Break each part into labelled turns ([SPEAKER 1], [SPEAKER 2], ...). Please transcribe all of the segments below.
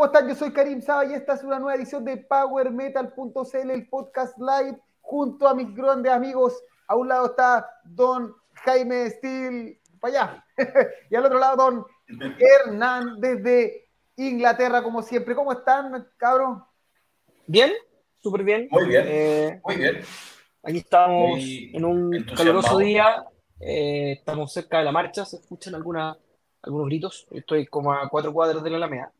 [SPEAKER 1] ¿cómo están? Yo soy Karim Saba y esta es una nueva edición de PowerMetal.cl, el podcast live, junto a mis grandes amigos. A un lado está Don Jaime Steel, para allá, y al otro lado Don Hernán desde Inglaterra, como siempre. ¿Cómo están, cabrón?
[SPEAKER 2] Bien, súper bien.
[SPEAKER 3] Muy bien,
[SPEAKER 2] Eh,
[SPEAKER 3] muy bien.
[SPEAKER 2] aquí estamos
[SPEAKER 3] Muy
[SPEAKER 2] en un caluroso día. eh, estamos cerca de la marcha, se escuchan alguna, algunos gritos. Estoy como a cuatro cuadras de la Alameda.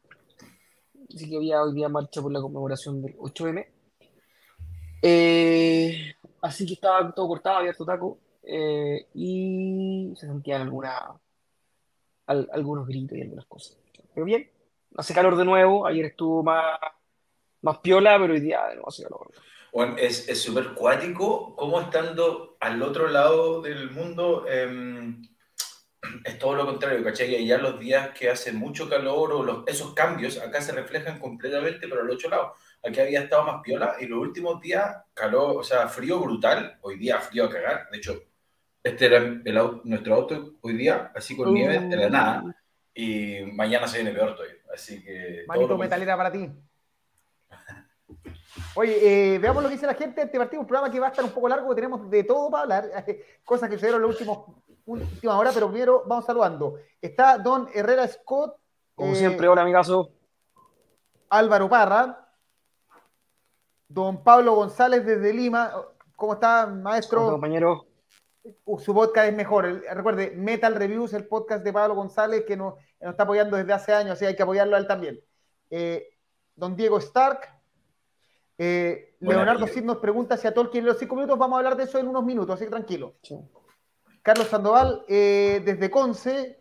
[SPEAKER 2] Así que había hoy día marcha por la conmemoración del 8M. Eh, así que estaba todo cortado, abierto taco. eh, y se sentían alguna, al- algunos gritos y algunas cosas. Pero bien, hace calor de nuevo. Ayer estuvo más, más piola, pero hoy día nuevo hace calor.
[SPEAKER 3] Bueno, es es súper cuático cómo estando al otro lado del mundo em, es todo lo contrario, ¿cachai? Y ya los días que hace mucho calor o los, esos cambios acá se reflejan completamente, pero al otro lado. Aquí había estado más piola y los últimos días calor, o sea, frío brutal. Hoy día frío a cagar. De hecho, este era el nuestro auto hoy día, así con nieve de la nada. Y mañana se viene peor todavía. Así que.
[SPEAKER 1] Manito metalera para ti. Oye, eh, veamos lo que dice la gente. Este partido, un programa que va a estar un poco largo, porque tenemos de todo para hablar, cosas que sucedieron en las últimas última hora, pero primero vamos saludando. Está Don Herrera Scott,
[SPEAKER 2] Como
[SPEAKER 1] eh,
[SPEAKER 2] siempre, hola, amigazo.
[SPEAKER 1] Álvaro Parra, Don Pablo González desde Lima. ¿Cómo está,
[SPEAKER 2] Hola,
[SPEAKER 1] maestro?
[SPEAKER 2] compañero.
[SPEAKER 1] Uh, Su podcast es mejor. El- recuerde, Metal Reviews, el podcast de Pablo González, que nos, nos está apoyando desde hace años, así hay que apoyarlo a él también. Eh, don Diego Stark. eh, Leonardo. Cid nos pregunta si a Tolkien en los cinco minutos vamos a hablar de eso en unos minutos, así que tranquilo.
[SPEAKER 2] Sí.
[SPEAKER 1] Carlos Sandoval, eh, desde Conce.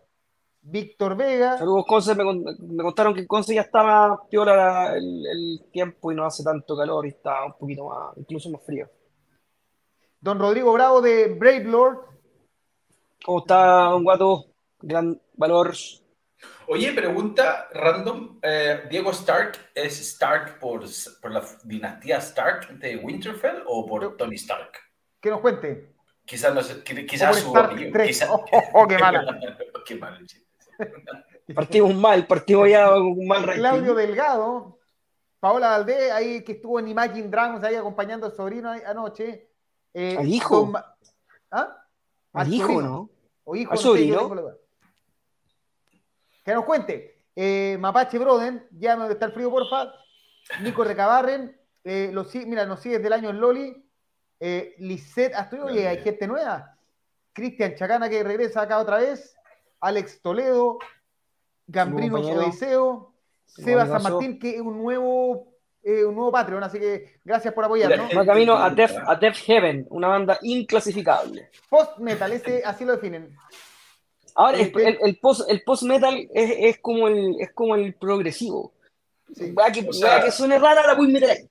[SPEAKER 1] Víctor Vega.
[SPEAKER 2] Saludos, Conce. Me, me contaron que Conce ya estaba piola la- el, el tiempo y no hace tanto calor y está un poquito más, incluso más frío.
[SPEAKER 1] Don Rodrigo Bravo de Brave Lord.
[SPEAKER 2] ¿Cómo está, don Guato? Gran valor.
[SPEAKER 3] Oye, pregunta random. eh, ¿Diego Stark es Stark por, por la dinastía Stark de Winterfell o por Tony Stark?
[SPEAKER 1] Que nos cuente.
[SPEAKER 3] Quizás no sé, quizás su
[SPEAKER 1] Stark
[SPEAKER 3] apellido,
[SPEAKER 1] 3.
[SPEAKER 3] quizás-
[SPEAKER 1] Oh, oh, qué mala.
[SPEAKER 3] qué mal el chiste.
[SPEAKER 2] Partimos mal, partimos ya con un mal.
[SPEAKER 1] Claudio Delgado, Paola Valdés, ahí que estuvo en Imagine Dragons, ahí acompañando al sobrino ahí anoche. Eh,
[SPEAKER 2] ¿Al hijo?
[SPEAKER 1] ¿Ah?
[SPEAKER 2] Al hijo,
[SPEAKER 1] sobrino.
[SPEAKER 2] ¿no?
[SPEAKER 1] O hijo,
[SPEAKER 2] ¿Al
[SPEAKER 1] no
[SPEAKER 2] sobrino?
[SPEAKER 1] Que nos cuente. Eh, Mapache Broden, llame donde está el frío, porfa. Nico Recabarren, eh, los, si- mira, nos sigue desde el año en Loli. Eh, Lisette Asturias, oye, hay gente nueva. Cristian Chacana que regresa acá otra vez. Alex Toledo,
[SPEAKER 2] compañero.
[SPEAKER 1] Odiseo, Seba San. Martín, que es un nuevo, eh, un nuevo Patreon, así que gracias por apoyarnos.
[SPEAKER 2] Va camino a Death, a Death Heaven, una banda inclasificable.
[SPEAKER 1] Post Metal, ese así lo definen.
[SPEAKER 2] Ahora, el,
[SPEAKER 1] Este-
[SPEAKER 2] el, el post, el post metal es, es como el, es como el progresivo.
[SPEAKER 1] Sí.
[SPEAKER 2] Wea que,
[SPEAKER 3] O sea-
[SPEAKER 2] que suene rara, la voy a meter ahí.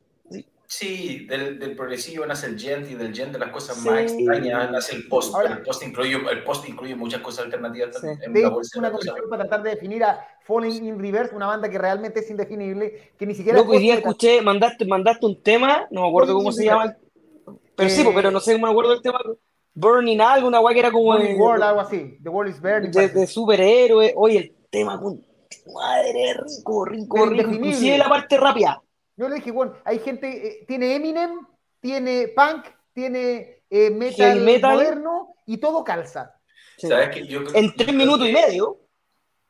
[SPEAKER 3] Sí, del, del progresivo nace el gent y del gent de las cosas
[SPEAKER 2] Sí.
[SPEAKER 3] más extrañas nace el post.
[SPEAKER 1] Ahora-
[SPEAKER 3] el post incluye, el post incluye muchas cosas alternativas
[SPEAKER 2] Sí.
[SPEAKER 3] en
[SPEAKER 1] De
[SPEAKER 3] bolsa de
[SPEAKER 1] una conversación para tratar de definir a Falling in Reverse, una banda que realmente es indefinible, que ni siquiera
[SPEAKER 2] Loco, hoy día escuché, mandaste, mandaste un tema, no me acuerdo cómo se llama. Pero sí,
[SPEAKER 1] Eh,
[SPEAKER 2] pues, pero no sé, me acuerdo del tema. Burning algo, una weá que era como
[SPEAKER 1] Burning World, algo así. The World is Burning.
[SPEAKER 2] de, de superhéroe. Oye, el tema, con madre, rico, rico, rico. Inclusive la parte rápida.
[SPEAKER 1] Yo le dije, bueno, hay gente, eh, tiene Eminem, tiene punk, tiene eh, metal,
[SPEAKER 2] metal.
[SPEAKER 1] moderno y todo calza.
[SPEAKER 3] ¿Sabes qué? Yo creo-
[SPEAKER 2] En
[SPEAKER 3] yo
[SPEAKER 2] tres minutos y
[SPEAKER 3] que-
[SPEAKER 2] medio.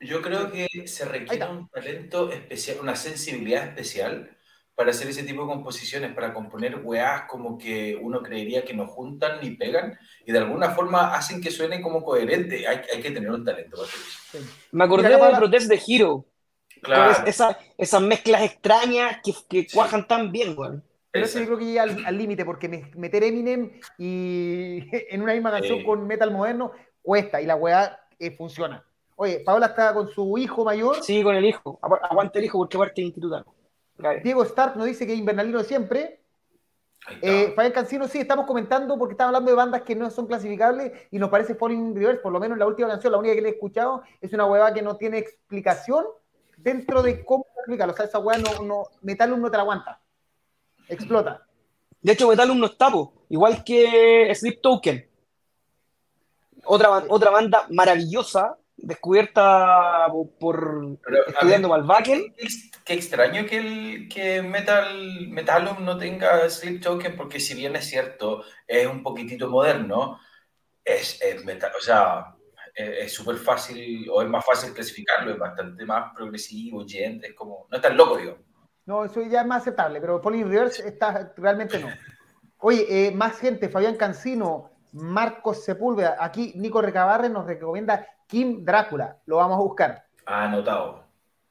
[SPEAKER 3] Yo creo que se requiere un talento especial, una sensibilidad especial para hacer ese tipo de composiciones, para componer weás como que uno creería que no juntan ni pegan y de alguna forma hacen que suenen como coherente. Hay, hay que tener un talento eso.
[SPEAKER 2] Me acordé de Protest de Hero.
[SPEAKER 3] Claro,
[SPEAKER 2] Con es- esa- esas mezclas extrañas que, que
[SPEAKER 3] Sí.
[SPEAKER 2] cuajan tan bien, weón.
[SPEAKER 1] Pero eso yo creo que llega al límite, porque me- meter Eminem y en una misma canción
[SPEAKER 3] Sí.
[SPEAKER 1] con metal moderno cuesta y la weá eh, funciona. Oye, Paola está con su hijo mayor.
[SPEAKER 2] Sí, con el hijo. Agu- Aguante el hijo porque institutano. Gabe.
[SPEAKER 1] Diego Stark nos dice que es invernalino de siempre. Eh, Fabián Cancino, sí, estamos comentando porque estamos hablando de bandas que no son clasificables y nos parece Falling Reverse, por lo menos la última canción, la única que le he escuchado, es una hueva que no tiene explicación dentro de cómo explicarlo. O sea, esa hueá no, no, Metalum no te la aguanta. Explota.
[SPEAKER 2] De hecho, Metalum no está, po. igual que Sleep Token. Otra, otra banda maravillosa descubierta por
[SPEAKER 3] Pero, a
[SPEAKER 2] estudiando Malvaken.
[SPEAKER 3] Qué, qué extraño que, el, que Metal, Metalum no tenga Sleep Token, porque si bien es cierto, es un poquitito moderno, es, es metal, o sea, es súper fácil, o es más fácil clasificarlo, es bastante más progresivo, gent, es como, no es tan loco, digo.
[SPEAKER 1] No, eso ya es más aceptable, pero Pauline Rivers está, realmente no. Oye, eh, más gente, Fabián Cancino, Marcos Sepúlveda, aquí Nico Recabarre nos recomienda Kim Drácula, lo vamos a buscar.
[SPEAKER 3] Ah, anotado.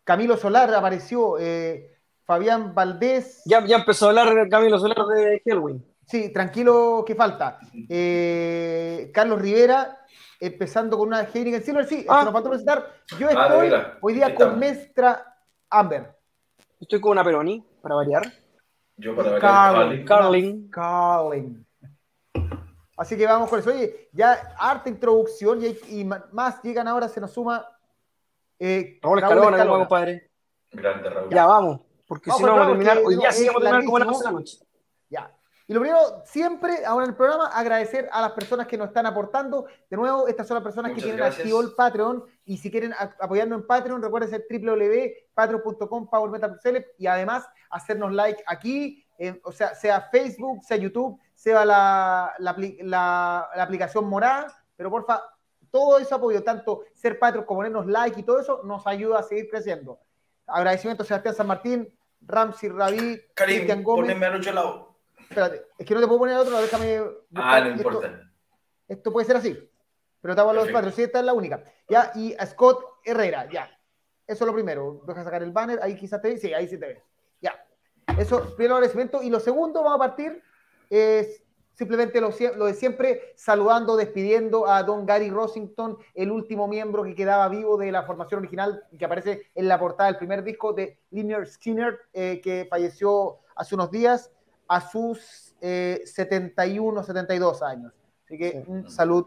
[SPEAKER 1] Camilo Solar apareció, eh, Fabián Valdés,
[SPEAKER 2] Ya, ya empezó a hablar Camilo Solar de Hellwing.
[SPEAKER 1] sí, tranquilo que falta. Eh, Carlos Rivera, empezando con una Heineken Silver, sí,
[SPEAKER 2] Ah.
[SPEAKER 1] se nos faltó presentar. Yo estoy hoy día con. Mestra Amber.
[SPEAKER 2] Estoy con una Peroni, para variar.
[SPEAKER 3] Yo para ver
[SPEAKER 1] Carlin.
[SPEAKER 2] Carlin.
[SPEAKER 1] Carlin. Así que vamos con eso. Oye, ya harta introducción y, hay- y ma- más llegan ahora, se nos suma eh,
[SPEAKER 2] Raúl Escalona, compadre.
[SPEAKER 3] Grande Raúl.
[SPEAKER 2] Ya vamos, porque
[SPEAKER 1] Vamos
[SPEAKER 2] si no vamos a terminar. Hoy día sí vamos a terminar como a las
[SPEAKER 1] larguísimo.
[SPEAKER 2] 12 de la noche.
[SPEAKER 1] Y lo primero, siempre, ahora en el programa, agradecer a las personas que nos están aportando. De nuevo, estas son las personas
[SPEAKER 3] Muchas
[SPEAKER 1] que tienen
[SPEAKER 3] gracias.
[SPEAKER 1] activo el Patreon. Y si quieren apoyarnos en Patreon, recuerden ser www.patreon.com, PowerMetal.cl y además hacernos like aquí, o sea, sea Facebook, sea YouTube, sea la, la, apli- la- la aplicación morada. Pero porfa, todo ese apoyo, tanto ser Patreon como ponernos like y todo eso, nos ayuda a seguir creciendo. Agradecimiento a Sebastián San Martín, Ramsey Rabí, Cristian Gómez.
[SPEAKER 3] poneme al otro lado.
[SPEAKER 1] Espérate, es que no te puedo poner otro, no, déjame.
[SPEAKER 3] Ah, no
[SPEAKER 1] esto-
[SPEAKER 3] importa.
[SPEAKER 1] Esto, puede ser así. Pero estamos los
[SPEAKER 3] Perfecto.
[SPEAKER 1] cuatro, sí, esta es la única. Ya, y a Scott Herrera, ya. Eso es lo primero. Deja sacar el banner, ahí quizás te ves. Sí, ahí sí te ves. Ya. Eso, primero agradecimiento. Y lo segundo, vamos a partir, es simplemente lo, lo de siempre, saludando, despidiendo a don Gary Rosington, el último miembro que quedaba vivo de la formación original y que aparece en la portada del primer disco de Linear Skinner, eh, que falleció hace unos días a sus eh, 71, 72 años. Así que
[SPEAKER 2] Sí.
[SPEAKER 1] un salud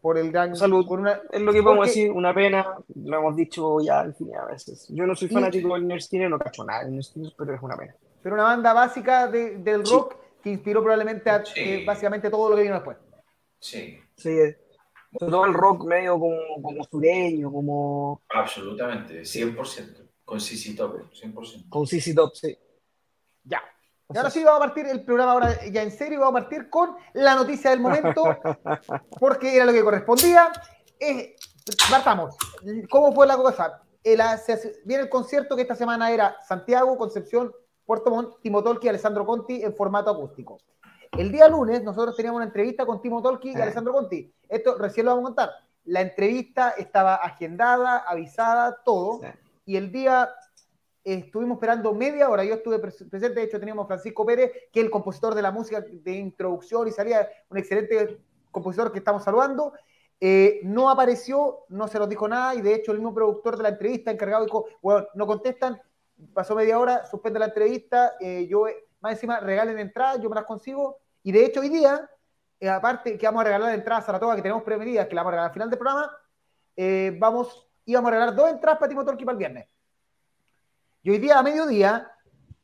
[SPEAKER 1] por el gran...
[SPEAKER 2] Salud.
[SPEAKER 1] Por una,
[SPEAKER 2] Es lo que podemos
[SPEAKER 1] Porque-
[SPEAKER 2] decir, una pena, lo hemos dicho ya infinidad de veces. Yo no soy
[SPEAKER 1] Y-
[SPEAKER 2] fanático del Nerd Skinner, no cacho nada del Nerd Skinner, pero es una pena.
[SPEAKER 1] pero una banda básica de- del
[SPEAKER 2] Sí.
[SPEAKER 1] rock que inspiró probablemente a
[SPEAKER 3] Sí.
[SPEAKER 1] eh, básicamente todo lo que vino después.
[SPEAKER 3] Sí,
[SPEAKER 2] Sí, sobre todo el rock medio como, como sureño, como
[SPEAKER 3] absolutamente, 100%. Con CC Top, 100%.
[SPEAKER 2] con CC Top, sí.
[SPEAKER 1] Ya. Y ahora sí vamos a partir el programa ahora ya en serio, vamos a partir con la noticia del momento, porque era lo que correspondía. Eh, partamos. ¿Cómo fue la cosa? El- se viene el concierto que esta semana era Santiago, Concepción, Puerto Montt, Timo Tolki y Alessandro Conti en formato acústico. El día lunes nosotros teníamos una entrevista con Timo Tolki y
[SPEAKER 2] Ah.
[SPEAKER 1] Alessandro Conti. Esto recién lo vamos a contar. La entrevista estaba agendada, avisada, todo.
[SPEAKER 2] Sí.
[SPEAKER 1] Y el día eh, estuvimos esperando media hora. Yo estuve pres- presente, de hecho teníamos Francisco Pérez, que es el compositor de la música de introducción y salía, un excelente compositor que estamos saludando. Eh, no apareció, no se nos dijo nada y de hecho el mismo productor de la entrevista encargado dijo, bueno, no contestan, pasó media hora, suspende la entrevista, eh, yo eh, más encima regalen entradas, yo me las consigo y de hecho hoy día, eh, aparte que vamos a regalar entradas a la toga que tenemos prevenidas, que la vamos a regalar al final del programa, eh, vamos, íbamos a regalar dos entradas para Timo Torqui para el viernes. Y hoy día a mediodía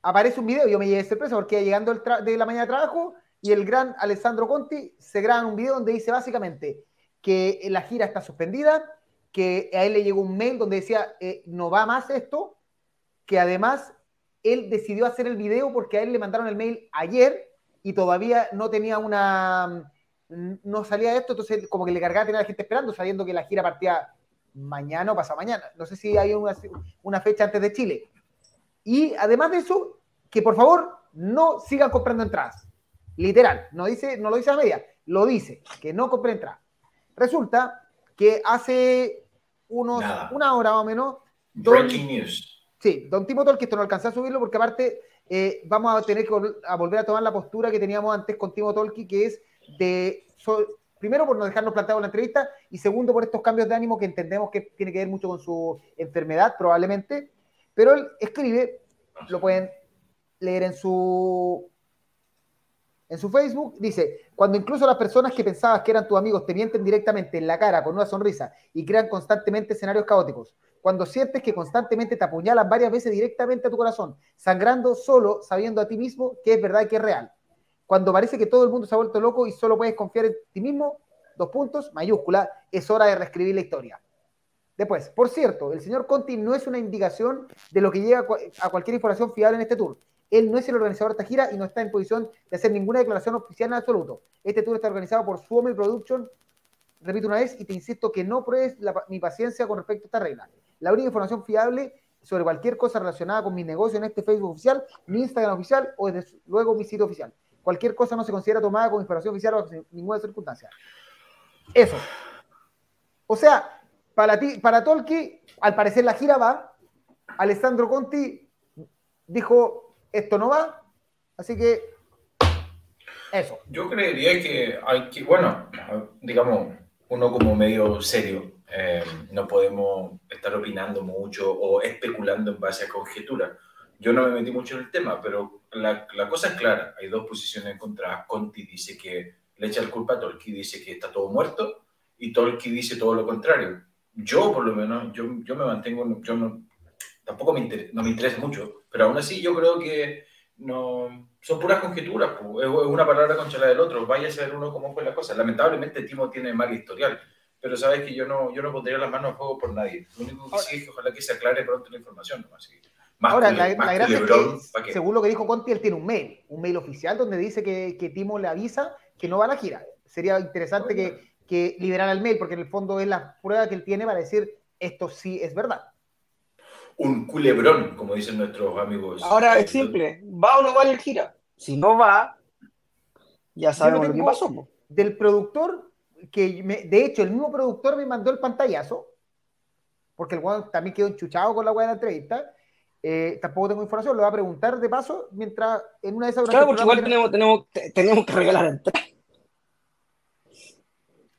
[SPEAKER 1] aparece un video, yo me llevé de sorpresa porque llegando el de la mañana de trabajo y el gran Alessandro Conti se graba un video donde dice básicamente que la gira está suspendida, que a él le llegó un mail donde decía eh, no va más esto, que además él decidió hacer el video porque a él le mandaron el mail ayer y todavía no tenía una no salía esto, entonces como que le cargaba tener a la gente esperando, sabiendo que la gira partía mañana o pasado mañana. No sé si hay una, una fecha antes de Chile. Y además de eso, que por favor no sigan comprando entradas. Literal, no, dice, no lo dice a media, lo dice, que no compren entradas. Resulta que hace unos,
[SPEAKER 3] Nada.
[SPEAKER 1] una hora más o menos, don,
[SPEAKER 3] Breaking news.
[SPEAKER 1] sí, don Timo Tol, que esto no alcancé a subirlo porque aparte eh, vamos a tener que vol- a volver a tomar la postura que teníamos antes con Timo Tolki, que es de, so- primero por no dejarnos plantados en la entrevista y segundo por estos cambios de ánimo que entendemos que tiene que ver mucho con su enfermedad probablemente, pero él escribe, lo pueden leer en su en su Facebook, dice, cuando incluso las personas que pensabas que eran tus amigos te mienten directamente en la cara con una sonrisa y crean constantemente escenarios caóticos, cuando sientes que constantemente te apuñalan varias veces directamente a tu corazón, sangrando solo sabiendo a ti mismo que es verdad y que es real, cuando parece que todo el mundo se ha vuelto loco y solo puedes confiar en ti mismo, dos puntos, mayúscula, es hora de reescribir la historia. Después, por cierto, el señor Conti no es una indicación de lo que llega a cualquier información fiable en este tour. Él no es el organizador de esta gira y no está en posición de hacer ninguna declaración oficial en absoluto. Este tour está organizado por Suomi Production, repito una vez, y te insisto que no pruebes mi paciencia con respecto a esta regla. La única información fiable sobre cualquier cosa relacionada con mi negocio en este Facebook oficial, mi Instagram oficial o desde luego mi sitio oficial. Cualquier cosa no se considera tomada como información oficial bajo ninguna circunstancia. Eso. O sea, para ti, para Tolki, al parecer la gira va. Alessandro Conti dijo, esto no va. Así que, eso.
[SPEAKER 3] Yo creería que hay que, bueno, digamos, uno como medio serio, eh, no podemos estar opinando mucho o especulando en base a conjeturas. Yo no me metí mucho en el tema, pero la, la cosa es clara. Hay dos posiciones encontradas. Conti dice que le echa la culpa a Tolki, dice que está todo muerto, y Tolki dice todo lo contrario yo por lo menos, yo, yo me mantengo, yo no, tampoco me interesa, no me interesa mucho, pero aún así yo creo que no, son puras conjeturas, es una palabra contra la del otro, vaya a ser uno cómo fue la cosa. Lamentablemente Timo tiene mal historial, pero sabes que yo no, yo no pondría las manos a fuego por nadie. Lo único que sí es que ojalá que se aclare pronto la información.
[SPEAKER 1] Más Ahora, la, gracia es que, según lo que dijo Conti, él tiene un mail, un mail oficial donde dice que, que Timo le avisa que no va a la gira. Sería interesante que, que liberar el mail, porque en el fondo es la prueba que él tiene para decir esto sí es verdad.
[SPEAKER 3] Un culebrón, como dicen nuestros amigos.
[SPEAKER 2] Ahora es simple, ¿va o no va el gira? Si no va, ya sabemos lo que pasó.
[SPEAKER 1] Del productor, que de hecho el mismo productor me mandó el pantallazo, porque el weón también quedó enchuchado con la weá de la entrevista. Eh, tampoco tengo información, lo voy a preguntar de paso, mientras en una de esas...
[SPEAKER 2] Claro, porque igual tenemos, tenemos, tenemos que regalar entrada.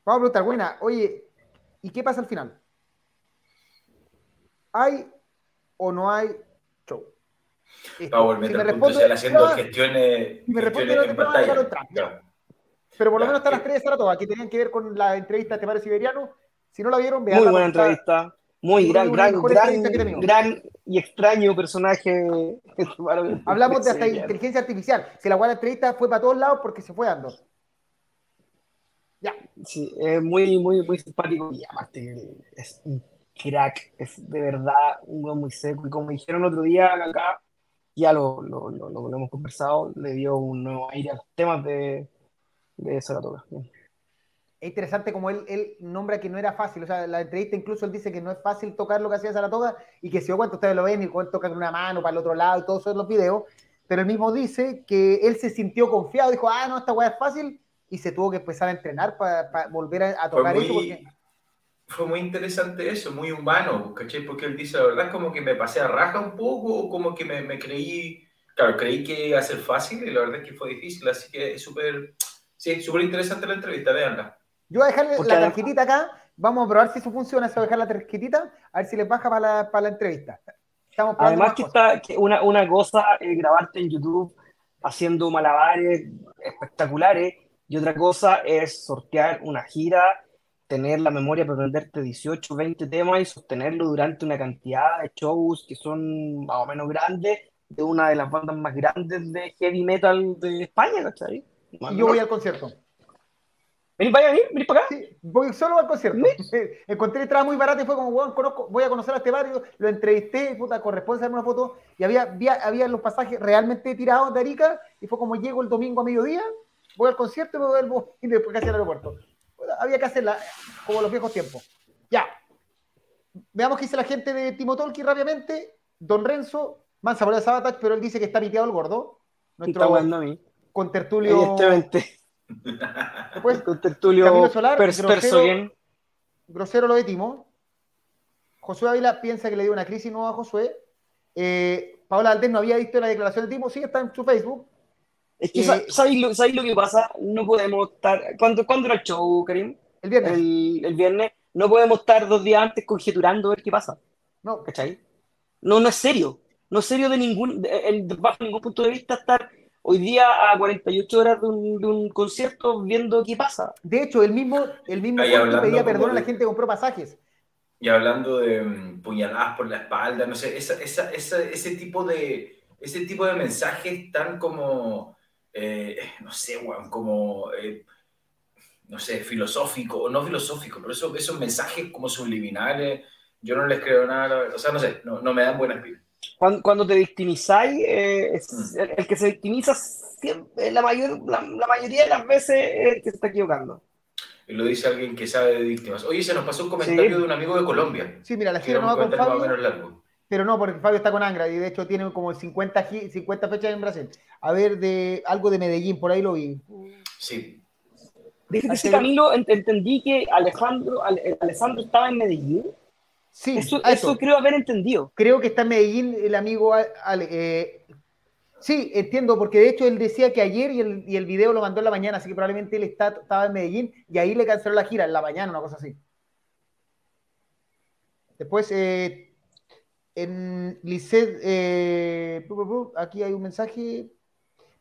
[SPEAKER 1] Vamos a preguntar, buena, oye, ¿y qué pasa al final? ¿Hay o no hay show?
[SPEAKER 3] Vamos a meter si haciendo gestiones, si me responde, en pantalla.
[SPEAKER 1] Pero por lo menos están las tres de Saratoga, que tenían que ver con la entrevista de Temaro Siberiano. Si no la vieron, vean.
[SPEAKER 2] Muy buena entrevista. Muy gran, gran, gran, gran y extraño personaje.
[SPEAKER 1] Hablamos de hasta inteligencia artificial. Si la buena entrevista fue para todos lados porque se fue dando.
[SPEAKER 2] Ya. Sí, es muy, muy, muy simpático y aparte es un crack, es de verdad un buen muy seco. Y como dijeron otro día acá, ya lo, lo, lo, lo hemos conversado, le dio un nuevo aire a los temas de, de Saratoga.
[SPEAKER 1] Es interesante como él, él, nombra que no era fácil, o sea, la entrevista incluso él dice que no es fácil tocar lo que hacía Saratoga y que si yo cuento ustedes lo ven y cuando toca con una mano para el otro lado y todos esos los videos, pero él mismo dice que él se sintió confiado, dijo, ah, no, esta weá es fácil, y se tuvo que empezar a entrenar para, volver a, tocar
[SPEAKER 3] fue
[SPEAKER 1] muy,
[SPEAKER 3] eso. Fue muy interesante eso, muy humano, ¿cachai? Porque él dice, la verdad, como que me pasé a raja un poco, como que me, me creí, claro, creí que iba a ser fácil y la verdad es que fue difícil, así que es súper, sí, súper interesante la entrevista, véanla.
[SPEAKER 1] Yo voy a dejarle la tarjetita acá, vamos a probar si eso funciona, se va a dejar la tarjetita, a ver si les baja para la, para la entrevista.
[SPEAKER 2] Estamos Además que está que una, una cosa es grabarte en YouTube haciendo malabares espectaculares y otra cosa es sortear una gira, tener la memoria para aprenderte 18, 20 temas y sostenerlo durante una cantidad de shows que son más o menos grandes de una de las bandas más grandes de heavy metal de España, ¿cachai?
[SPEAKER 1] yo voy al concierto.
[SPEAKER 2] ¿Venís para allá? ¿Venís para acá?
[SPEAKER 1] Sí, voy solo al concierto. Encontré entrada muy barata y fue como, bueno, conozco, voy a conocer a este barrio, lo entrevisté, puta, corresponde hacerme una foto, y había, había, había, los pasajes realmente tirados de Arica, y fue como llego el domingo a mediodía, voy al concierto y me vuelvo y después casi al aeropuerto. había que hacerla como los viejos tiempos. Ya. Veamos qué dice la gente de Timo Tolki rápidamente. Don Renzo, mansa por Sabatach, pero él dice que está piteado el gordo.
[SPEAKER 2] Nuestro está a mí.
[SPEAKER 1] Con tertulio.
[SPEAKER 2] Evidentemente.
[SPEAKER 1] Después,
[SPEAKER 2] con tertulio
[SPEAKER 1] Solar, grosero, grosero lo de Timo. Josué Ávila piensa que le dio una crisis nueva a Josué. Eh, Paola Aldén no había visto la declaración de Timo, sí está en su Facebook.
[SPEAKER 2] Es que, eh, ¿sabéis, lo, lo, que pasa? No podemos estar. ¿Cuándo, ¿cuándo era el show, Karim?
[SPEAKER 1] El viernes.
[SPEAKER 2] El, viernes. No podemos estar dos días antes conjeturando a ver qué pasa.
[SPEAKER 1] No.
[SPEAKER 2] ¿Cachai? No, no es serio. No es serio de ningún, el, bajo ningún punto de vista estar hoy día a 48 horas de un, de un concierto viendo qué pasa.
[SPEAKER 1] De hecho, el mismo, el mismo pedía perdón a la gente que compró pasajes.
[SPEAKER 3] Y hablando de um, puñaladas por la espalda, no sé, esa, esa, esa, ese tipo de ese tipo de mensajes tan como eh, no sé, como, eh, no sé, filosófico, o no filosófico, pero eso, esos mensajes como subliminales, yo no les creo nada, o sea, no sé, no, no me dan buena espina.
[SPEAKER 2] Cuando, cuando te victimizáis, eh, es-
[SPEAKER 3] Mm.
[SPEAKER 2] el, el que se victimiza siempre, la, mayor, la, la mayoría de las veces es el que se está equivocando.
[SPEAKER 3] Y lo dice alguien que sabe de víctimas. Oye, se nos pasó un comentario
[SPEAKER 2] Sí.
[SPEAKER 3] de un amigo de Colombia.
[SPEAKER 1] Sí, mira, la
[SPEAKER 3] era
[SPEAKER 1] no va con
[SPEAKER 3] comentario más o
[SPEAKER 1] Fabio,
[SPEAKER 3] menos largo.
[SPEAKER 1] Pero no, porque Fabio está con Angra y de hecho tiene como 50, gi- 50 fechas en Brasil. A ver, de algo de Medellín, por ahí lo vi.
[SPEAKER 3] Sí.
[SPEAKER 2] Dice Camilo, ent- entendí que Alejandro, Ale- Alessandro estaba en Medellín.
[SPEAKER 1] Sí,
[SPEAKER 2] Eso, eso creo haber entendido.
[SPEAKER 1] Creo que está en Medellín el amigo Ale. Ale, eh, sí, entiendo, porque de hecho él decía que ayer y el, y el video lo mandó en la mañana, así que probablemente él está, estaba en Medellín y ahí le canceló la gira en la mañana, una cosa así. Después, eh, en Lisset, eh, aquí hay un mensaje.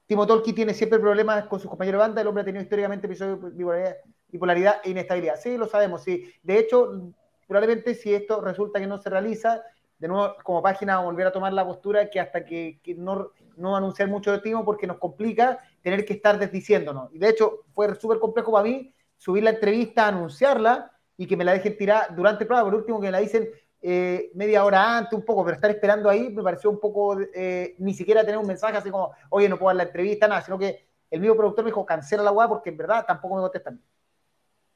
[SPEAKER 1] Timo Tolki tiene siempre problemas con sus compañeros de banda. El hombre ha tenido históricamente episodios de bipolaridad, e inestabilidad. Sí, lo sabemos, sí. De hecho, probablemente si esto resulta que no se realiza, de nuevo, como página, volver a tomar la postura que hasta que, que no, no anunciar mucho de Timo porque nos complica tener que estar desdiciéndonos. Y de hecho, fue súper complejo para mí subir la entrevista, anunciarla y que me la dejen tirar durante el programa. Por último, que me la dicen eh, media hora antes, un poco, pero estar esperando ahí me pareció un poco, eh, ni siquiera tener un mensaje así como, oye, no puedo dar la entrevista, nada, sino que el mismo productor me dijo, cancela la weá porque en verdad tampoco me contestan.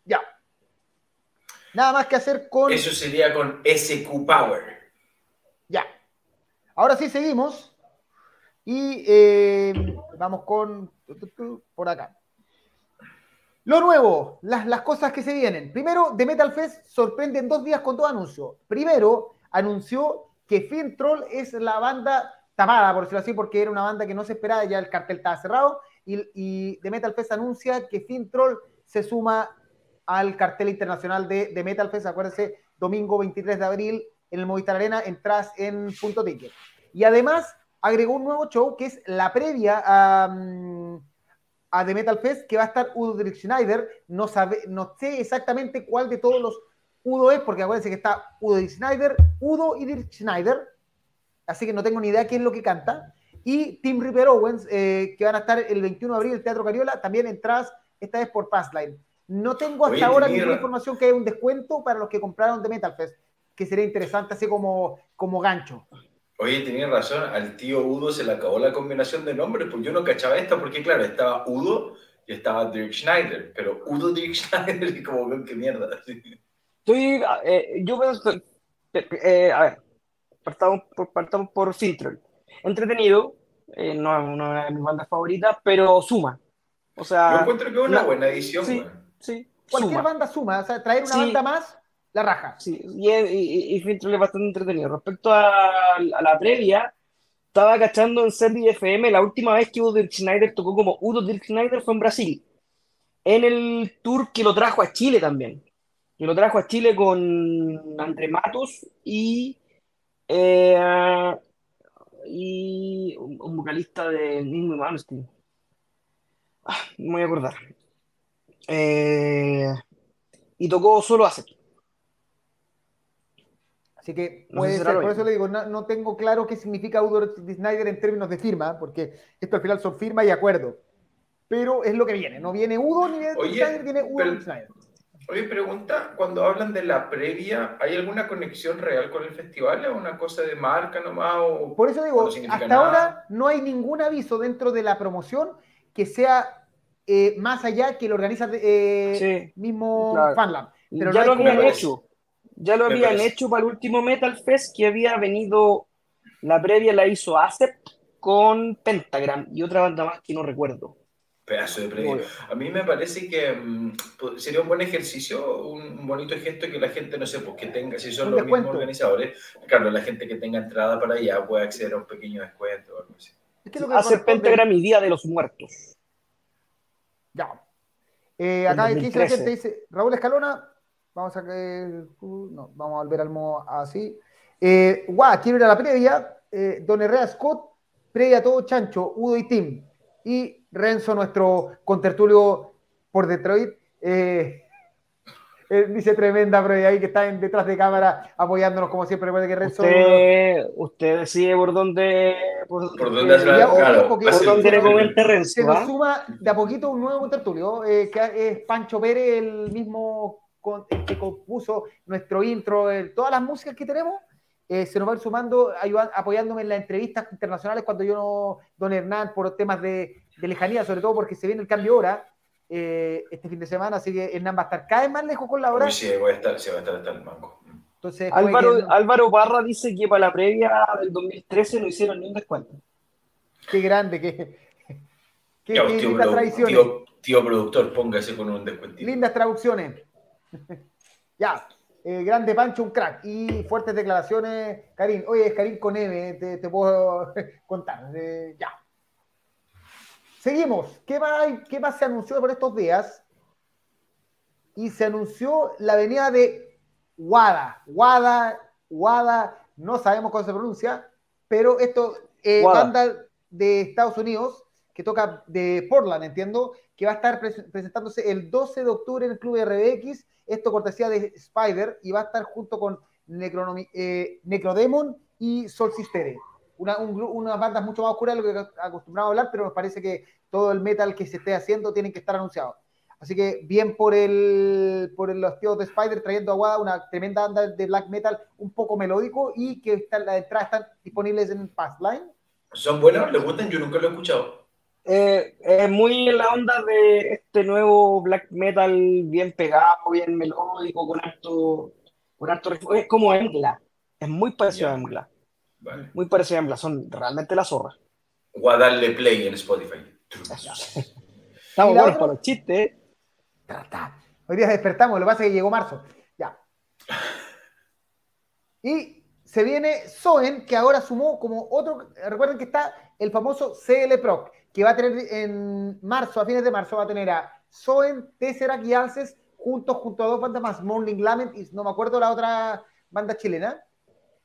[SPEAKER 1] Ya. Nada más que hacer con...
[SPEAKER 3] Eso sería con SQ Power.
[SPEAKER 1] Ya. Ahora sí seguimos. Y eh, vamos con por acá. Lo nuevo, las, las cosas que se vienen. Primero, The Metal Fest sorprende en dos días con dos anuncios. Primero, anunció que Fin Troll es la banda tapada, por decirlo así, porque era una banda que no se esperaba, ya el cartel estaba cerrado. Y, The Metal Fest anuncia que Fin Troll se suma al cartel internacional de, de Metal Fest. Acuérdense, domingo 23 de abril en el Movistar Arena, entras en punto ticket. Y además agregó un nuevo show que es la previa a, um, a The Metal Fest, que va a estar Udo Dirk Schneider. No, sabe, no sé exactamente cuál de todos los Udo es, porque acuérdense que está Udo Dirk Schneider, Udo y Dirk Schneider, así que no tengo ni idea qué es lo que canta. Y Tim Ripper Owens, eh, que van a estar el 21 de abril en el Teatro Cariola, también entras esta vez por Passline. No tengo hasta
[SPEAKER 3] Oye,
[SPEAKER 1] ahora ninguna información que haya un descuento para los que compraron The Metal Fest, que sería interesante así como, como gancho.
[SPEAKER 3] Oye, tenía razón, al tío Udo se le acabó la combinación de nombres, pues yo no cachaba esta, porque claro, estaba Udo y estaba Dirk Schneider, pero Udo Dirk Schneider y como, "Weón, qué mierda.
[SPEAKER 2] Estoy, eh, yo pienso, eh, eh, a ver, partamos por, partamos por Filtro. Entretenido, eh, no es una de mis bandas favoritas, pero suma. O
[SPEAKER 3] Yo
[SPEAKER 2] sea,
[SPEAKER 3] encuentro que es una
[SPEAKER 2] no,
[SPEAKER 3] buena edición,
[SPEAKER 2] sí.
[SPEAKER 3] weón.
[SPEAKER 2] sí,
[SPEAKER 1] Cualquier
[SPEAKER 2] suma.
[SPEAKER 1] banda suma, o sea, traer una
[SPEAKER 2] Sí.
[SPEAKER 1] banda más, la raja.
[SPEAKER 2] Sí, y, y, y es bastante entretenido. Respecto a, la previa, estaba cachando en Sandy FM la última vez que Udo Dirk Schneider tocó como Udo Dirk Schneider fue en Brasil. En el tour que lo trajo a Chile también. Que lo trajo a Chile con André Matos y, eh, y un, vocalista de Ningui Malmsteen. Ah, no me voy a acordar. Eh, y tocó solo Acid.
[SPEAKER 1] Así que
[SPEAKER 2] No sé
[SPEAKER 1] puede ser, por eso le digo, no, no tengo claro qué significa Udo Dirk Schneider en términos de firma, porque esto al final son firma y acuerdo. Pero es lo que viene, no viene Udo ni Dirk
[SPEAKER 3] Oye,
[SPEAKER 1] Schneider, viene Udo
[SPEAKER 3] pero-
[SPEAKER 1] Schneider.
[SPEAKER 3] Oye, pregunta, cuando hablan de la previa, ¿hay alguna conexión real con el festival? ¿Es una cosa de marca nomás? O...
[SPEAKER 1] Por eso digo,
[SPEAKER 3] no
[SPEAKER 1] hasta
[SPEAKER 3] nada?
[SPEAKER 1] ahora no hay ningún aviso dentro de la promoción que sea eh, más allá que lo organiza eh,
[SPEAKER 2] Sí,
[SPEAKER 1] mismo
[SPEAKER 2] claro.
[SPEAKER 1] FanLab. Pero
[SPEAKER 2] ya
[SPEAKER 1] no
[SPEAKER 2] lo habían hecho. Ya lo habían hecho para el último Metal Fest que había venido. La previa la hizo Acept con Pentagram y otra banda más que no recuerdo.
[SPEAKER 3] Pedazo de previa. A mí me parece que mm, sería un buen ejercicio, un, bonito gesto que la gente, no sé, pues que tenga, si son los
[SPEAKER 1] descuento.
[SPEAKER 3] mismos organizadores, claro, la gente que tenga entrada para allá puede acceder a un pequeño descuento o algo así.
[SPEAKER 1] Es que lo que
[SPEAKER 2] Pentagram y Día de los Muertos.
[SPEAKER 1] Ya. Eh, acá aquí dice la
[SPEAKER 2] 2013.
[SPEAKER 1] gente, dice Raúl Escalona, vamos a que no, vamos a volver al modo así. Eh, guau, quiero ir a la previa. Eh, Don Herrera Scott, previa todo Chancho, Udo y Tim. Y Renzo, nuestro contertulio por Detroit. Eh, él dice tremenda previa ahí que está en- detrás de cámara apoyándonos como siempre. Recuerde que Renzo.
[SPEAKER 2] Usted, usted decide por dónde, por,
[SPEAKER 3] ¿Por dónde
[SPEAKER 1] ojo,
[SPEAKER 3] claro,
[SPEAKER 1] porque-
[SPEAKER 3] va a
[SPEAKER 2] por donde le comenta
[SPEAKER 1] Se
[SPEAKER 2] Renzo.
[SPEAKER 1] nos
[SPEAKER 2] ¿ah?
[SPEAKER 1] suma de a poquito un nuevo tertulio, eh, que es Pancho Pérez, el mismo con- el que compuso nuestro intro, el- todas las músicas que tenemos. eh, se nos va a ir sumando, ayudan- apoyándome en las entrevistas internacionales cuando yo no, don Hernán, por temas de, de lejanía, sobre todo porque se viene el cambio de hora eh, este fin de semana, así que Hernán va a estar cada vez más lejos con la hora.
[SPEAKER 3] Uy, sí, voy a estar, sí, voy a estar hasta el mango.
[SPEAKER 1] Entonces,
[SPEAKER 2] Álvaro,
[SPEAKER 1] que-
[SPEAKER 2] Álvaro Parra dice que para la previa del 2013 no hicieron ni un descuento.
[SPEAKER 1] qué grande, qué, qué,
[SPEAKER 3] Ya,
[SPEAKER 1] qué
[SPEAKER 3] tío,
[SPEAKER 1] lindas
[SPEAKER 3] tío, tío productor, póngase con un descuentito.
[SPEAKER 1] Lindas traducciones. ya, eh, grande Pancho, un crack. Y fuertes declaraciones, Karim. Oye, es Karim con M, te, te puedo contar. eh, ya. Seguimos. ¿Qué más, ¿Qué más se anunció por estos días? Y se anunció la venida de Wada. Wada, Wada, no sabemos cómo se pronuncia, pero esto, eh, banda de Estados Unidos, que toca de Portland, entiendo, que va a estar pres- presentándose el 12 de octubre en el Club RBX, esto cortesía de Spider, y va a estar junto con Necronomi- eh, Necrodemon y Solcistere. Una, un unas bandas mucho más oscuras de lo que acostumbramos a hablar, pero nos parece que todo el metal que se esté haciendo tiene que estar anunciado. Así que bien por el por los tíos de Spider trayendo a Wada una tremenda banda de black metal un poco melódico y que están, las entradas están disponibles en Passline.
[SPEAKER 3] ¿Son buenos? ¿Les gustan? Yo nunca lo he escuchado.
[SPEAKER 2] Eh, es muy en la onda de este nuevo black metal bien pegado, bien melódico, con harto, con harto. Es como Embla. Es muy parecido
[SPEAKER 3] Ya.
[SPEAKER 2] a Embla.
[SPEAKER 3] Vale.
[SPEAKER 2] Muy parecido a Embla. Son realmente la zorra.
[SPEAKER 3] Voy a darle play en Spotify.
[SPEAKER 2] Estamos
[SPEAKER 1] ¿Y la
[SPEAKER 2] buenos para los chistes.
[SPEAKER 1] Hoy día despertamos, lo que pasa es que llegó marzo. Ya. Y se viene Soen, que ahora sumó como otro. Recuerden que está el famoso CL Proc, que va a tener en marzo, a fines de marzo, va a tener a Soen, Tesseract y Alces juntos junto a dos bandas más, Morning Lament y no me acuerdo la otra banda chilena.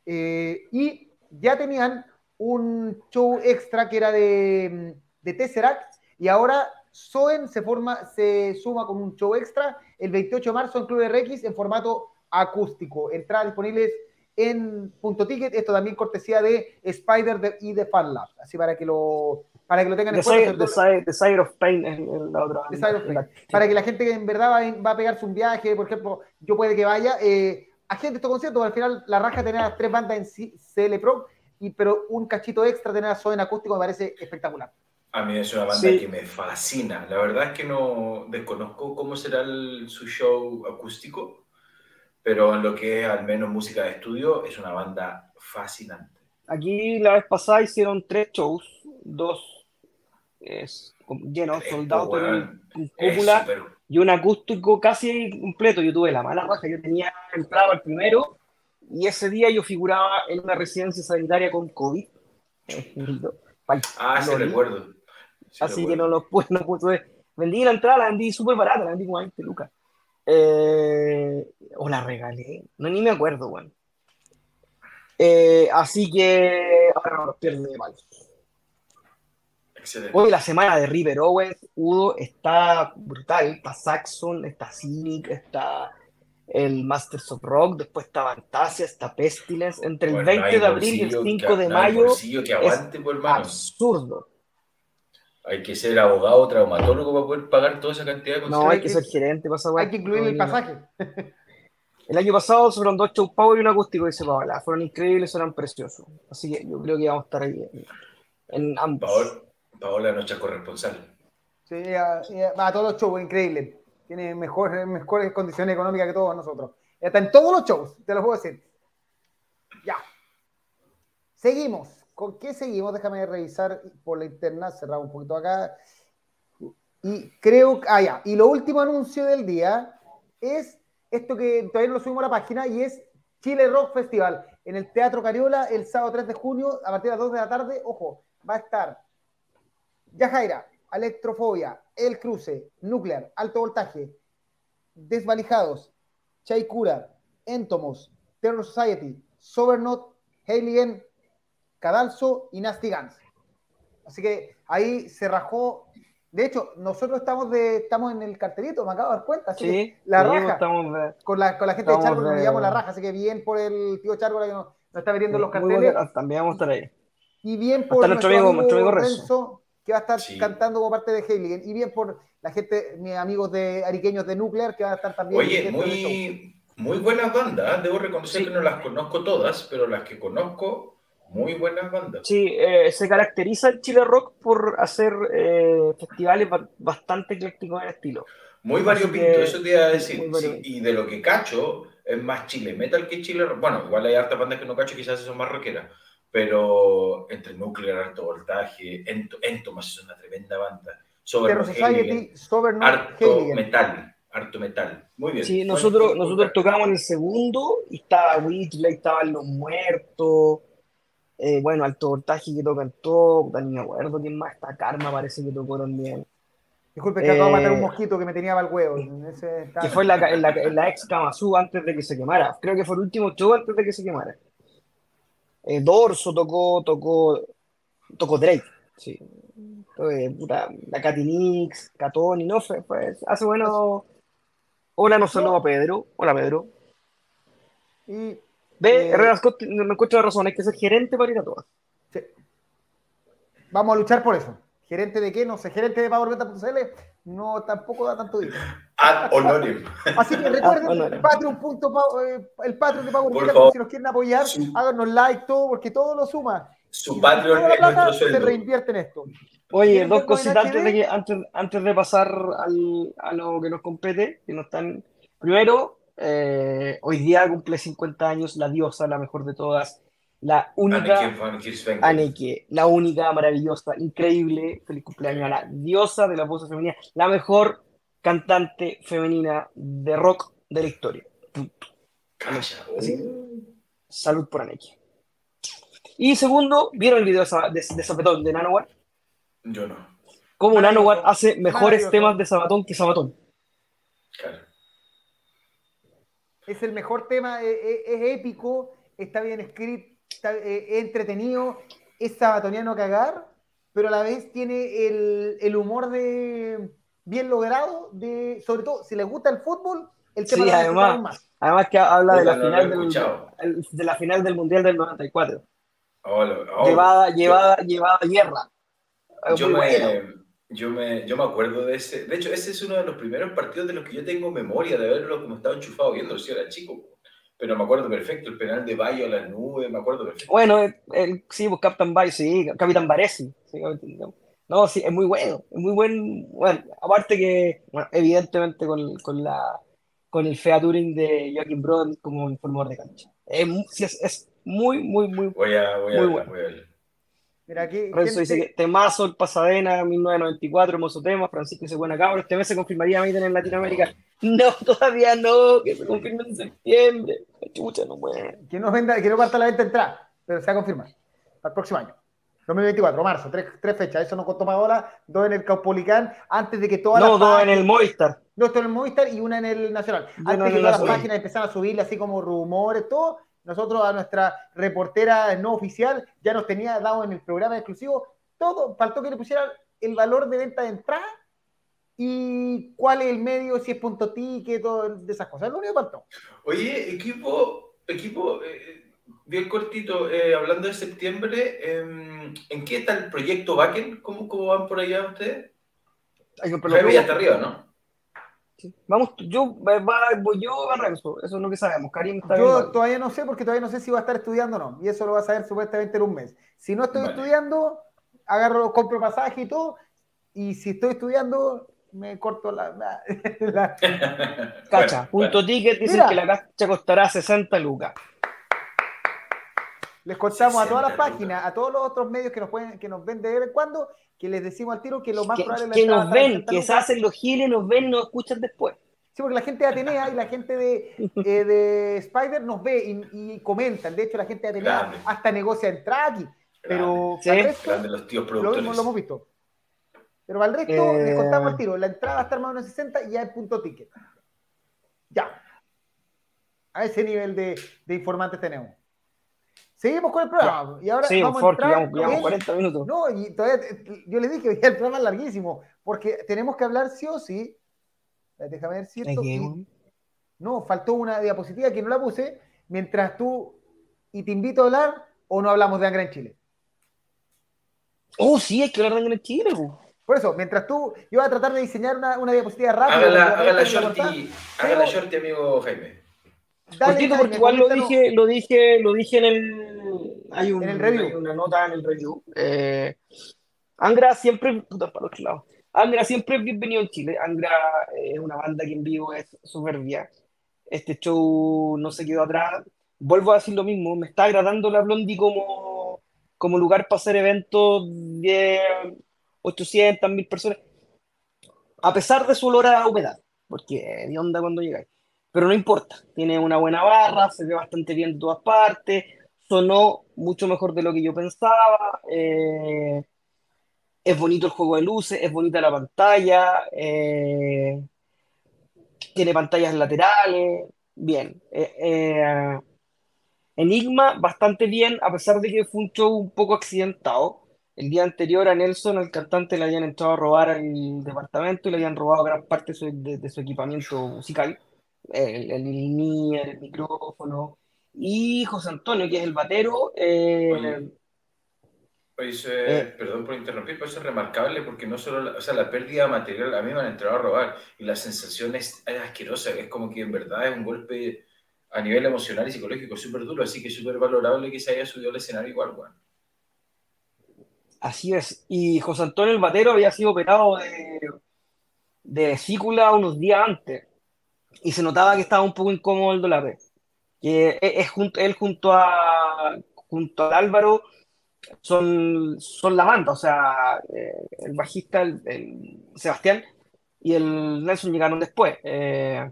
[SPEAKER 1] Eh, y ya tenían un show extra que era de, de Tesseract y ahora Soen se, forma, se suma con un show extra el 28 de marzo en Club RX en formato acústico. Entradas disponibles en punto ticket, esto también cortesía de Spider de- y de FanLab, así para que lo, para que lo tengan en cuenta.
[SPEAKER 2] Sire,
[SPEAKER 1] sobre
[SPEAKER 2] The
[SPEAKER 1] todo-
[SPEAKER 2] Sire- The Sire of Pain es la otra.
[SPEAKER 1] The
[SPEAKER 2] banda.
[SPEAKER 1] Sire of Pain. para que la gente que en verdad va, va a pegarse un viaje, por ejemplo, yo puede que vaya, eh, agente estos conciertos, al final la raja tener las tres bandas en sí- CL Pro, y, pero un cachito extra tener a Soen acústico me parece espectacular.
[SPEAKER 3] A mí es una banda
[SPEAKER 2] Sí.
[SPEAKER 3] que me fascina. La verdad es que no desconozco cómo será el- su show acústico, pero en lo que es al menos música de estudio, es una banda fascinante.
[SPEAKER 2] Aquí la vez pasada hicieron tres shows, dos es,
[SPEAKER 3] Esto,
[SPEAKER 2] soldados con cúpula y un acústico casi completo. Yo tuve la mala raja, yo tenía entrado al primero y ese día yo figuraba en una residencia sanitaria con COVID.
[SPEAKER 3] Ah, sí, recuerdo. Sí,
[SPEAKER 2] Así que no lo pude, no pude. Vendí la entrada, la vendí súper barata, la vendí como 20 lucas. Eh, o la regalé, no ni me acuerdo, bueno. Eh, así que ahora los pierde de mal.
[SPEAKER 3] Excelente.
[SPEAKER 2] Hoy la semana de River Owens, Udo, está brutal. Está Saxon, está Cynic, está el Masters of Rock, después está Fantasia, está Pestilence. Entre el
[SPEAKER 3] Bueno,
[SPEAKER 2] 20
[SPEAKER 3] hay
[SPEAKER 2] de abril y el
[SPEAKER 3] bolsillo
[SPEAKER 2] 5
[SPEAKER 3] que-
[SPEAKER 2] de mayo
[SPEAKER 3] bolsillo que aguante, por hermano.
[SPEAKER 2] absurdo.
[SPEAKER 3] Hay que ser abogado, traumatólogo para poder pagar toda esa cantidad de
[SPEAKER 2] No, hay que ser gerente weá.
[SPEAKER 1] Hay que incluir el pasaje.
[SPEAKER 2] El año pasado fueron dos show power y un acústico, dice Paola. Fueron increíbles, eran preciosos. Así que yo creo que vamos a estar ahí en, en ambos.
[SPEAKER 3] Paola, Paola, nuestra corresponsal.
[SPEAKER 1] Sí, a, a todos los shows, increíble. Tiene mejores, mejores condiciones económicas que todos nosotros. Está en todos los shows, te lo puedo decir. Ya. Seguimos. ¿Con qué seguimos? Déjame revisar por la interna, cerramos un poquito acá. Y creo que. Ah, ya. Y lo último anuncio del día es esto que todavía no lo subimos a la página y es Chile Rock Festival en el Teatro Cariola el sábado 3 de junio a partir de las 2 de la tarde. Ojo, va a estar Yajaira, Electrofobia, El Cruce, Nuclear, Alto Voltaje, Desvalijados, Chaikura, Entomos, Terror Society, Sobernot, Alien, Cadalso y Nasty Guns. Así que ahí se rajó. De hecho, nosotros estamos de estamos en el cartelito, me acabo de dar cuenta. Así que
[SPEAKER 2] Sí,
[SPEAKER 1] la
[SPEAKER 2] sí,
[SPEAKER 1] raja.
[SPEAKER 2] de-
[SPEAKER 1] Con la, con la gente de Chárgola nos llevamos la raja, así que bien por el tío Chárgola que nos, nos está metiendo en los carteles.
[SPEAKER 2] también vamos a estar ahí.
[SPEAKER 1] Y bien por
[SPEAKER 2] Hasta nuestro amigo- nuestro amigo Renzo.
[SPEAKER 1] Renzo, que va a estar
[SPEAKER 3] Sí.
[SPEAKER 1] cantando como parte de Heiligen. Y bien por la gente, mis amigos de ariqueños de Nuclear, que van a estar también.
[SPEAKER 3] Oye, muy, muy buenas bandas. ¿eh? Debo reconocer
[SPEAKER 2] Sí.
[SPEAKER 3] que no las conozco todas, pero las que conozco, muy buenas bandas.
[SPEAKER 2] Sí, eh, se caracteriza el Chile Rock por hacer eh, festivales ba- bastante eclécticos en estilo.
[SPEAKER 3] Muy variopinto,
[SPEAKER 2] que-
[SPEAKER 3] eso te iba a decir. Sí, y de lo que cacho, es más Chile Metal que Chile Rock. Bueno, igual hay hartas bandas que no cacho, quizás son más rockeras. Pero entre Nuclear, Alto Voltaje, Ento- Entomas es una tremenda banda. Sober
[SPEAKER 1] Society, Sober
[SPEAKER 3] harto metal, harto metal. Muy bien.
[SPEAKER 2] Sí, nosotros, nosotros tocamos en el segundo y estaba Whitley, estaban Los Muertos, eh, bueno, Alto Voltaje que tocan todo, puta, ni me acuerdo quién más, está Karma parece que tocó también,
[SPEAKER 1] Disculpe, que acabo de matar un
[SPEAKER 2] Eh,
[SPEAKER 1] mosquito que me tenía para el huevo. Ese
[SPEAKER 2] que fue en la, en la, en la ex Kamasu antes de que se quemara, creo que fue el último show antes de que se quemara. Eh, Dorso tocó, tocó, tocó Drake, sí. Eh, puta, la Katy Nix, Catoni, no, fue, fue- hace bueno. Hola, nos saludó a Pedro. Hola, Pedro.
[SPEAKER 1] Y
[SPEAKER 2] Ve,
[SPEAKER 1] Eh,
[SPEAKER 2] Herrera Scott, no me encuentro de razón, hay que ser gerente para ir a todas.
[SPEAKER 1] sí. vamos a luchar por eso. ¿Gerente de qué? No sé. Gerente de PowerBeta.cl no tampoco da tanto dinero.
[SPEAKER 3] Ad honorem.
[SPEAKER 1] Así que recuerden, eh, el Patreon de Power
[SPEAKER 3] Por favor.
[SPEAKER 1] si nos quieren apoyar,
[SPEAKER 3] Sí.
[SPEAKER 1] háganos like, todo, porque todo lo suma.
[SPEAKER 3] Su
[SPEAKER 1] Y
[SPEAKER 3] Patreon
[SPEAKER 1] toda la
[SPEAKER 3] es nuestro
[SPEAKER 1] plata se
[SPEAKER 3] sueldo.
[SPEAKER 1] reinvierte en esto.
[SPEAKER 2] Oye,
[SPEAKER 1] ¿Quieren
[SPEAKER 2] dos cositas antes de, que, antes, antes de pasar al, a lo que nos compete, que no están. Primero, eh, hoy día cumple 50 años la diosa, la mejor de todas, la única. Aneke, la única, maravillosa, increíble, feliz cumpleaños a la diosa de la voz femenina, la mejor cantante femenina de rock de la historia.
[SPEAKER 3] Calla.
[SPEAKER 2] Así. Salud por Aneke. Y segundo, ¿vieron el video de, de, de Zapatón de Nanowar?
[SPEAKER 3] Yo no.
[SPEAKER 2] Cómo. Nanowar hace mejores temas de Sabatón que Sabatón.
[SPEAKER 3] Claro.
[SPEAKER 1] Es el mejor tema, eh, eh, es épico, está bien escrito, está, es entretenido, es sabatoniano a cagar, pero a la vez tiene el, el humor de bien logrado, de, sobre todo si les gusta el fútbol, el tema
[SPEAKER 2] Sí,
[SPEAKER 1] lo
[SPEAKER 2] además,
[SPEAKER 1] más.
[SPEAKER 2] además que habla de la, final del, de la final del Mundial del 94.
[SPEAKER 3] Hola, oh,
[SPEAKER 2] llevada,
[SPEAKER 3] yo-
[SPEAKER 2] llevada, llevada a guerra.
[SPEAKER 3] Yo me,
[SPEAKER 2] bueno.
[SPEAKER 3] yo, me, yo me acuerdo de ese. De hecho, ese es uno de los primeros partidos de los que yo tengo memoria de haberlo como estaba enchufado viendo, si era chico. Pero me acuerdo perfecto, el penal de Bayo a las nubes, me acuerdo perfecto.
[SPEAKER 2] Bueno, el, el- sí, pues Captain Bay, sí, Capitán Baresi. sí, Capitán- no, sí, es muy bueno, es muy buen. Bueno, aparte que, bueno, evidentemente con, con la con el featuring de Joaquín Brown como informador de cancha. Es, es, es muy, muy, muy.
[SPEAKER 3] Voy a, voy a,
[SPEAKER 2] Muy bueno.
[SPEAKER 3] voy a ver.
[SPEAKER 1] Mira, aquí,
[SPEAKER 2] Renzo dice que temazo, el Pasadena, 1994, hermoso tema. Francisco dice, buena cabra, este mes se confirmaría Maiden en Latinoamérica. No, todavía no, que se confirme en septiembre. Chucha, no puede.
[SPEAKER 1] que no venda, que no parta la venta entrada, pero se va a confirmar para el próximo año. 2024, marzo, tres, tres fechas, eso nos contó ahora, dos en el Caupolicán, antes de que todas
[SPEAKER 2] No,
[SPEAKER 1] las
[SPEAKER 2] dos en
[SPEAKER 1] páginas-
[SPEAKER 2] el Movistar.
[SPEAKER 1] Dos en el Movistar y una en el Nacional. Antes
[SPEAKER 2] en
[SPEAKER 1] que todas las páginas empezaran a subirle así como rumores, todo, nosotros a nuestra reportera no oficial ya nos tenía dado en el programa exclusivo todo, faltó que le pusieran el valor de venta de entrada y cuál es el medio, si es punto ticket, todo de esas cosas. Es lo único que faltó.
[SPEAKER 3] Oye, equipo, equipo, eh, bien cortito, eh, hablando de septiembre, em, ¿en qué está el proyecto Backen? ¿Cómo, ¿Cómo van por allá ustedes?
[SPEAKER 2] Que pero
[SPEAKER 3] Jaime ya está arriba, ¿no?
[SPEAKER 2] Sí. Vamos, yo, va- voy yo a Renzo, eso es lo que sabemos. Karim está
[SPEAKER 1] Yo
[SPEAKER 2] bien.
[SPEAKER 1] todavía no sé porque todavía no sé si va a estar estudiando o no. Y eso lo va a saber supuestamente en un mes. Si no estoy
[SPEAKER 3] Vale.
[SPEAKER 1] estudiando, agarro, compro pasaje y todo. Y si estoy estudiando, me corto la. la- la-
[SPEAKER 2] Cacha,
[SPEAKER 3] Bueno,
[SPEAKER 2] punto
[SPEAKER 3] bueno.
[SPEAKER 2] ticket, dicen
[SPEAKER 1] Mira.
[SPEAKER 2] que la cacha costará 60 lucas.
[SPEAKER 1] Les contamos a todas las
[SPEAKER 3] 60
[SPEAKER 1] páginas, a todos los otros medios que nos pueden, que nos ven de vez en cuando, que les decimos al tiro que lo más
[SPEAKER 2] Que,
[SPEAKER 1] probable es la
[SPEAKER 2] que nos
[SPEAKER 1] está en
[SPEAKER 2] ven,
[SPEAKER 1] 60
[SPEAKER 2] que se hacen los giles, nos ven, nos escuchan después.
[SPEAKER 1] Sí, porque la gente de Atenea y la gente de, eh, de Spider nos ve y, y comentan. De hecho, la gente de Atenea
[SPEAKER 3] Grande.
[SPEAKER 1] hasta negocia entrada aquí. Pero
[SPEAKER 2] Sí.
[SPEAKER 1] para el resto,
[SPEAKER 3] los tíos
[SPEAKER 1] lo, lo hemos visto. Pero para el resto,
[SPEAKER 2] Eh,
[SPEAKER 1] les contamos al tiro. La entrada va a estar más o menos 60 y ya es punto ticket. Ya. A ese nivel de, de informantes tenemos. Seguimos con el programa. Y ahora
[SPEAKER 2] Sí,
[SPEAKER 1] vamos a
[SPEAKER 2] Forky,
[SPEAKER 1] entrar
[SPEAKER 2] llevamos, llevamos
[SPEAKER 1] en-
[SPEAKER 2] 40 minutos.
[SPEAKER 1] No, y todavía, yo les dije, el programa es larguísimo, porque tenemos que hablar sí o sí. Déjame ver si esto... Y- no, faltó una diapositiva que no la puse, mientras tú, y te invito a hablar, o no hablamos de Angra en Chile.
[SPEAKER 2] Oh, sí, hay que hablar de Angra en Chile, po.
[SPEAKER 1] Por eso, mientras tú, yo voy a tratar de diseñar una, una diapositiva rápida.
[SPEAKER 3] Hágala
[SPEAKER 1] la
[SPEAKER 3] shorty, hágala shorty, amigo Jaime.
[SPEAKER 1] Dale,
[SPEAKER 2] Cortito,
[SPEAKER 1] Jaime,
[SPEAKER 2] porque igual lo dije, lo dije, lo dije en el, hay, un-
[SPEAKER 1] En el review.
[SPEAKER 2] hay una nota en el review. Eh, Angra siempre, puta, para otro lado. Angra siempre es bienvenido en Chile. Angra es una banda que en vivo es soberbia. Este show no se quedó atrás. Vuelvo a decir lo mismo, me está agradando la Blondie como, como lugar para hacer eventos de 800, 1000 personas. A pesar de su olor a humedad, porque de onda cuando llegáis pero no importa, tiene una buena barra, se ve bastante bien de todas partes, sonó mucho mejor de lo que yo pensaba, eh, es bonito el juego de luces, es bonita la pantalla, eh, tiene pantallas laterales, bien. Eh, Enigma, bastante bien, a pesar de que fue un show un poco accidentado. El día anterior a Nelson, al cantante, le habían entrado a robar al departamento y le habían robado gran parte de su, equipamiento musical el, el linier, el micrófono. Y José Antonio, que es el batero, eh,
[SPEAKER 3] Oye.
[SPEAKER 2] Eh.
[SPEAKER 3] perdón por interrumpir, pero eso es remarcable porque no solo, la, o sea, la pérdida material, a mí me han entrado a robar y la sensación es, es asquerosa, es como que en verdad es un golpe a nivel emocional y psicológico súper duro, así que súper valorable que se haya subido al escenario igual, weón.
[SPEAKER 2] así es. Y José Antonio, el batero, había sido operado de, de vesícula unos días antes. Y se notaba que estaba un poco incómodo el dólar. Que es, es junto, él junto a junto al Álvaro son, son la banda, o sea, eh, el bajista, el, Sebastián y el Nelson llegaron después. Eh,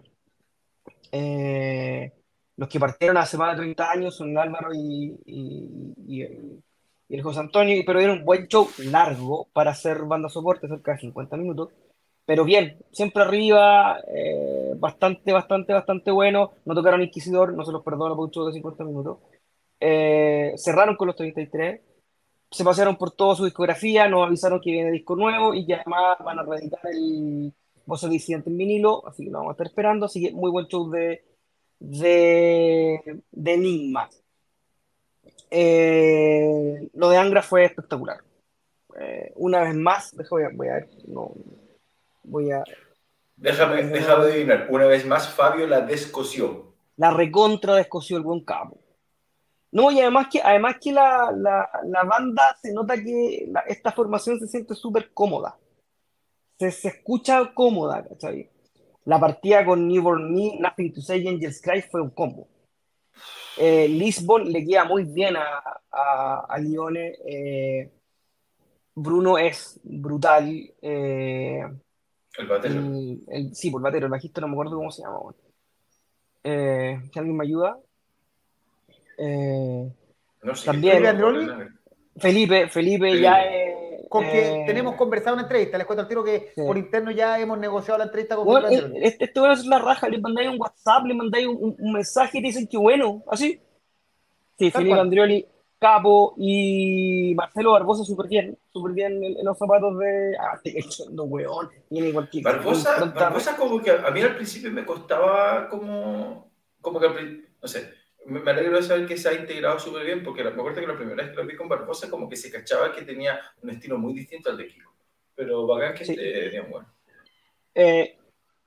[SPEAKER 2] eh, los que partieron hace más de 30 años son Álvaro y, y el José Antonio, pero era un buen show largo para hacer banda soporte, cerca de 50 minutos. Pero bien, siempre arriba, eh, bastante, bastante, bastante bueno. No tocaron Inquisidor, no se los perdono por un show de 50 minutos. Eh, cerraron con los 33, se pasearon por toda su discografía, nos avisaron que viene disco nuevo y que además van a reeditar el Voces Disidente en vinilo, así que lo vamos a estar esperando. Así que muy buen show de, de, de Enigma. Eh, lo de Angra fue espectacular. Una vez más, voy a, voy a ver, no, voy a,
[SPEAKER 3] Déjame, déjame adivinar, una vez más Fabio la descoció.
[SPEAKER 2] la recontra descosió el buen capo. No, y además que, además que la, la, la banda se nota que la- esta formación se siente súper cómoda. Se, se escucha cómoda, ¿cachai? La partida con Newborn Me, Nothing to Say, Angels Cry fue un combo. Eh, Lisbon le queda muy bien a, a, a Lione. eh, Bruno es brutal. eh,
[SPEAKER 3] El batero.
[SPEAKER 2] el, el- sí, por batero, el bajista no me acuerdo cómo se llama. Eh, si alguien me ayuda. Eh,
[SPEAKER 3] No sé,
[SPEAKER 2] también-. Felipe, Felipe
[SPEAKER 3] Felipe.
[SPEAKER 2] ya es.
[SPEAKER 1] Con que
[SPEAKER 2] eh,
[SPEAKER 1] tenemos conversado una entrevista, les cuento al tiro que
[SPEAKER 2] Sí.
[SPEAKER 1] por interno ya hemos negociado la entrevista con Felipe
[SPEAKER 2] el- este, este es la raja, le mandáis un WhatsApp, le mandáis un, un- un mensaje y te dicen que bueno, así. Sí,
[SPEAKER 1] Tal
[SPEAKER 2] Felipe
[SPEAKER 1] cual.
[SPEAKER 2] Andrioli, Capo y Marcelo Barbosa súper bien, súper bien en, en los zapatos de. Ah, estoy echando weón. Tiene cualquier.
[SPEAKER 3] Barbosa, Barbosa como que a mí al principio me costaba como, como que, no sé, me alegro de saber que se ha integrado súper bien, porque la- me acuerdo que la primera vez que lo vi con Barbosa como que se cachaba que tenía un estilo muy distinto al de Kiko. Pero bacán que
[SPEAKER 2] Sí.
[SPEAKER 3] esté bien bueno.
[SPEAKER 2] Eh,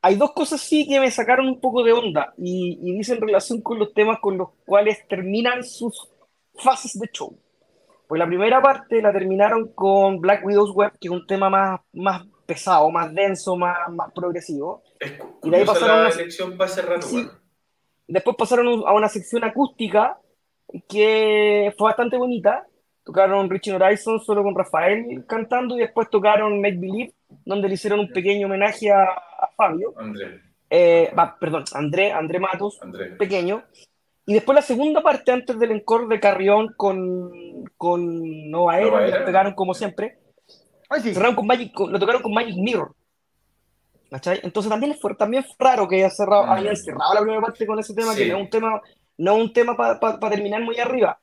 [SPEAKER 2] hay dos cosas sí que me sacaron un poco de onda y, y dicen relación con los temas con los cuales terminan sus fases de show. Pues la primera parte la terminaron con Black Widow's Web, que es un tema más, más pesado, más denso, más, más progresivo.
[SPEAKER 3] Es
[SPEAKER 2] Y de ahí pasaron
[SPEAKER 3] la para cerrar,
[SPEAKER 2] Sí. Después pasaron a una sección acústica que fue bastante bonita. Tocaron Richie Horizon solo con Rafael cantando y después tocaron Make Believe, donde le hicieron un pequeño homenaje a, a Fabio.
[SPEAKER 3] André,
[SPEAKER 2] Eh, perdón, André, André Matos,
[SPEAKER 3] André.
[SPEAKER 2] pequeño. Y después la segunda parte, antes del encore de Carrión con, con Nova Era,
[SPEAKER 3] Nova
[SPEAKER 2] que pegaron como siempre.
[SPEAKER 1] Ay, sí.
[SPEAKER 2] Cerraron con Magic, con- lo tocaron con Magic Mirror. ¿Cachai? Entonces también fue, también fue raro que haya cerrado, hayan cerrado la primera parte con ese tema,
[SPEAKER 3] Sí.
[SPEAKER 2] que no es un tema, no es un tema para terminar muy arriba.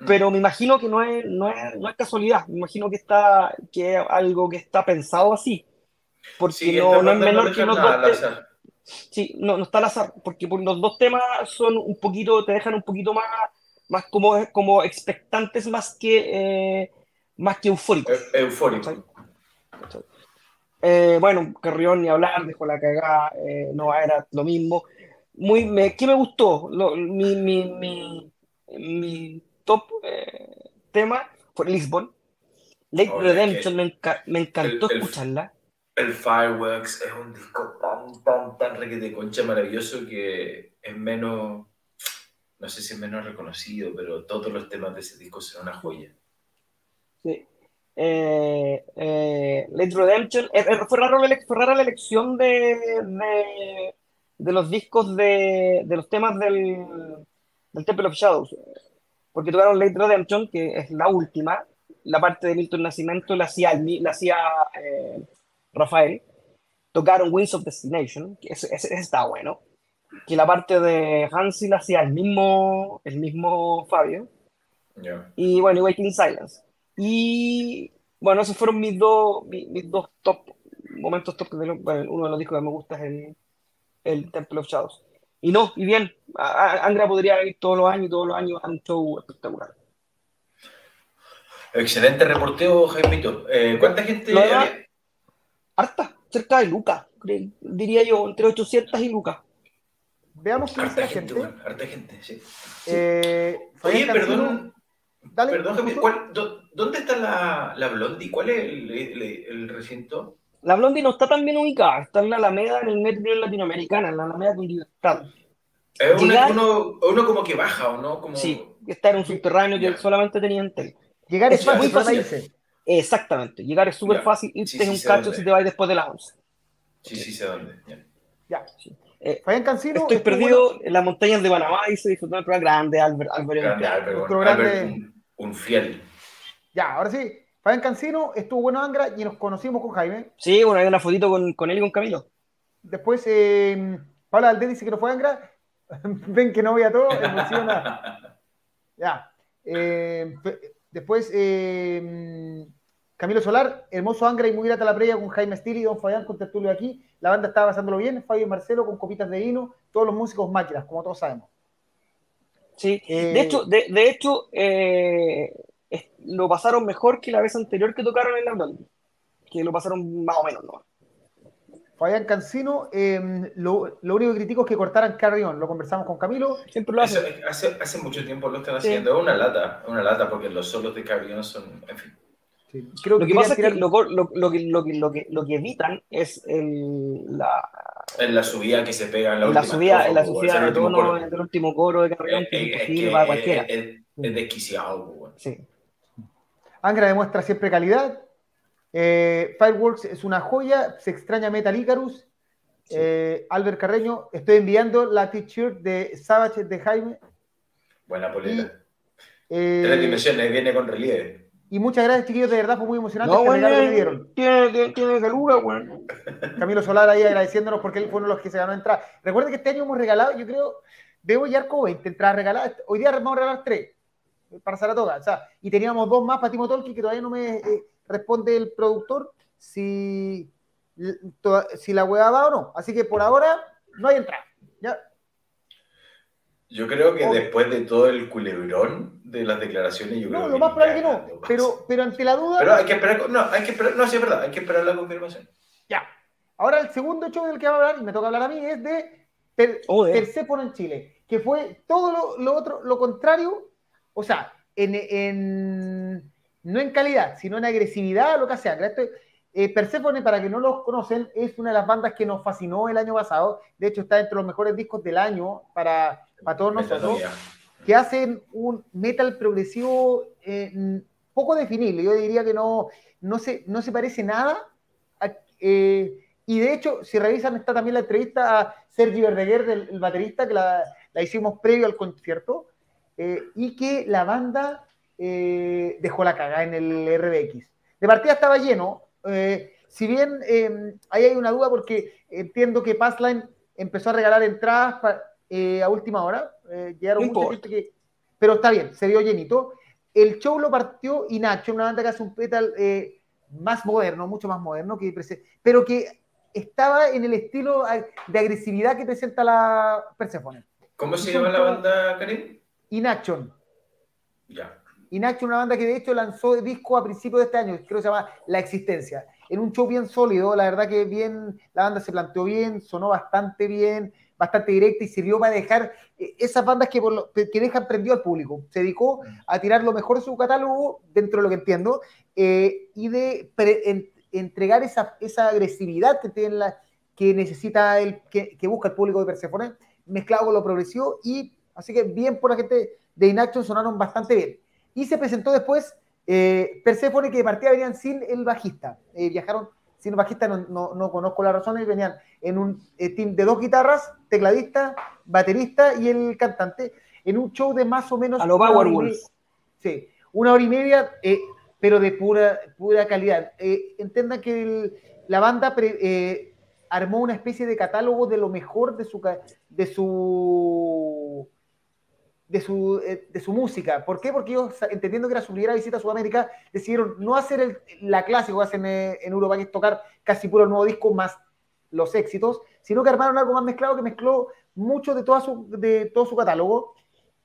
[SPEAKER 3] Mm.
[SPEAKER 2] Pero me imagino que no es, no es, no es casualidad, me imagino que está, que es algo que está pensado así. Porque
[SPEAKER 3] Sí,
[SPEAKER 2] no, no es menor que los dos. Sí, no, no está al azar, porque por los dos temas son un poquito, te dejan un poquito más, más como, como expectantes más que, eh, más que eufóricos.
[SPEAKER 3] Eu- Eufórico.
[SPEAKER 2] ¿cachai? ¿Cachai? Eh, bueno, Carrión ni hablar, dejó la cagada, eh, Nova era lo mismo. Muy, me, ¿qué me gustó? Lo- mi, mi, mi, mi top tema fue Lisbon. Late
[SPEAKER 3] Oye,
[SPEAKER 2] Redemption, me, enca- me encantó
[SPEAKER 3] el- el-
[SPEAKER 2] escucharla.
[SPEAKER 3] El Fireworks es un disco tan, tan, tan requete concha maravilloso que es menos, no sé si es menos reconocido, pero todos los temas de ese disco son una joya.
[SPEAKER 2] Sí. Eh, eh, Late Redemption. eh, eh, fue, raro rara la elección de, de, los discos de, de los temas del, del Temple of Shadows. Porque tocaron Late Redemption, que es la última. La parte de Milton Nascimento la hacía, la hacía eh, Rafael. Tocaron Winds of Destination, que ese, está bueno. Que la parte de Hansi la hacía el mismo, el mismo Fabio. Y bueno, y Waiting in Silence. Y bueno, esos fueron mis dos, mis, mis dos top momentos top. de bueno, uno de los discos que me gusta es el, el Temple of Shadows. Y no, y bien, a- a- Angra podría ir todos los años y todos los años a un show espectacular.
[SPEAKER 3] Excelente reporteo, Jaimito. Eh, ¿Cuánta gente había?
[SPEAKER 2] Harta, cerca de Lucas, diría yo, entre 800 y Lucas.
[SPEAKER 1] Veamos es
[SPEAKER 3] Harta
[SPEAKER 1] la
[SPEAKER 3] gente,
[SPEAKER 1] gente.
[SPEAKER 3] bueno, harta gente, sí.
[SPEAKER 1] Eh,
[SPEAKER 3] Oye,
[SPEAKER 1] Cancino,
[SPEAKER 3] perdón,
[SPEAKER 1] dale,
[SPEAKER 3] perdón,
[SPEAKER 1] ¿te
[SPEAKER 3] Jaime,
[SPEAKER 1] gustó?
[SPEAKER 3] ¿cuál- dó- ¿dónde está la, la Blondie? ¿Cuál es el, el- el recinto?
[SPEAKER 2] La Blondie no está tan bien ubicada, está en la Alameda, en el metro latinoamericana, en la Alameda con libertad.
[SPEAKER 3] Es una-
[SPEAKER 2] Llegar-
[SPEAKER 3] uno, uno como que baja, ¿o no? Como...
[SPEAKER 2] Sí, está en un subterráneo que solamente tenía Entel.
[SPEAKER 1] Llegar es
[SPEAKER 2] Es
[SPEAKER 1] fácil,
[SPEAKER 2] muy fácil. Exactamente, llegar es súper fácil, irte
[SPEAKER 3] Sí,
[SPEAKER 2] es
[SPEAKER 3] sí,
[SPEAKER 2] un cacho si te vas después de las 11.
[SPEAKER 3] Sí, sí, sé dónde. ya.
[SPEAKER 1] Ya.
[SPEAKER 2] Eh,
[SPEAKER 1] Fabián Cancino.
[SPEAKER 2] estoy perdido
[SPEAKER 1] bueno.
[SPEAKER 2] en las montañas de Panamá y se disfrutó el programa grande, Albert, Álvaro
[SPEAKER 3] Grande. Albert, bueno,
[SPEAKER 1] grande-
[SPEAKER 3] Albert, un, un fiel.
[SPEAKER 1] Ya, ahora sí. Fabián Cancino estuvo bueno Angra y nos conocimos con Jaime.
[SPEAKER 2] Sí, bueno, hay una fotito con, con él y con Camilo.
[SPEAKER 1] Después, eh, Paula Valdés dice que no fue Angra. Ven que no voy a todo, emociona. Ya. Eh, después, eh, Camilo Solar, hermoso Angra y muy grata la previa con Jaime Stili y Don Fabián con Tertulio aquí. La banda estaba pasándolo bien, Fabio y Marcelo con copitas de vino, todos los músicos máquinas, como todos sabemos.
[SPEAKER 2] Sí,
[SPEAKER 1] Eh,
[SPEAKER 2] de hecho, de, de hecho eh, es- lo pasaron mejor que la vez anterior que tocaron en la Blondie, que lo pasaron más o menos, ¿no?
[SPEAKER 1] Fabián Cancino, eh, lo, lo único que critico es que cortaran Carrión, lo conversamos con Camilo.
[SPEAKER 2] Siempre lo
[SPEAKER 3] hace, hace mucho tiempo lo están haciendo. Es una lata, es una lata porque los solos de Carrión son, en fin.
[SPEAKER 1] Creo
[SPEAKER 2] Lo que pasa es que
[SPEAKER 1] tirar-
[SPEAKER 2] lo, cor- lo, lo que, lo, que, lo, que, lo que evitan es el, la,
[SPEAKER 3] En la subida que se pega en la
[SPEAKER 2] en la
[SPEAKER 3] última
[SPEAKER 2] subida, en la subida
[SPEAKER 3] es el
[SPEAKER 2] de
[SPEAKER 3] último
[SPEAKER 2] tono
[SPEAKER 3] coro.
[SPEAKER 2] del último coro de Carrión, que es
[SPEAKER 3] Eh, eh,
[SPEAKER 2] imposible
[SPEAKER 3] que
[SPEAKER 2] para cualquiera.
[SPEAKER 3] Es, es- es desquiciado, bueno.
[SPEAKER 2] Sí.
[SPEAKER 1] Angra demuestra siempre calidad. Eh, Fireworks es una joya. Se extraña Metal Icarus. Eh, Albert Carreño, estoy enviando la t-shirt de Savage de Jaime.
[SPEAKER 3] Buena polera.
[SPEAKER 1] Eh,
[SPEAKER 3] Tres dimensiones, viene con relieve.
[SPEAKER 1] Y muchas gracias, chiquillos, de verdad fue muy emocionante
[SPEAKER 2] No,
[SPEAKER 1] este
[SPEAKER 2] bueno,
[SPEAKER 1] que dieron.
[SPEAKER 2] tiene, tiene, tiene caluga, weón.
[SPEAKER 1] Camilo Solar ahí agradeciéndonos porque él fue uno de los que se ganó entrada. Recuerden que este año hemos regalado, yo creo, debo ya como 20 entradas regaladas. Hoy día vamos a regalar tres para Saratoga. O sea, y teníamos dos más para Timo Tolki que todavía no me eh, responde el productor si, to- si la hueá va o no. Así que por ahora no hay entrada. ¿ya?
[SPEAKER 3] Yo creo que después de todo el culebrón de las declaraciones, yo creo
[SPEAKER 1] No,
[SPEAKER 3] que
[SPEAKER 1] lo más probable que no. Pero, pero ante la duda,
[SPEAKER 3] Pero hay que esperar, no, hay que esperar, no, sí es verdad, hay que esperar la confirmación.
[SPEAKER 1] ya. Ahora el segundo show del que vamos a hablar, y me toca hablar a mí, es de Per
[SPEAKER 2] Joder.
[SPEAKER 1] Perséfone en Chile, que fue todo lo, lo otro, lo contrario, o sea, en, en- no en calidad, sino en agresividad, lo que sea. Esto, eh, Perséfone, para que no los conocen, es una de las bandas que nos fascinó el año pasado. De hecho, está entre los mejores discos del año para, para todos nosotros que hacen un metal progresivo eh, poco definible. Yo diría que no, no, se, no se parece nada. a- eh, y de hecho, si revisan, está también la entrevista a Sergi Verdeguer, el baterista, que la, la hicimos previo al concierto, eh, y que la banda dejó la cagada en el RBX. De partida estaba lleno. Eh, si bien eh, ahí hay una duda, porque entiendo que Passline empezó a regalar entradas pa- eh, a última hora. eh, llegaron mucha gente que. Pero está bien, se vio llenito. El show lo partió Inaction, una banda que hace un metal eh, más moderno, mucho más moderno, que pero que estaba en el estilo de agresividad que presenta la Persephone.
[SPEAKER 3] ¿Cómo se llama la banda, Karim?
[SPEAKER 1] Inaction.
[SPEAKER 3] Ya,
[SPEAKER 1] Inaction, una banda que de hecho lanzó disco a principios de este año, creo que se llama La Existencia. En un show bien sólido, la verdad que bien, la banda se planteó bien, sonó bastante bien, bastante directa y sirvió para dejar eh, esas bandas que, que dejan prendido al público. Se dedicó a tirar lo mejor de su catálogo, dentro de lo que entiendo, eh, y de entregar esa, esa agresividad que, tiene la, que necesita el que, que, busca el público de Persephone, mezclado con lo progresivo, y así que bien por la gente de Inaction sonaron bastante bien. Y se presentó después eh, Persephone, que de partida venían sin el bajista. Eh, viajaron sin el bajista, no, no, no, conozco las razones, venían en un eh, team de dos guitarras, tecladista, baterista y el cantante, en un show de más o menos.
[SPEAKER 2] A lo Powerwolf.
[SPEAKER 1] Sí, una hora y media, eh, pero de pura, pura calidad. Entendan que el, la banda pre, armó una especie de catálogo de lo mejor de su, de su de su, eh, de su música. ¿Por qué? Porque ellos, entendiendo que era su primera visita a Sudamérica, decidieron no hacer el, la clásica que hacen eh, en Europa, que es tocar casi puro el nuevo disco más los éxitos, sino que armaron algo más mezclado que mezcló mucho de, toda su, de todo su catálogo.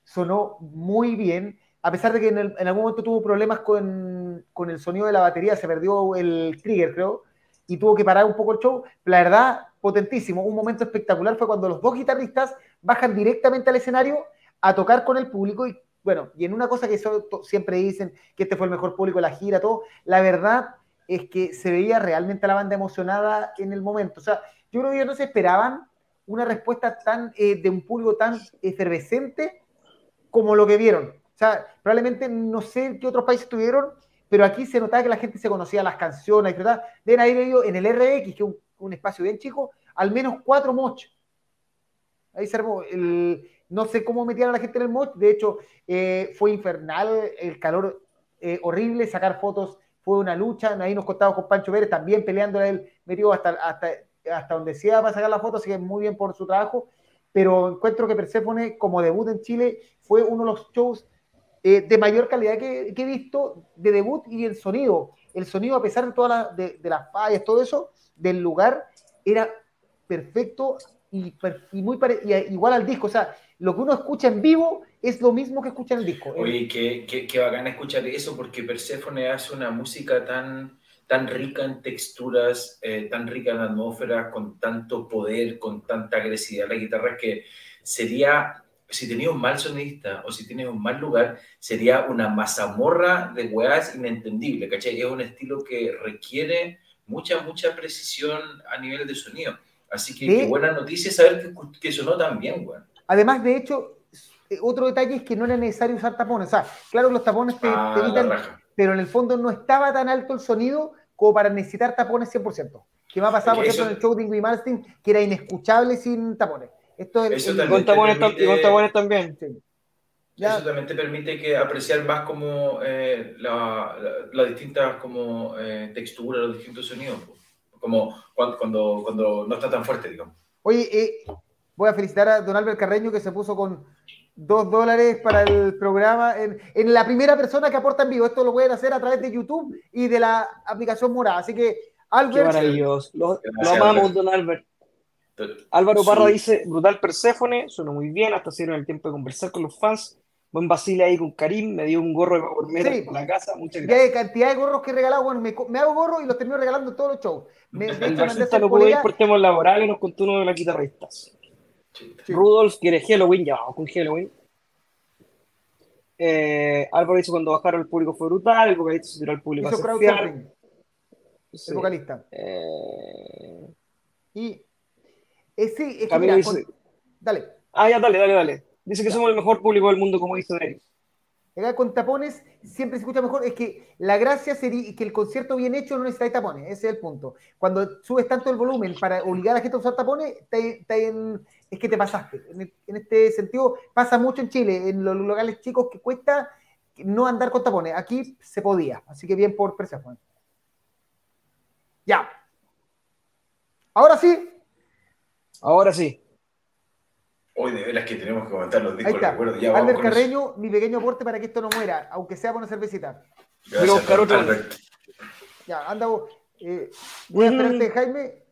[SPEAKER 1] Sonó muy bien, a pesar de que en, el, en algún momento tuvo problemas con, con, el sonido de la batería, se perdió el trigger, creo, y tuvo que parar un poco el show. La verdad, potentísimo. Un momento espectacular fue cuando los dos guitarristas bajan directamente al escenario a tocar con el público y bueno, y en una cosa que siempre dicen que este fue el mejor público de la gira, todo, la verdad es que se veía realmente a la banda emocionada en el momento. O sea, yo creo que ellos no se esperaban una respuesta tan eh, de un público tan efervescente como lo que vieron. O sea, probablemente no sé qué otros países tuvieron, pero aquí se notaba que la gente se conocía las canciones, ¿verdad? Deben haber ido en el RX, que es un, un espacio bien chico, al menos cuatro mochos. Ahí se armó el, no sé cómo metían a la gente en el mod, de hecho eh, fue infernal, el calor eh, horrible, sacar fotos fue una lucha, ahí nos contaba con Pancho Pérez también peleando él, metido hasta, hasta, hasta donde sea para sacar la foto, así que muy bien por su trabajo, pero encuentro que Persephone como debut en Chile fue uno de los shows eh, de mayor calidad que, he visto de debut y el sonido, el sonido a pesar de todas las de, las fallas, todo eso, del lugar, era perfecto y, muy pare, igual al disco, o sea, lo que uno escucha en vivo es lo mismo que escucha en el disco.
[SPEAKER 3] Oye, qué, qué, qué bacán escuchar eso, porque Persephone hace una música tan, tan rica en texturas, eh, tan rica en atmósfera, con tanto poder, con tanta agresividad la guitarra, que sería, si tenía un mal sonista o si tiene un mal lugar, sería una mazamorra de weas inentendible, ¿cachai? Es un estilo que requiere mucha, mucha precisión a nivel de sonido. Así que qué buena noticia saber que, que sonó tan bien, weón.
[SPEAKER 1] Además, de hecho, eh, otro detalle es que no era necesario usar tapones. O sea, claro, los tapones te, ah, te evitan, pero en el fondo no estaba tan alto el sonido como para necesitar tapones 100%. Que me ha pasado, por ejemplo, en el show de Ingrid Malmsteen, que era inescuchable sin tapones. Esto es
[SPEAKER 2] el, con, tapones permite, con tapones también.
[SPEAKER 3] Sí. Ya. Eso también te permite que apreciar más como eh, las la, la distintas como eh, texturas, los distintos sonidos, como cuando, cuando, cuando no está tan fuerte, digamos.
[SPEAKER 1] Oye, eh, Voy a felicitar a don Albert Carreño que se puso con dos dólares para el programa en, en, la primera persona que aporta en vivo. Esto lo pueden hacer a través de YouTube y de la aplicación Morada. Así que, Albert. Qué
[SPEAKER 2] maravilloso. Lo, lo amamos, don Albert. Álvaro Parra sí. dice: brutal Perséfone, suena muy bien, hasta se el tiempo de conversar con los fans. Buen Basile ahí con Karim, me dio un gorro de Power Metal sí. la casa, muchas gracias.
[SPEAKER 1] hay cantidad de gorros que he regalado, bueno, me, me, hago gorros y los termino regalando en todos los shows. Me,
[SPEAKER 2] el Barcista no pudo ir por temas laborales, nos contó uno de las guitarristas. Sí. Rudolf quiere Halloween, ya vamos con Halloween. Eh, Álvaro dice cuando bajaron el público fue brutal, el vocalista se tiró al público
[SPEAKER 1] Hizo
[SPEAKER 2] a
[SPEAKER 1] sí. El vocalista.
[SPEAKER 2] Eh...
[SPEAKER 1] Y ese es
[SPEAKER 2] que mira, dice... con...
[SPEAKER 1] Dale.
[SPEAKER 2] Ah, ya, dale, dale, dale. Dice que somos el mejor público del mundo, como dice Eric.
[SPEAKER 1] Acá con tapones siempre se escucha mejor. Es que la gracia sería que el concierto bien hecho no necesita tapones. Ese es el punto. Cuando subes tanto el volumen para obligar a la gente a usar tapones, te, te, es que te pasaste. En, en, este sentido, pasa mucho en Chile, en los locales chicos que cuesta no andar con tapones. Aquí se podía. Así que bien por Persephone. Ya. Ahora sí.
[SPEAKER 2] Ahora sí.
[SPEAKER 3] Hoy de veras que tenemos que comentar los discos.
[SPEAKER 1] Recuerdo. Ya Albert Carreño, mi pequeño aporte para que esto no muera, aunque sea por una cervecita.
[SPEAKER 3] Gracias, buscar otro.
[SPEAKER 1] Ya, anda vos. Eh, voy a esperarte, Jaime.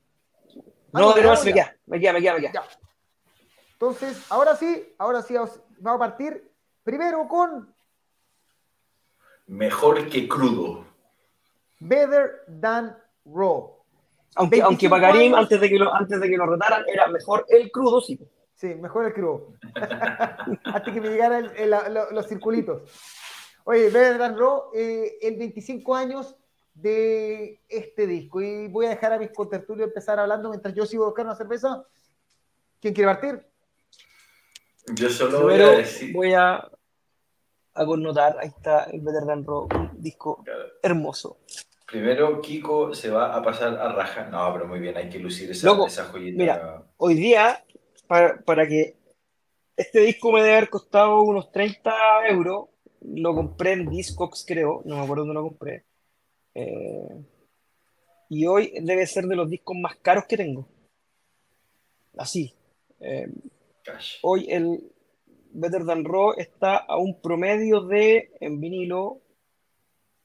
[SPEAKER 2] Ah, no, no, no, me queda, me queda, me queda, me queda.
[SPEAKER 1] Entonces, ahora sí, ahora sí, vamos a partir primero con
[SPEAKER 3] Mejor que crudo.
[SPEAKER 1] Better than raw.
[SPEAKER 2] Aunque, aunque
[SPEAKER 1] 25
[SPEAKER 2] para Karim,
[SPEAKER 1] años.
[SPEAKER 2] antes de, que lo, antes de que lo retaran, era mejor el crudo, sí.
[SPEAKER 1] Sí, mejor el crudo. Hasta que me llegaran los circulitos. Oye, Better Than Raw, eh, el 25 años de este disco. Y voy a dejar a mis contertulios empezar hablando mientras yo sigo buscando una cerveza. ¿Quién quiere partir?
[SPEAKER 3] Yo solo voy a decir.
[SPEAKER 2] voy a, a connotar, ahí está el Better Than Raw, un disco hermoso.
[SPEAKER 3] Primero, Kiko se va a pasar a raja. No, pero muy bien, hay que lucir esa,
[SPEAKER 2] Loco,
[SPEAKER 3] esa joyita.
[SPEAKER 2] mira. Hoy día, para, para que este disco me debe haber costado unos 30 euros, lo compré en Discogs, creo, no me acuerdo dónde lo compré. Eh, y hoy debe ser de los discos más caros que tengo. Así. Eh. Hoy el Better Than Raw está a un promedio de, en vinilo,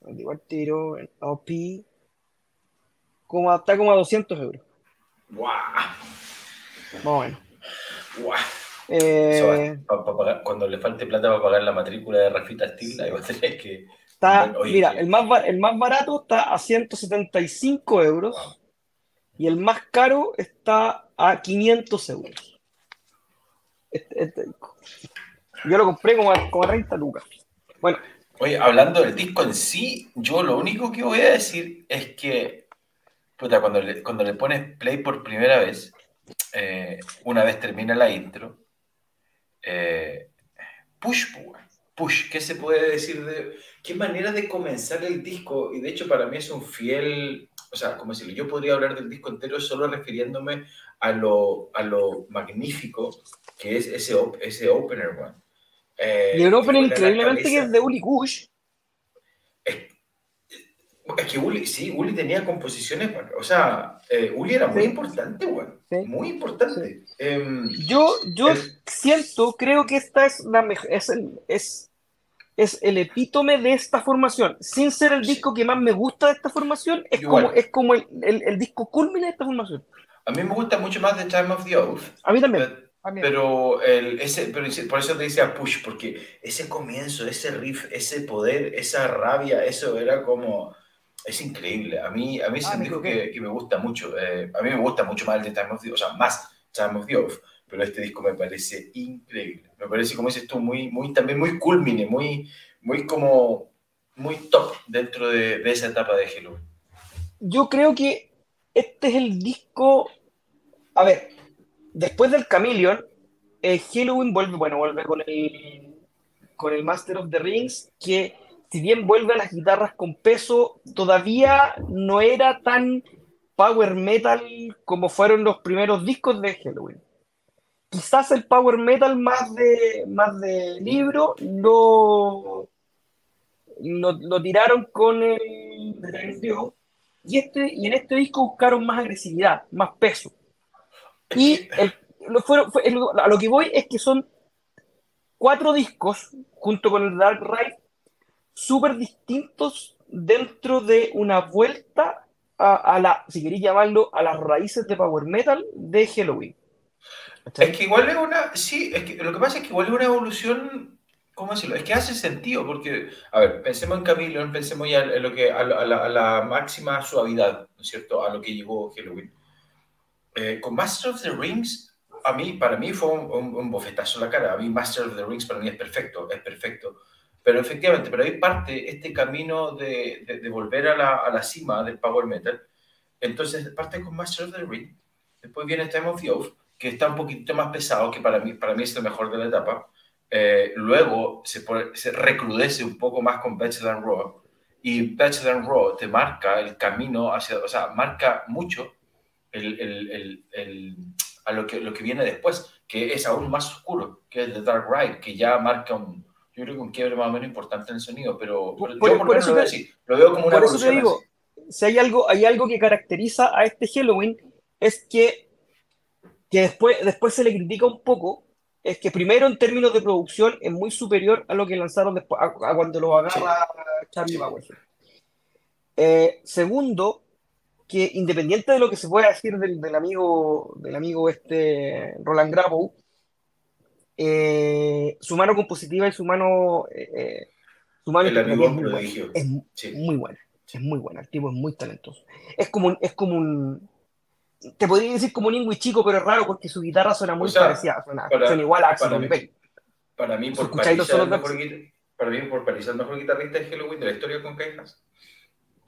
[SPEAKER 2] digo al tiro, en OP, como, está como a 200 euros.
[SPEAKER 3] ¡Guau!
[SPEAKER 2] Más o menos.
[SPEAKER 3] ¡Guau!
[SPEAKER 2] Eh,
[SPEAKER 3] Eso va, pa- pa pagar- cuando le falte plata para pagar la matrícula de Rafita Steel, ahí va a tener que.
[SPEAKER 2] está,
[SPEAKER 3] Bueno, oye,
[SPEAKER 2] mira,
[SPEAKER 3] que-
[SPEAKER 2] el más, el más barato está a 175 euros y el más caro está a 500 euros. Este- este. Yo lo compré como a, como a 30 lucas. Bueno,
[SPEAKER 3] Oye, hablando del disco en sí, yo lo único que voy a decir es que, puta, cuando le, cuando le pones play por primera vez, eh, una vez termina la intro, eh, push, push, ¿qué se puede decir de qué manera de comenzar el disco? Y de hecho para mí es un fiel, o sea, como decirlo, yo podría hablar del disco entero solo refiriéndome a lo, a lo magnífico que es ese, op- ese opener, weón. Eh,
[SPEAKER 2] y el
[SPEAKER 3] la
[SPEAKER 2] increíblemente que es de Uli Kush.
[SPEAKER 3] Es que Uli, sí, Uli tenía composiciones, bueno, o sea, eh, Uli era muy
[SPEAKER 2] Sí.
[SPEAKER 3] importante, weón.
[SPEAKER 2] Sí.
[SPEAKER 3] Muy importante. Em,
[SPEAKER 2] Yo, yo
[SPEAKER 3] Es-
[SPEAKER 2] siento, creo que esta es la mej- es el, es, es el epítome de esta formación. Sin ser el
[SPEAKER 3] Sí.
[SPEAKER 2] disco que más me gusta de esta formación, es
[SPEAKER 3] Igual.
[SPEAKER 2] como, es como el, el, el disco culmine de esta formación.
[SPEAKER 3] A mí me gusta mucho más The Time of the Oath,
[SPEAKER 2] A mí también.
[SPEAKER 3] pero,
[SPEAKER 1] También.
[SPEAKER 3] pero el, ese, pero ese- por eso te decía push, porque ese comienzo, ese riff, ese poder, esa rabia, eso era como... Es increíble. A mí, a mí es
[SPEAKER 1] Ah,
[SPEAKER 3] un
[SPEAKER 1] me
[SPEAKER 3] disco que, que me gusta mucho. Eh, a mí me gusta mucho más el de Time of the o sea, más Time of the Oath, pero este disco me parece increíble. Me parece, como dices tú, muy, muy, también muy culmine, muy, muy como, muy top dentro de, de esa etapa de Halloween.
[SPEAKER 2] Yo creo que este es el disco. A ver, después del Chameleon, eh, Halloween vuelve, bueno, vuelve con el, con el Master of the Rings, que si bien vuelve a las guitarras con peso, todavía no era tan power metal como fueron los primeros discos de Halloween. Quizás el power metal más de, más de libro lo, lo, lo tiraron con el y, este, y en este disco buscaron más agresividad, más peso. Y el- lo fueron- fue- el- a lo que voy es que son cuatro discos, junto con el Dark Ride, súper distintos dentro de una vuelta a, a la, si queréis llamarlo, a las raíces de Power Metal de Halloween. ¿Cachai?
[SPEAKER 3] Es que igual es una, sí, es que lo que pasa es que igual es una evolución, ¿cómo decirlo? Es que hace sentido, porque, a ver, pensemos en Chameleon, pensemos ya en lo que, a, la, a la- a la máxima suavidad, ¿no es cierto?, a lo que llegó Halloween. Eh, con Master of the Rings, a mí, para mí fue un, un- un bofetazo en la cara, a mí Master of the Rings para mí es perfecto, es perfecto. Pero efectivamente, pero ahí parte este camino de, de- de volver a la, a la cima del Power Metal. Entonces, parte con Master of the Ring, después viene Time of the Oath, que está un poquito más pesado, que para mí, para mí es el mejor de la etapa. Eh, luego se, pone- se recrudece un poco más con Better Than Raw, y Better Than Raw te marca el camino hacia, o sea, marca mucho el, el- el- a lo que, lo que viene después, que es aún más oscuro, que es The Dark Ride, que ya marca un, yo creo que un quiebre más o menos importante en el sonido, pero, pero
[SPEAKER 2] Por-
[SPEAKER 3] yo por,
[SPEAKER 2] por eso
[SPEAKER 3] lo veo así, lo veo como una
[SPEAKER 2] Por eso te digo,
[SPEAKER 3] así.
[SPEAKER 2] si hay algo, hay algo que caracteriza a este Halloween, es que, que después, después se le critica un poco, es que primero en términos de producción es muy superior a lo que lanzaron después, a, a cuando lo agarra Charlie Bauer. Eh, segundo, que independiente de lo que se pueda decir del, del amigo, del amigo este Roland Grappow, eh, su mano compositiva y su mano, eh, eh, Su mano es muy buena. Es
[SPEAKER 3] Sí.
[SPEAKER 2] muy buena. Es muy buena. El tipo es muy talentoso. Es como es como un. Te podría decir como un Ingui chico, pero es raro porque su guitarra suena muy
[SPEAKER 3] O sea,
[SPEAKER 2] parecida. Suena,
[SPEAKER 3] para-
[SPEAKER 2] suena igual a Axel
[SPEAKER 3] para mí-. Para mí, por mejor para mí, por el mejor guitarrista de Halloween de la historia con Kainas.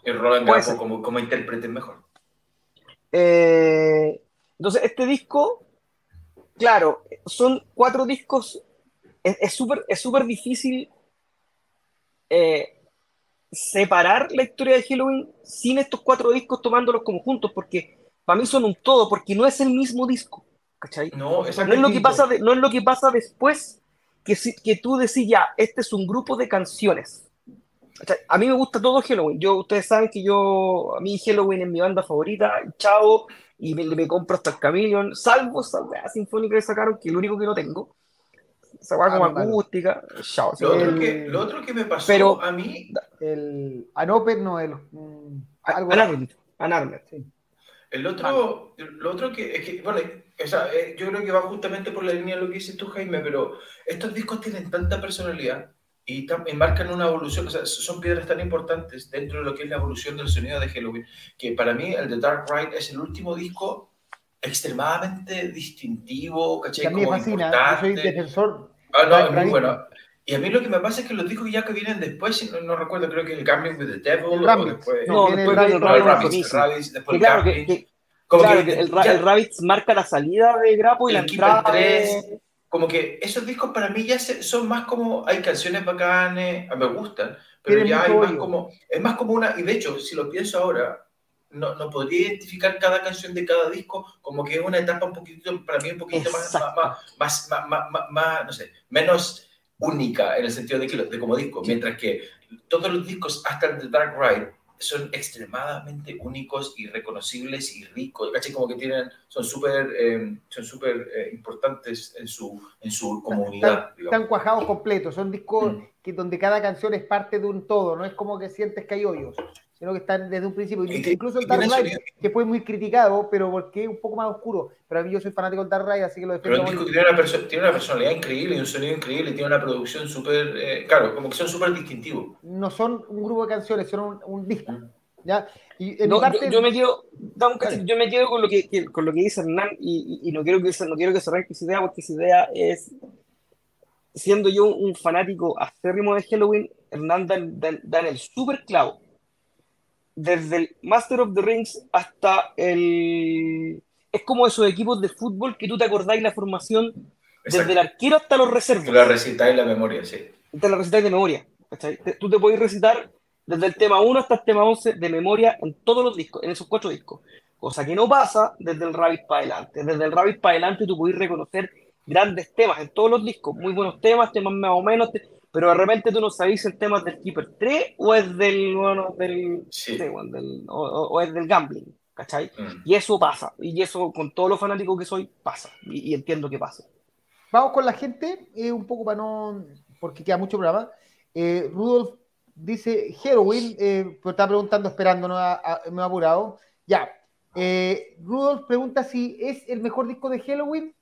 [SPEAKER 3] Y Roland
[SPEAKER 2] ser.
[SPEAKER 3] como, como intérprete mejor.
[SPEAKER 2] Eh, entonces, este disco, claro, son cuatro discos. Es es súper es súper difícil eh, separar la historia de Halloween sin estos cuatro discos tomándolos como juntos, porque para mí son un todo, porque no es el mismo disco. ¿Cachai?
[SPEAKER 3] No,
[SPEAKER 2] No es lo que pasa, de- no es lo que pasa después que, si- que tú decís ya, este es un grupo de canciones. A mí me gusta todo Halloween. Yo, ustedes saben que yo, a mí Halloween es mi banda favorita, chao, y me, me compro hasta el Chameleon, salvo esa sinfónica que sacaron, que es lo único que no tengo. Esa
[SPEAKER 1] Ah,
[SPEAKER 2] como
[SPEAKER 1] malo.
[SPEAKER 2] acústica, chao.
[SPEAKER 3] Lo otro,
[SPEAKER 1] El-
[SPEAKER 3] que, lo otro que me pasó
[SPEAKER 2] Pero-
[SPEAKER 3] a mí,
[SPEAKER 1] El Anoper, no, el. mm, algo
[SPEAKER 2] Anarmed, Anarmed.
[SPEAKER 1] Sí.
[SPEAKER 3] el otro, lo otro que es que, bueno, o sea, eh, yo creo que va justamente por la línea de lo que dices tú, Jaime, pero estos discos tienen tanta personalidad y, y marcan una evolución, o sea, son piedras tan importantes dentro de lo que es la evolución del sonido de Halloween, que para mí el de Dark Ride es el último disco extremadamente distintivo, ¿cachai? Como
[SPEAKER 1] fascina. Yo soy
[SPEAKER 3] importante.
[SPEAKER 1] defensor.
[SPEAKER 3] Ah, no, es muy
[SPEAKER 1] Ride.
[SPEAKER 3] bueno. Y a mí lo que me pasa es que los discos ya que vienen después, si no, no recuerdo, creo que el Gambling with the Devil,
[SPEAKER 1] El
[SPEAKER 3] o
[SPEAKER 1] Rabbit.
[SPEAKER 3] después,
[SPEAKER 2] No, después
[SPEAKER 1] el
[SPEAKER 2] Rabbit
[SPEAKER 3] Rabbids, el. Rabbids, después
[SPEAKER 2] Que
[SPEAKER 3] el Gambling.
[SPEAKER 2] que-
[SPEAKER 3] Como
[SPEAKER 2] claro,
[SPEAKER 3] que
[SPEAKER 2] que el, el Rabbids marca la salida de Grapo y la entrada
[SPEAKER 3] 3.
[SPEAKER 2] de-
[SPEAKER 3] como que esos discos para mí ya se- son más como, hay canciones bacanes, ah, me gustan, pero ya hay más como, es más como una, y de hecho, si lo pienso ahora, no, no podría identificar cada canción de cada disco como que es una etapa un poquito, para mí un poquito más, más, más, más, más, no sé, menos única en el sentido de, que, de como disco, mientras que todos los discos hasta el de Dark Ride son extremadamente únicos y reconocibles y ricos, ¿cachai? Como que tienen, son súper eh, son súper eh, importantes en su, en su comunidad.
[SPEAKER 1] Están cuajados completos. Son discos
[SPEAKER 3] Mm.
[SPEAKER 1] que, donde cada canción es parte de un todo. No es como que sientes que hay hoyos, sino que están desde un principio. Incluso el Dark Ride, que fue muy criticado, pero porque es un poco más oscuro. Pero a mí yo soy fanático del Dark Ride, así que lo
[SPEAKER 3] Pero
[SPEAKER 1] defiendo.
[SPEAKER 3] es un disco tiene una, perso- tiene una personalidad increíble y un sonido increíble, y tiene una producción súper, eh, claro, como que son súper distintivos.
[SPEAKER 1] No son un grupo de canciones, son un, un disco.
[SPEAKER 3] Mm.
[SPEAKER 1] ¿ya? Y en
[SPEAKER 2] No,
[SPEAKER 1] parte,
[SPEAKER 2] yo, yo me quedo, yo me quedo con lo que, que- con lo que dice Hernán y, y- y no quiero que se, no quiero que se arranque esa idea porque esa idea es siendo yo un fanático acérrimo de Halloween, Hernán da, da- da en el super clavo. Desde el Master of the Rings hasta el es como esos equipos de fútbol que tú te acordáis la formación desde el arquero hasta los
[SPEAKER 3] Tú
[SPEAKER 2] reservas
[SPEAKER 3] la recitáis en la memoria, sí.
[SPEAKER 2] te la recitáis de memoria. ¿cachai? Tú te podés recitar desde el tema 1 hasta el tema 11 de memoria en todos los discos, en esos cuatro discos. Cosa que no pasa desde el Rabbit para adelante. Desde el Rabbit para adelante tú podés reconocer grandes temas en todos los discos, muy buenos temas, temas más o menos, te- pero de repente tú no sabes si el tema es del Keeper 3 o es del, bueno, del,
[SPEAKER 3] Sí.
[SPEAKER 2] sí, bueno, del- o, o- es del Gambling, ¿cachai?
[SPEAKER 3] Mm.
[SPEAKER 2] Y eso pasa, y eso con todos los fanáticos que soy, pasa, y, y entiendo que pasa.
[SPEAKER 1] Vamos con la gente, eh, un poco para no, porque queda mucho programa. Eh, Rudolf dice Halloween, eh, pero está preguntando, esperando, no ha, me ha apurado. Ya. Eh, Rudolf pregunta si es el mejor disco de Halloween.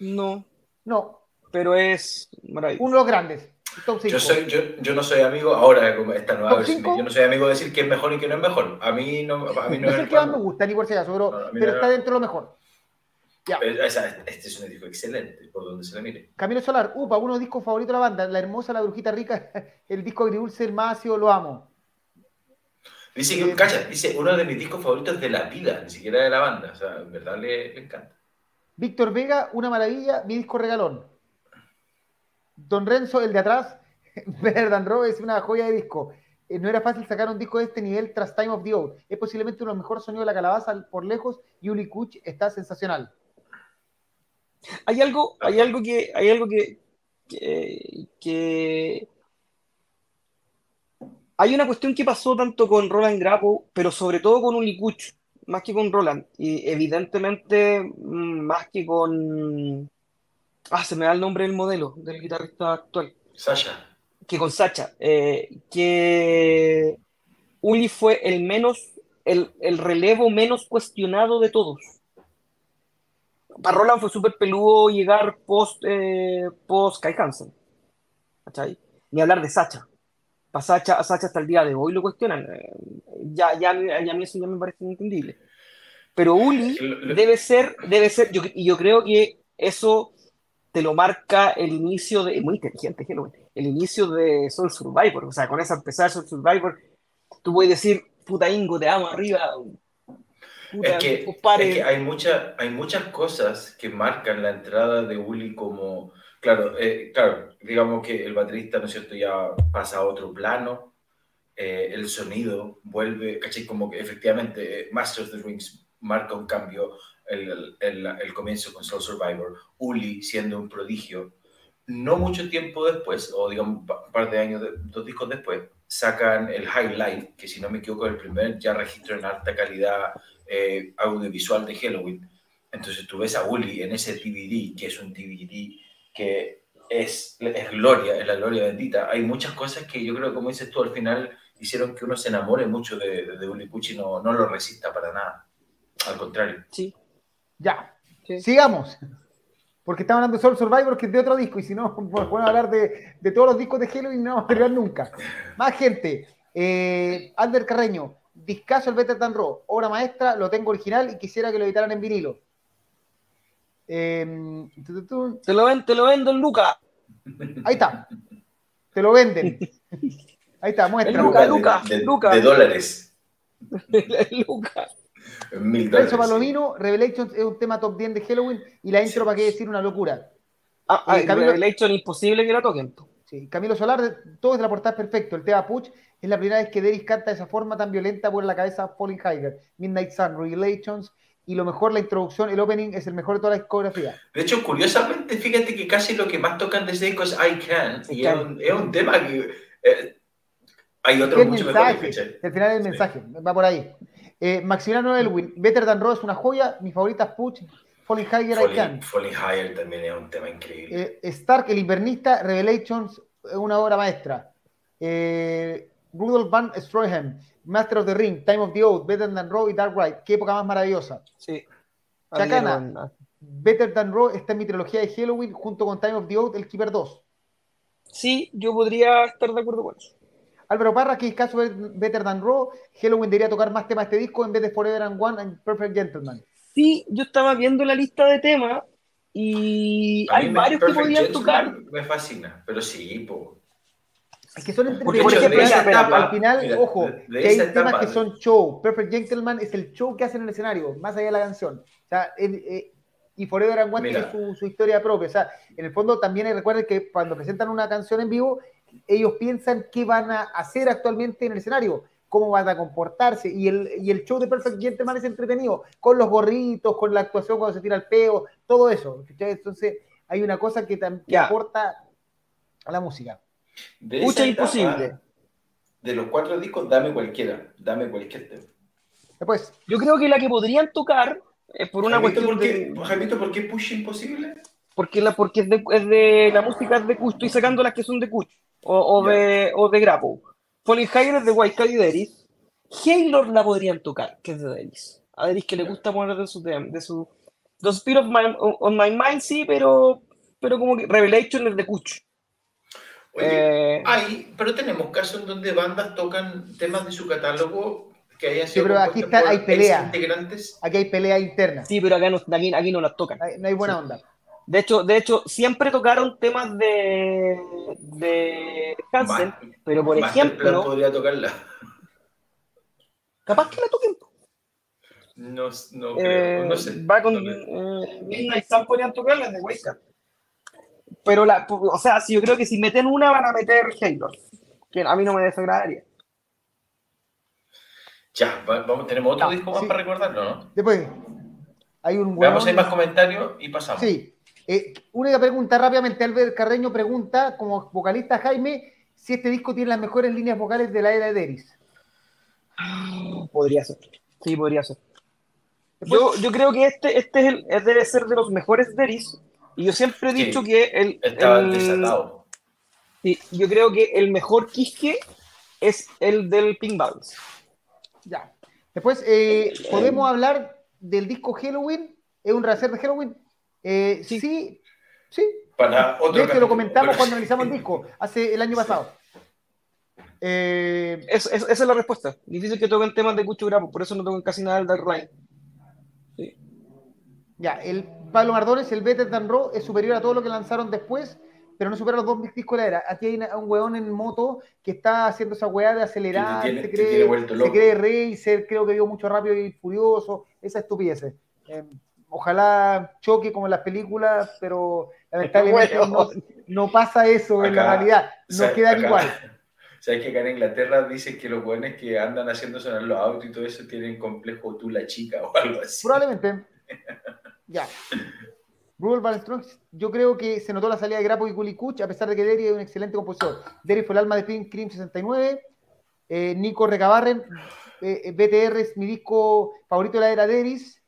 [SPEAKER 2] No,
[SPEAKER 1] No,
[SPEAKER 2] pero es maravilloso.
[SPEAKER 1] uno de los grandes. Top 5.
[SPEAKER 3] Yo, soy, yo, yo no soy amigo, ahora como esta nueva
[SPEAKER 1] ¿Top
[SPEAKER 3] versión,
[SPEAKER 1] cinco?
[SPEAKER 3] yo no soy amigo de decir que es mejor y que no es mejor. A mí no, a mí no
[SPEAKER 1] No es
[SPEAKER 3] es
[SPEAKER 1] el que más me gusta, ni por si acaso, pero,
[SPEAKER 3] No, no,
[SPEAKER 1] pero
[SPEAKER 3] mira.
[SPEAKER 1] está dentro de lo mejor. Ya.
[SPEAKER 3] Eh, Este es un disco excelente, por donde se le mire.
[SPEAKER 1] Camilo Solar, upa, uno de los discos favoritos de la banda, La Hermosa, La Brujita Rica, el disco agridulce, el Macio, lo amo.
[SPEAKER 3] Dice que,
[SPEAKER 1] Eh,
[SPEAKER 3] calla, dice uno de mis discos favoritos de la vida, ni siquiera de la banda. O sea, en verdad le, le encanta.
[SPEAKER 1] Víctor Vega, una maravilla, mi disco regalón. Don Renzo, el de atrás, Verdan Row es una joya de disco. Eh, no era fácil sacar un disco de este nivel tras Time of the Oath. Es posiblemente uno de los mejores sonidos de la calabaza por lejos. Yuli Kuch está sensacional.
[SPEAKER 2] Hay algo, hay algo que, hay algo que, que, hay una cuestión que pasó tanto con Roland Grapo, pero sobre todo con Ulikuch, más que con Roland, y evidentemente mm, más que con, ah, se me da el nombre del modelo, del guitarrista actual,
[SPEAKER 3] Sasha.
[SPEAKER 2] que con Sacha, eh, que Uli fue el menos, el, el relevo menos cuestionado de todos. Para Roland fue súper peludo llegar post, eh, post Kai Hansen. ¿cachai? ni hablar de Sacha. Para Sacha, a Sacha hasta el día de hoy lo cuestionan. Eh, ya, ya, ya a mí eso ya me parece entendible. Pero Uli debe ser, debe ser, yo, y yo creo que eso te lo marca el inicio de, muy inteligente, el inicio de Soul Survivor, o sea, con esa empezar Soul Survivor, tú puedes decir, puta Ingo, te amo arriba.
[SPEAKER 3] es, que, es, que, hay, mucha, hay muchas cosas que marcan la entrada de Uli como, claro, eh, claro, digamos que el baterista, ¿no es cierto?, ya pasa a otro plano, eh, el sonido vuelve, ¿cachai? Como que efectivamente eh, Masters of the Rings marca un cambio el, el, el, comienzo con Soul Survivor, Uli siendo un prodigio. No mucho tiempo después, o digamos un par de años, dos discos después, sacan el Highlight, que si no me equivoco es el primer ya registro en alta calidad eh, audiovisual de Halloween. Entonces tú ves a Uli en ese DVD, que es un DVD que es, es gloria, es la gloria bendita. Hay muchas cosas que yo creo, como dices tú, al final hicieron que uno se enamore mucho de, de, Uli Pucci, no, no lo resista para nada. Al contrario.
[SPEAKER 2] Sí.
[SPEAKER 1] Ya. Sigamos. Porque estamos hablando de Soul Survivor, que es de otro disco, y si no, podemos hablar de, de, todos los discos de Halo y no vamos a terminar nunca. Más gente. Eh, Ander Carreño, discaso el Better Than Raw, obra maestra, lo tengo original y quisiera que lo editaran en vinilo. Eh,
[SPEAKER 2] te, lo ven, te lo vendo en Luca.
[SPEAKER 1] Ahí está. Te lo venden. Ahí está, muestra.
[SPEAKER 2] Luca, Luca,
[SPEAKER 3] de,
[SPEAKER 2] Luca.
[SPEAKER 3] de dólares.
[SPEAKER 2] Luca.
[SPEAKER 3] Mil
[SPEAKER 1] Renzo Palomino, Revelations es un tema top 10 de Halloween y la intro, para qué decir, una locura.
[SPEAKER 2] Ah, ah, Camilo, Revelation imposible que la toquen.
[SPEAKER 1] Sí, Camilo Solar, todo es de la portada perfecto. El tema Puch es la primera vez que Deris canta de esa forma tan violenta por la cabeza Falling Higher, Midnight Sun, Revelations y lo mejor la introducción, el opening es el mejor de toda la discografía.
[SPEAKER 3] De hecho, curiosamente, fíjate que casi lo que más tocan de ese disco es I Can, y es un, es un, tema que eh, hay otro mucho
[SPEAKER 1] mensaje, mejor. El final del sí. mensaje, va por ahí. Eh, Maximiliano Elwin, Better Than Raw es una joya, mi favorita es Puch, Falling Higher
[SPEAKER 3] Falling,
[SPEAKER 1] I Can.
[SPEAKER 3] Falling Higher también es un tema increíble.
[SPEAKER 1] Eh, Stark, el invernista, Revelations, es una obra maestra. Eh, Rudolf Van Stroheim, Master of the Ring, Time of the Oath, Better Than Raw y Dark Ride, qué época más maravillosa.
[SPEAKER 2] Sí.
[SPEAKER 1] Chacana, Better Than Raw está en mi trilogía de Halloween junto con Time of the Oath, El Keeper 2.
[SPEAKER 2] Sí, yo podría estar de acuerdo con eso.
[SPEAKER 1] Álvaro Parra, que es caso Better Than Raw, Halloween debería tocar más temas de este disco en vez de Forever and One and Perfect Gentleman.
[SPEAKER 2] Sí, yo estaba viendo la lista de temas y
[SPEAKER 3] A
[SPEAKER 2] hay varios que podían
[SPEAKER 3] Gentleman
[SPEAKER 2] tocar.
[SPEAKER 3] Me fascina, pero sí, po.
[SPEAKER 1] Es que son
[SPEAKER 2] Porque,
[SPEAKER 1] entretenidos.
[SPEAKER 2] por ejemplo,
[SPEAKER 1] Al
[SPEAKER 2] esa
[SPEAKER 1] final-
[SPEAKER 3] etapa,
[SPEAKER 1] al final,
[SPEAKER 3] mira,
[SPEAKER 1] ojo,
[SPEAKER 3] de- de
[SPEAKER 1] que hay temas que son show. Perfect Gentleman es el show que hacen en el escenario, más allá de la canción. O sea, el- eh, y Forever and One
[SPEAKER 3] Mira.
[SPEAKER 1] tiene su, su historia propia. O sea, en el fondo también hay- recuerden que cuando presentan una canción en vivo, ellos piensan qué van a hacer actualmente en el escenario, cómo van a comportarse. Y el, y el show de Perfect Gentleman es entretenido, con los gorritos, con la actuación cuando se tira el peo, todo eso. ¿cachai? Entonces, hay una cosa que, tam- que
[SPEAKER 2] Ya.
[SPEAKER 1] aporta a la música.
[SPEAKER 3] De etapa,
[SPEAKER 2] imposible.
[SPEAKER 3] De los cuatro discos, dame cualquiera. Dame cualquier tema.
[SPEAKER 1] Después,
[SPEAKER 2] Yo creo que la que podrían tocar es por una
[SPEAKER 3] Jaimito,
[SPEAKER 2] cuestión
[SPEAKER 3] ¿por qué,
[SPEAKER 2] de.
[SPEAKER 3] Jaimito, ¿por qué Push Imposible?
[SPEAKER 2] Porque, la, porque es, de, es de. La música es de Kuch. Estoy sacando las que son de Kuch. O, o de, o de Grappo. Falling Higher es de White Cat y Deris. Halo la podrían tocar, que es de Deris. A Deris que le gusta poner de su. De su The Spirit of my, on My Mind, sí, pero. Pero como que Revelation es de Kuch.
[SPEAKER 3] Oye,
[SPEAKER 2] Eh,
[SPEAKER 3] hay, pero tenemos casos en donde bandas tocan temas de su catálogo que hayan
[SPEAKER 1] Sí,
[SPEAKER 3] sido
[SPEAKER 1] pero aquí está- hay pelea.
[SPEAKER 3] integrantes.
[SPEAKER 1] aquí hay pelea interna.
[SPEAKER 2] sí, pero acá no, aquí, aquí no las tocan.
[SPEAKER 1] Hay- no hay buena
[SPEAKER 2] Sí.
[SPEAKER 1] onda.
[SPEAKER 2] De hecho, de hecho, siempre tocaron temas de, de Hansen,
[SPEAKER 3] Ma-
[SPEAKER 2] pero por ejemplo,
[SPEAKER 3] podría tocarla.
[SPEAKER 2] capaz que la toquen.
[SPEAKER 3] No, no
[SPEAKER 2] Eh,
[SPEAKER 3] creo, no sé.
[SPEAKER 2] va con
[SPEAKER 3] No
[SPEAKER 2] eh, Midnight Sun podrían tocarlas de Wake Pero la, o sea, si yo creo que si meten una van a meter Halo, que a mí no me desagradaría.
[SPEAKER 3] Ya, vamos, tenemos otro
[SPEAKER 1] Ya,
[SPEAKER 3] disco más
[SPEAKER 1] sí.
[SPEAKER 3] para recordarlo, ¿no?
[SPEAKER 1] Después, hay un
[SPEAKER 3] Veamos si hay más comentarios y pasamos.
[SPEAKER 1] Sí. Eh, única pregunta rápidamente. Albert Carreño pregunta, como vocalista Jaime, si este disco tiene las mejores líneas vocales de la era de Deris.
[SPEAKER 2] Podría ser. Sí, podría ser. Yo, yo creo que este, este es el, es- debe ser de los mejores Deris. Y yo siempre he
[SPEAKER 3] Sí,
[SPEAKER 2] dicho que el,
[SPEAKER 3] Estaba
[SPEAKER 2] el-
[SPEAKER 3] desatado.
[SPEAKER 2] Sí, yo creo que el mejor Quisque es el del Pink Balance.
[SPEAKER 1] Ya. Después, eh, ¿podemos hablar del disco Halloween? ¿Es un rehacer de Halloween? Eh, sí.
[SPEAKER 2] Sí.
[SPEAKER 1] sí,
[SPEAKER 3] para otro
[SPEAKER 1] De hecho, lo comentamos
[SPEAKER 3] Bueno,
[SPEAKER 1] cuando analizamos el disco, hace el año pasado. Eh,
[SPEAKER 2] Es- es- esa es la respuesta. Difícil que toquen temas de Cucho Grapo, por eso no toquen casi nada del Dark Ride. Sí.
[SPEAKER 1] ya, el Pablo Mardones, el Better Than Raw, es superior a todo lo que lanzaron después, pero no supera los dos discos de la era. Aquí hay una- un weón en moto que está haciendo esa weá de acelerar,
[SPEAKER 3] tiene-
[SPEAKER 1] se cree, se cree racer, creo que vio mucho rápido y furioso, esa estupidez. Eh, ojalá choque como en las películas, pero lamentablemente
[SPEAKER 2] Bueno.
[SPEAKER 1] no, no pasa eso en la realidad, no quedan
[SPEAKER 3] acá-
[SPEAKER 1] igual.
[SPEAKER 3] ¿Sabes que acá en Inglaterra dicen que los buenos que andan haciendo sonar los autos y todo eso tienen complejo tú la chica o algo así?
[SPEAKER 1] Probablemente. Ya. Rule Strong, yo creo que se notó la salida de Grapo y Kulikuch, a pesar de que Derry es un excelente compositor. Derry fue el alma de Pink Cream 69. Eh, Nico Recabarren, eh, eh, BTR es mi disco favorito de la era Deris.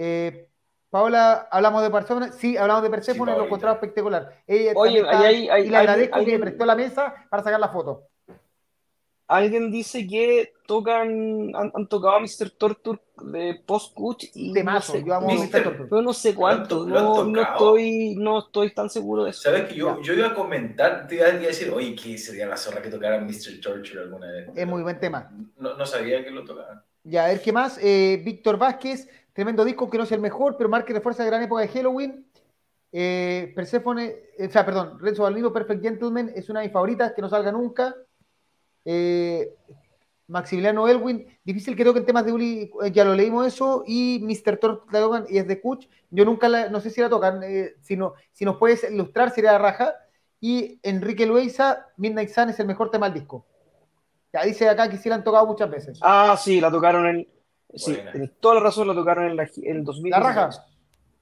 [SPEAKER 1] Eh, Paola, hablamos de Persephone. Sí, hablamos de Persephone, lo
[SPEAKER 3] Paolita.
[SPEAKER 1] encontraba espectacular. Ella
[SPEAKER 2] Oye,
[SPEAKER 1] está-
[SPEAKER 2] ahí hay- hay-
[SPEAKER 1] y le
[SPEAKER 2] hay-
[SPEAKER 1] agradezco que
[SPEAKER 2] alguien-
[SPEAKER 1] me prestó la mesa para sacar la foto.
[SPEAKER 2] Alguien dice que tocan, han, han tocado a Mr. Torture de Post y no
[SPEAKER 1] Temazo,
[SPEAKER 2] sé,
[SPEAKER 1] yo amo Mr. Torture.
[SPEAKER 2] pero no sé cuánto,
[SPEAKER 3] Lo
[SPEAKER 2] no,
[SPEAKER 3] lo
[SPEAKER 2] estoy, no estoy tan seguro de eso.
[SPEAKER 3] ¿Sabes que yo, yo iba a comentar, te iba a decir, oye, que sería la zorra que tocaran Mr. Torture alguna vez?
[SPEAKER 1] Es muy buen tema.
[SPEAKER 3] No, no sabía que lo tocaban.
[SPEAKER 1] Ya, a ver qué más. Eh, Víctor Vázquez, tremendo disco que no es el mejor, pero marca y refuerza la gran época de Halloween. Eh, Persephone, eh, o sea, perdón, Renzo Balbino, Perfect Gentleman, es una de mis favoritas, que no salga nunca. Eh, Maximiliano Elwin, difícil que toquen temas de Uli, eh, ya lo leímos eso, y Mr. Thor la y es de Kuch, yo nunca la, no sé si la tocan, eh, si, si nos puedes ilustrar sería la raja, y Enrique Luisa, Midnight Sun es el mejor tema del disco. Ya dice acá que sí la han tocado muchas veces.
[SPEAKER 2] Ah, sí, la tocaron en. Sí, tienes toda la razón, la tocaron en, la, en el 2000.
[SPEAKER 1] La raja.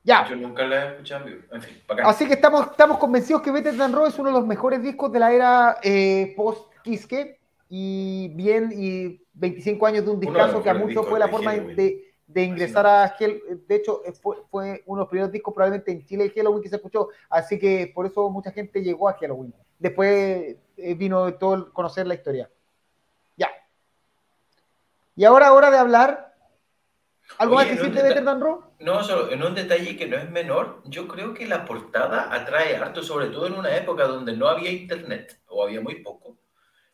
[SPEAKER 1] Ya.
[SPEAKER 3] Yo nunca la he escuchado en vivo. En fin.
[SPEAKER 1] Así que estamos, estamos convencidos que Better Than Raw es uno de los mejores discos de la era eh, post-Kiske y bien, y 25 años de un discazo que a muchos fue la
[SPEAKER 3] de
[SPEAKER 1] forma
[SPEAKER 3] Halloween.
[SPEAKER 1] de, de ingresar a Hell. De hecho, eh, fue, fue uno de los primeros discos probablemente en Chile de Halloween que se escuchó, así que por eso mucha gente llegó a Halloween. Después eh, vino todo el conocer la historia. Ya. Y ahora hora de hablar. ¿Algo
[SPEAKER 3] Oye,
[SPEAKER 1] más que decir de
[SPEAKER 3] te-
[SPEAKER 1] Better Than Raw?
[SPEAKER 3] No, solo en un detalle que no es menor, yo creo que la portada atrae harto, sobre todo en una época donde no había internet o había muy poco.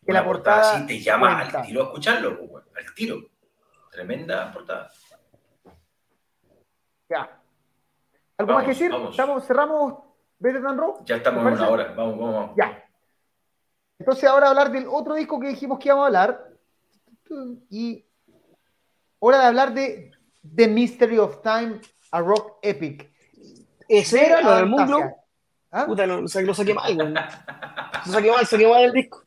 [SPEAKER 1] Que la portada
[SPEAKER 3] así te llama
[SPEAKER 1] cuenta.
[SPEAKER 3] al tiro a escucharlo, pues, bueno, al tiro. Tremenda portada.
[SPEAKER 1] Ya. ¿Algo
[SPEAKER 3] Vamos,
[SPEAKER 1] más que decir?
[SPEAKER 3] vamos.
[SPEAKER 1] ¿Estamos, cerramos Better Than Raw?
[SPEAKER 3] Ya estamos
[SPEAKER 1] ¿Te
[SPEAKER 3] en una hora, vamos, vamos, vamos.
[SPEAKER 1] Ya. Entonces ahora hablar del otro disco que dijimos que íbamos a hablar. Y hora de hablar de The Mystery of Time, a rock epic.
[SPEAKER 2] Ese era lo del Mundo.
[SPEAKER 1] ¿Ah?
[SPEAKER 2] Puta, no, o sea, lo saqué mal, güey. Lo saqué mal, saqué mal el disco.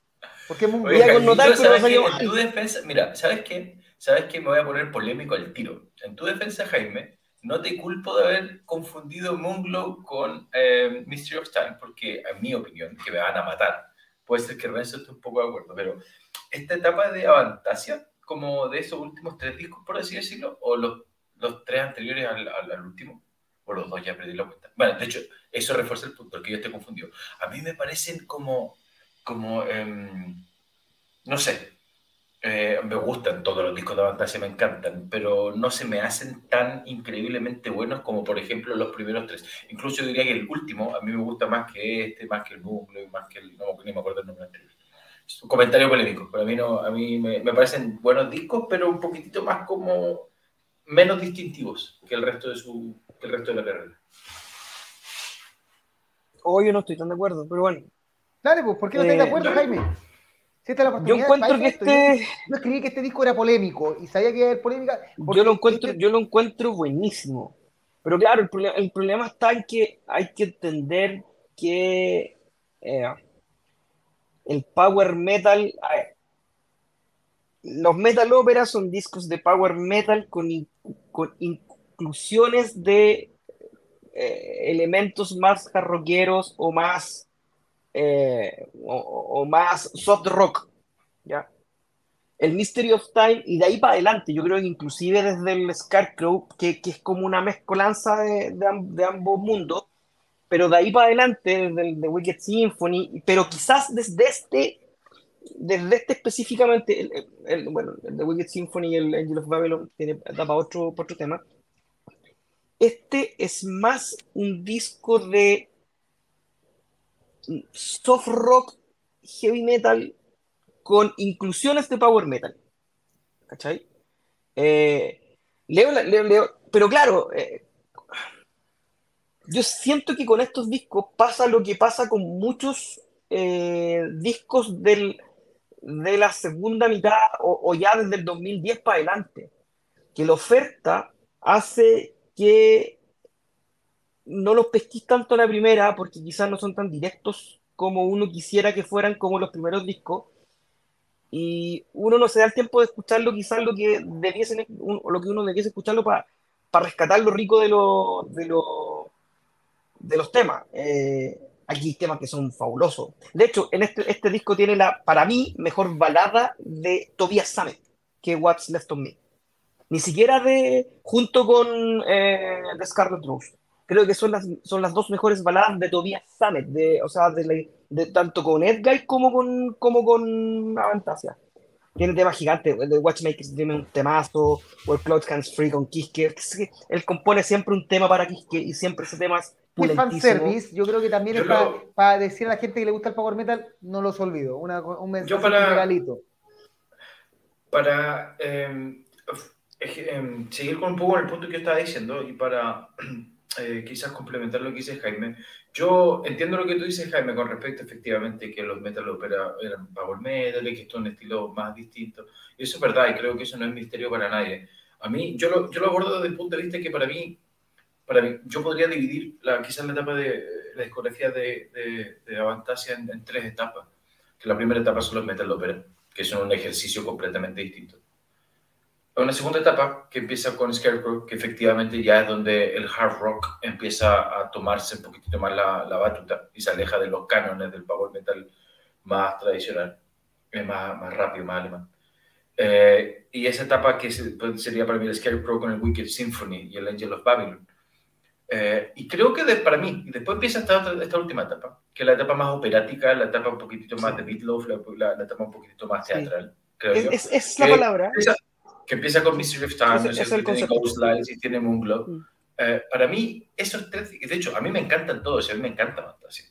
[SPEAKER 1] ¿Por qué Moon
[SPEAKER 3] Oye,
[SPEAKER 2] Voy a
[SPEAKER 3] Jaimito,
[SPEAKER 2] connotar, pero
[SPEAKER 3] ¿sabes
[SPEAKER 2] no salió
[SPEAKER 3] qué?
[SPEAKER 2] mal.
[SPEAKER 3] En tu defensa, mira, ¿sabes qué? ¿Sabes qué? Me voy a poner polémico al tiro. En tu defensa, Jaime, no te culpo de haber confundido Moonglow con eh, Mystery of Time, porque en mi opinión, que me van a matar, puede ser que Renzo esté un poco de acuerdo, pero esta etapa de Avantasia, como de esos últimos tres discos, por así decirlo, o los, tres anteriores al, último, o los dos ya perdí la cuenta. Bueno, de hecho, eso refuerza el punto, que yo esté confundido. A mí me parecen como, como em, no sé, eh, me gustan todos los discos de Avantasia, me encantan, pero no se me hacen tan increíblemente buenos como, por ejemplo, los primeros tres. Incluso yo diría que el último a mí me gusta más que este, más que el núcleo, más que el. No, ni me acuerdo el nombre anterior. Es un comentario polémico, pero a mí, no, a mí me, me parecen buenos discos, pero un poquitito más como. menos distintivos que el resto de, su, que el resto de la carrera.
[SPEAKER 2] O yo no estoy tan de acuerdo, pero bueno.
[SPEAKER 1] Dale, pues, ¿por qué no estás de
[SPEAKER 2] Eh,
[SPEAKER 1] acuerdo,
[SPEAKER 3] yo-
[SPEAKER 1] Jaime? Si esta es la
[SPEAKER 2] Yo encuentro
[SPEAKER 1] para
[SPEAKER 2] que
[SPEAKER 1] esto,
[SPEAKER 2] este.
[SPEAKER 1] Yo escribí que este disco era polémico y sabía que iba a haber polémica.
[SPEAKER 2] Yo lo encuentro,
[SPEAKER 1] este-
[SPEAKER 2] yo lo encuentro buenísimo. Pero claro, el problema, el problema está en que hay que entender que eh, el power metal, los metal óperas son discos de power metal con, in- con inclusiones de eh, elementos más jarroqueros o más eh, o, más soft rock, ¿ya? el Mystery of Time, y de ahí para adelante, yo creo que inclusive desde el Scarecrow, que, que es como una mezcolanza de ambos mundos, pero de ahí para adelante, desde The Wicked Symphony, pero quizás desde este, desde este específicamente, el- el- bueno, el The Wicked Symphony y el Angel of Babylon tiene, da para otro, para otro tema. Este es más un disco de soft rock, heavy metal, con inclusiones de power metal. ¿Cachai? Eh, leo, leo, leo, pero claro, eh, yo siento que con estos discos pasa lo que pasa con muchos eh, discos del, de la segunda mitad o, ya desde el 2010 para adelante, que la oferta hace que no los pesquís tanto la primera porque quizás no son tan directos como uno quisiera que fueran como los primeros discos y uno no se da el tiempo de escucharlo quizás lo que debiese lo que uno debiese escucharlo para rescatar lo rico de, lo, de, lo, de los temas. Eh, aquí hay temas que son fabulosos. De hecho, en este, este disco tiene la, para mí, mejor balada de Tobias Sammet, que What's Left of Me. Ni siquiera de, junto con eh, The Scarlet Rose. Creo que son las, son las dos mejores baladas de Tobias Sammet, de, o sea, de, de, tanto con Edguy como con, como con Avantasia. Tiene temas gigantes, el de Watchmakers tiene un temazo, o el Cloud Hands Free con Kiske. Él compone siempre un tema para Kiske y siempre ese tema es
[SPEAKER 1] muy fanservice, yo creo que también es para, para, decir a la gente que le gusta el power metal, no los olvido, una, un mensaje
[SPEAKER 3] yo para, regalito. Para eh, eh, seguir con un poco el punto que yo estaba diciendo y para eh, quizás complementar lo que dice Jaime, yo entiendo lo que tú dices, Jaime, con respecto efectivamente que los metal opera eran power metal y que esto es un estilo más distinto. Y eso es verdad y creo que eso no es misterio para nadie. A mí, yo lo, yo lo abordo desde el punto de vista que para mí para mí, yo podría dividir la, quizás la etapa de la discografía de, de, de Avantasia en, tres etapas. Que la primera etapa son los metal opera, que son un ejercicio completamente distinto. Una segunda etapa que empieza con Scarecrow, que efectivamente ya es donde el hard rock empieza a tomarse un poquitito más la, la batuta y se aleja de los cánones del power metal más tradicional, más, más rápido, más alemán. Eh, y esa etapa que pues, sería para mí el Scarecrow con el Wicked Symphony y el Angel of Babylon eh, y creo que de, para mí, y después empieza esta, esta, última etapa, que es la etapa más operática, la etapa un poquitito más de Meatloaf, la, la, etapa un poquitito más teatral, sí. creo
[SPEAKER 2] es,
[SPEAKER 3] yo.
[SPEAKER 2] Es, es la palabra.
[SPEAKER 3] Empieza, que empieza con Mystery of Time, es, el tiene Ghost Lights y tiene Moonglow. Mm. Eh, para mí, esos tres, de hecho, a mí me encantan todos, a mí me encanta Fantasy.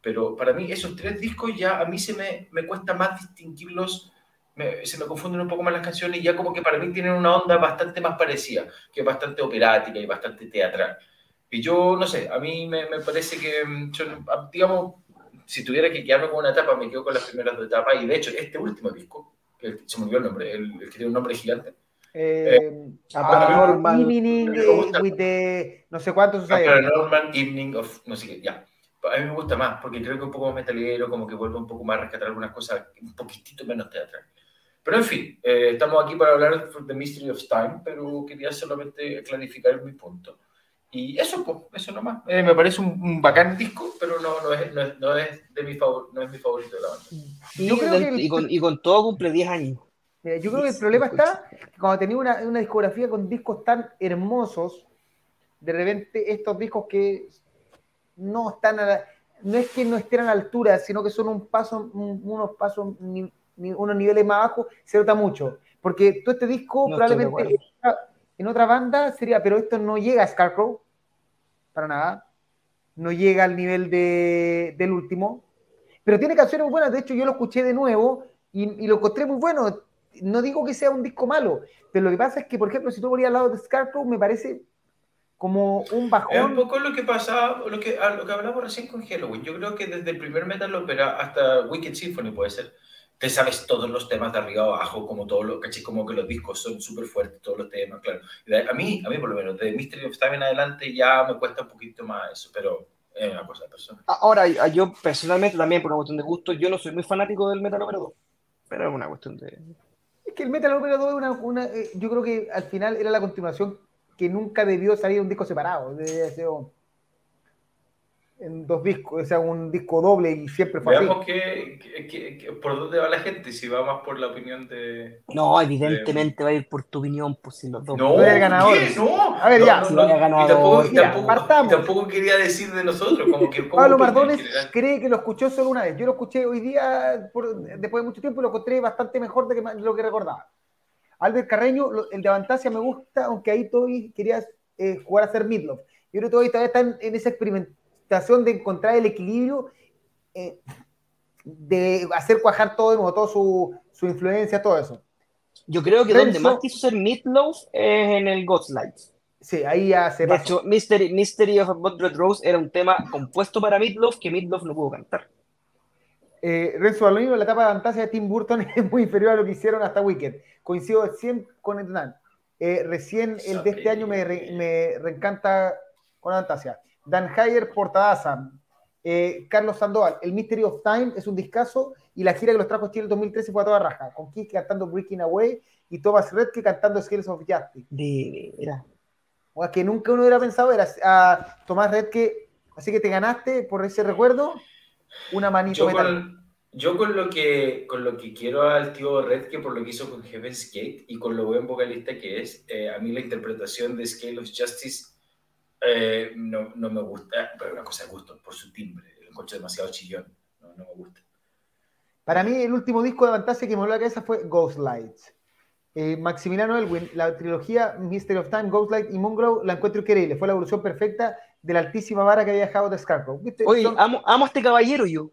[SPEAKER 3] Pero para mí, esos tres discos ya a mí se me, me cuesta más distinguirlos me, se me confunden un poco más las canciones y ya como que para mí tienen una onda bastante más parecida, que es bastante operática y bastante teatral. Y yo, no sé, a mí me, me parece que, mm, yo, digamos, si tuviera que quedarme con una etapa, me quedo con las primeras dos etapas. Y de hecho, este último disco, que se me olvidó el nombre, el, el que tiene un nombre gigante.
[SPEAKER 1] Eh, eh, Paranormal Evening with the, no sé cuántos
[SPEAKER 3] Paranormal Evening of, no sé qué, ya. A mí me gusta más, porque creo que un poco más metalero, como que vuelve un poco más a rescatar algunas cosas un poquitito menos teatral. Pero en fin, eh, estamos aquí para hablar de The Mystery of Time, pero quería solamente clarificar mi punto. Y eso, pues, eso nomás. Eh, me parece un, un, bacán disco, pero no, no, es, no, es, no, es de mi favor, no es mi favorito de la banda.
[SPEAKER 2] Y, yo creo que el, y, con, y, con, todo cumple 10 años.
[SPEAKER 1] Mira, yo creo que el problema está que cuando tenía una, una, discografía con discos tan hermosos, de repente estos discos que no están a la, no es que no estén a la altura, sino que son un paso, un, unos pasos, ni, ni, unos niveles más abajo, se nota mucho. Porque todo este disco no probablemente en otra banda sería, pero esto no llega a Scarecrow, para nada. No llega al nivel de, del último. Pero tiene canciones muy buenas. De hecho, yo lo escuché de nuevo y, y, lo encontré muy bueno. No digo que sea un disco malo, pero lo que pasa es que, por ejemplo, si tú ponías al lado de Scarecrow, me parece como un bajón.
[SPEAKER 3] Es un poco lo que pasaba, lo que, lo que hablamos recién con Halloween. Yo creo que desde el primer Metal Opera hasta Wicked Symphony puede ser te sabes todos los temas de arriba abajo, como todos los, ¿caché? Como que los discos son súper fuertes, todos los temas, claro. A mí, a mí por lo menos, de Mystery of Time en adelante ya me cuesta un poquito más eso, pero es una cosa personal.
[SPEAKER 2] Ahora, yo personalmente también, por una cuestión de gusto, yo no soy muy fanático del Metal Opera 2, pero es una cuestión de...
[SPEAKER 1] Es que el Metal Opera 2 es una, una eh, yo creo que al final era la continuación que nunca debió salir un disco separado, de ese en dos discos, o sea, un disco doble y siempre
[SPEAKER 3] fue Veamos que, que, que, por dónde va la gente, si va más por la opinión de...
[SPEAKER 2] No, evidentemente de... va a ir por tu opinión, pues si los dos...
[SPEAKER 3] No, no ganador.
[SPEAKER 1] No, a ver, no, ya.
[SPEAKER 3] No, no, ganador, y tampoco, ya, tampoco, y tampoco, quería decir de nosotros, como que... Como
[SPEAKER 1] Pablo Mardones cree que lo escuchó solo una vez. Yo lo escuché hoy día, por, después de mucho tiempo, y lo encontré bastante mejor de, que, de lo que recordaba. Albert Carreño, el de Avantasia me gusta, aunque ahí todavía quería eh, jugar a ser Midlove. Yo creo que todavía está en, en ese experimento de encontrar el equilibrio eh, de hacer cuajar todo, de nuevo, toda su, su influencia, todo eso.
[SPEAKER 2] Yo creo que donde más quiso ser Meatloaf es en el Godslide.
[SPEAKER 1] Sí, ahí ya se
[SPEAKER 2] De
[SPEAKER 1] pasó.
[SPEAKER 2] hecho, Mystery, Mystery of a Red Rose era un tema compuesto para Meatloaf que Meatloaf no pudo cantar.
[SPEAKER 1] Eh, Renzo Balonino, la etapa de fantasía de Tim Burton es muy inferior a lo que hicieron hasta Wicked. Coincido 100 con Hernán. Eh, recién el de este año me, re- me reencanta con la fantasía. Dan Hayer, Portadaza. Eh, Carlos Sandoval, el Mystery of Time es un discazo y la gira que los trajo a Chile en 2013 fue a toda raja, con Kiss cantando Breaking Away y Thomas Redke cantando Skills of Justice.
[SPEAKER 2] De veras.
[SPEAKER 1] O sea, que nunca uno hubiera pensado era a Tomás Redke, así que te ganaste por ese recuerdo una manito
[SPEAKER 3] Yo
[SPEAKER 1] metal.
[SPEAKER 3] con, yo con lo que con lo que quiero al tío Redke por lo que hizo con Heaven's Gate y con lo buen vocalista que es, eh, a mí la interpretación de Scale of Justice eh, no, no me gusta, pero una cosa de gusto, por su timbre, lo encuentro demasiado chillón, no, no me gusta.
[SPEAKER 1] Para mí, el último disco de Fantasia que me voló la cabeza fue Ghost Lights. Eh, Maximiliano Elwin, la trilogía Mystery of Time, Ghost Light y Moonglow la encuentro increíble. Fue la evolución perfecta de la altísima vara que había dejado de Scarecrow. ¿Viste?
[SPEAKER 2] Oye,
[SPEAKER 1] Son-
[SPEAKER 2] amo, amo a este caballero yo.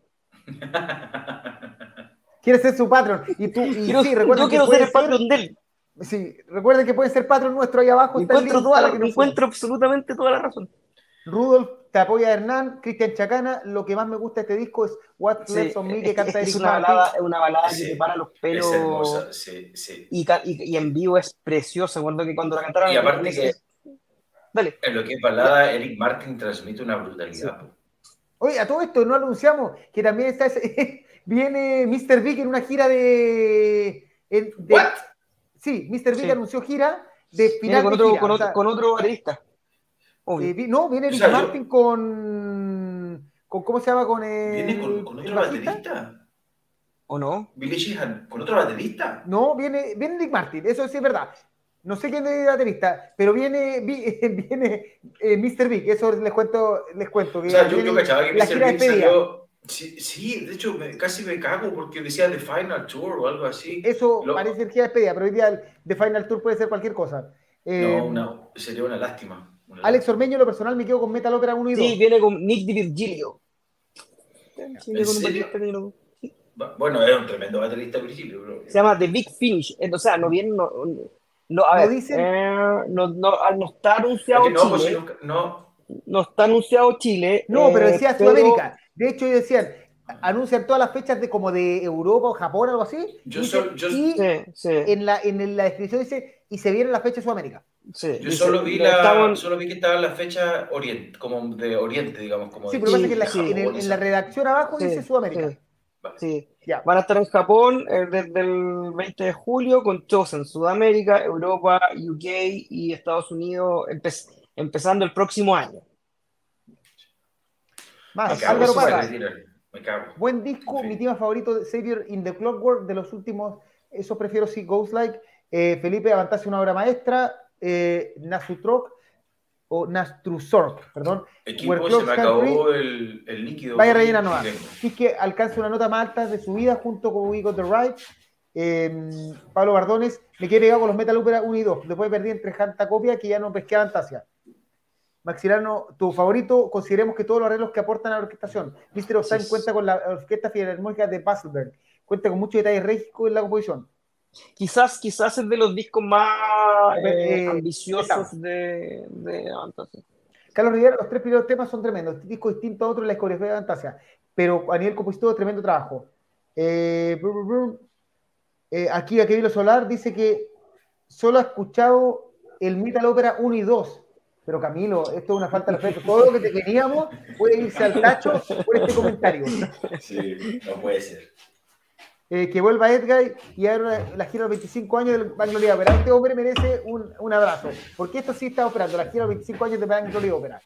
[SPEAKER 1] Quiere ser su patrón. Y tú, y
[SPEAKER 2] Quiero-
[SPEAKER 1] sí,
[SPEAKER 2] yo
[SPEAKER 1] que
[SPEAKER 2] quiero ser el patrón de él.
[SPEAKER 1] Sí, recuerden que puede ser patrón nuestro ahí abajo. está el
[SPEAKER 2] Encuentro,
[SPEAKER 1] link
[SPEAKER 2] toda la-
[SPEAKER 1] que
[SPEAKER 2] encuentro absolutamente toda la razón.
[SPEAKER 1] Rudolf te apoya a Hernán, Cristian Chacana. Lo que más me gusta de este disco es What's
[SPEAKER 2] Sí,
[SPEAKER 1] Left on Me
[SPEAKER 2] es,
[SPEAKER 1] que canta
[SPEAKER 2] es
[SPEAKER 1] Eric
[SPEAKER 2] una
[SPEAKER 1] Martin.
[SPEAKER 2] balada, es una balada
[SPEAKER 3] Sí,
[SPEAKER 2] que te para los pelos.
[SPEAKER 3] Es hermosa, sí, sí.
[SPEAKER 2] Y, ca- y- y en vivo es preciosa. Cuando, que cuando la cantaron
[SPEAKER 3] Y aparte
[SPEAKER 2] es-
[SPEAKER 3] que
[SPEAKER 2] Dale.
[SPEAKER 3] en lo que es balada, Eric Martin transmite una brutalidad. po.
[SPEAKER 1] Oye, a todo esto no anunciamos que también está ese- viene Mr. Big en una gira de. en- de-
[SPEAKER 3] What?
[SPEAKER 1] Sí, Mr. Big
[SPEAKER 2] Sí.
[SPEAKER 1] anunció gira de
[SPEAKER 2] Viene
[SPEAKER 1] final
[SPEAKER 2] con
[SPEAKER 1] de
[SPEAKER 2] otro,
[SPEAKER 1] gira.
[SPEAKER 2] con
[SPEAKER 1] o
[SPEAKER 2] otro,
[SPEAKER 1] sea,
[SPEAKER 2] con otro baterista. Obvio.
[SPEAKER 1] eh, vi- no, viene
[SPEAKER 3] O sea, yo-
[SPEAKER 1] Martin con, con. ¿Cómo se llama? Con el.
[SPEAKER 3] ¿Viene con, otro baterista?
[SPEAKER 2] ¿O no?
[SPEAKER 3] ¿Billy Sheehan con otro baterista?
[SPEAKER 1] No, viene, viene Eric Martin, eso sí es verdad. No sé quién es el baterista, pero viene, vi- viene eh, Mr. Big, eso les cuento, les cuento. Que
[SPEAKER 3] O sea, yo, yo cachaba que Mr. Big
[SPEAKER 1] despedida.
[SPEAKER 3] salió. Sí, sí, de hecho, me- casi me cago porque decía The Final Tour o algo así.
[SPEAKER 1] Eso
[SPEAKER 3] Lo-
[SPEAKER 1] parece de despedida, pero hoy día el de Final Tour puede ser cualquier cosa. Eh,
[SPEAKER 3] No, una- sería una lástima. una
[SPEAKER 1] Alex Ormeño, en lo personal, me quedo con Metal Opera 1 y 2.
[SPEAKER 2] Sí, viene con Nick Di Virgilio. Un
[SPEAKER 3] serio? Bueno, es un tremendo baterista Virgilio, bro.
[SPEAKER 2] Se llama The Big Finish. Eh, O sea, no viene. No, no, a
[SPEAKER 1] ¿No
[SPEAKER 2] ver,
[SPEAKER 1] dicen?
[SPEAKER 2] eh, no, no, ah, no está
[SPEAKER 3] Es
[SPEAKER 2] anunciado
[SPEAKER 3] que no, pues,
[SPEAKER 2] Chile.
[SPEAKER 3] nunca- no,
[SPEAKER 2] No está anunciado Chile.
[SPEAKER 1] No, pero
[SPEAKER 2] eh,
[SPEAKER 1] decía
[SPEAKER 2] pero-
[SPEAKER 1] Sudamérica. De hecho, ellos decían, anuncian todas las fechas de como de Europa o Japón, algo así.
[SPEAKER 3] Yo
[SPEAKER 1] Dicen,
[SPEAKER 3] sol- yo-
[SPEAKER 1] y
[SPEAKER 2] Sí, sí,
[SPEAKER 1] en la, en la descripción dice, y se viene la fecha de Sudamérica.
[SPEAKER 2] sí.
[SPEAKER 3] yo
[SPEAKER 2] Dice,
[SPEAKER 3] solo vi, la, solo vi que estaba en la fecha oriente, como de Oriente, digamos. Como
[SPEAKER 1] Sí,
[SPEAKER 3] de
[SPEAKER 1] pero pasa que en la, en el- en la redacción abajo
[SPEAKER 2] Sí,
[SPEAKER 1] dice Sudamérica.
[SPEAKER 2] sí. Sí.
[SPEAKER 1] Ya.
[SPEAKER 2] Van a estar en Japón eh, desde el 20 de julio con shows en Sudamérica, Europa, UK y Estados Unidos empe- empezando el próximo año.
[SPEAKER 3] Me
[SPEAKER 1] Más,
[SPEAKER 3] cago,
[SPEAKER 1] Álvaro Parra.
[SPEAKER 3] retiro, Me cago.
[SPEAKER 1] Buen disco, mi tema favorito de Xavier in the Clockwork de los últimos, eso prefiero sí, Ghost Like. Eh, Felipe Avantase una obra maestra, eh, o Nastrusork, perdón.
[SPEAKER 3] Equipo, se me acabó el, el líquido.
[SPEAKER 1] Vaya rellena nueva. Así que alcanza una nota más alta de su vida junto con We Got the Right. Eh, Pablo Bardones, me quedé pegado con los Metal Opera 1 y 2. Después perdí entre Janta Copia que ya no pesqué Fantasia. Maxilano, tu favorito, consideremos que todos los arreglos que aportan a la orquestación. Mr.
[SPEAKER 2] Sí.
[SPEAKER 1] cuenta con la orquesta filarmónica de Basselberg. Cuenta con muchos detalles régicos en la composición.
[SPEAKER 2] Quizás, quizás es de los discos más eh,
[SPEAKER 1] Eh,
[SPEAKER 2] ambiciosos de, de Fantasy.
[SPEAKER 1] Carlos Rivera, los tres primeros temas son tremendos. Este disco distinto a otro en la discografía de Fantasia, pero a nivel compositor, tremendo trabajo. Eh, brum, brum, brum. Eh, aquí Aquevilo Solar dice que solo ha escuchado el Metal Opera 1 y 2. Pero Camilo, esto es una falta de respeto. Todo lo que te queríamos puede irse al tacho por este comentario.
[SPEAKER 3] Sí, no puede ser.
[SPEAKER 1] Eh, que vuelva Edgar y ahora la gira de los 25 años del Bangloria Opera. Este hombre merece un, un abrazo, porque esto sí está operando, la gira de los 25 años de Bangloria Opera.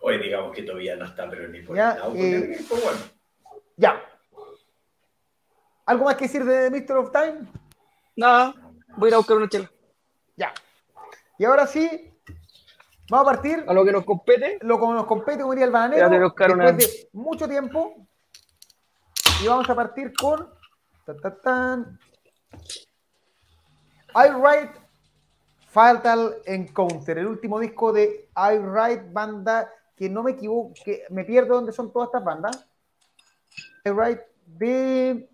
[SPEAKER 3] Hoy digamos que todavía no está, pero ni por
[SPEAKER 1] Ya,
[SPEAKER 3] el lado,
[SPEAKER 1] eh,
[SPEAKER 3] pues bueno.
[SPEAKER 1] Ya. ¿Algo más que decir de Mr. of Time?
[SPEAKER 2] Nada, voy a ir a buscar una chela.
[SPEAKER 1] Ya. Y ahora sí, vamos a partir
[SPEAKER 2] A lo que nos compete.
[SPEAKER 1] lo como nos compete, como diría el bananero, después
[SPEAKER 2] una-
[SPEAKER 1] de mucho tiempo. Y vamos a partir con ta, ta, tan. I Write Fatal Encounter, el último disco de I Write, banda que no me equivoco, que me pierdo dónde son todas estas bandas. Right de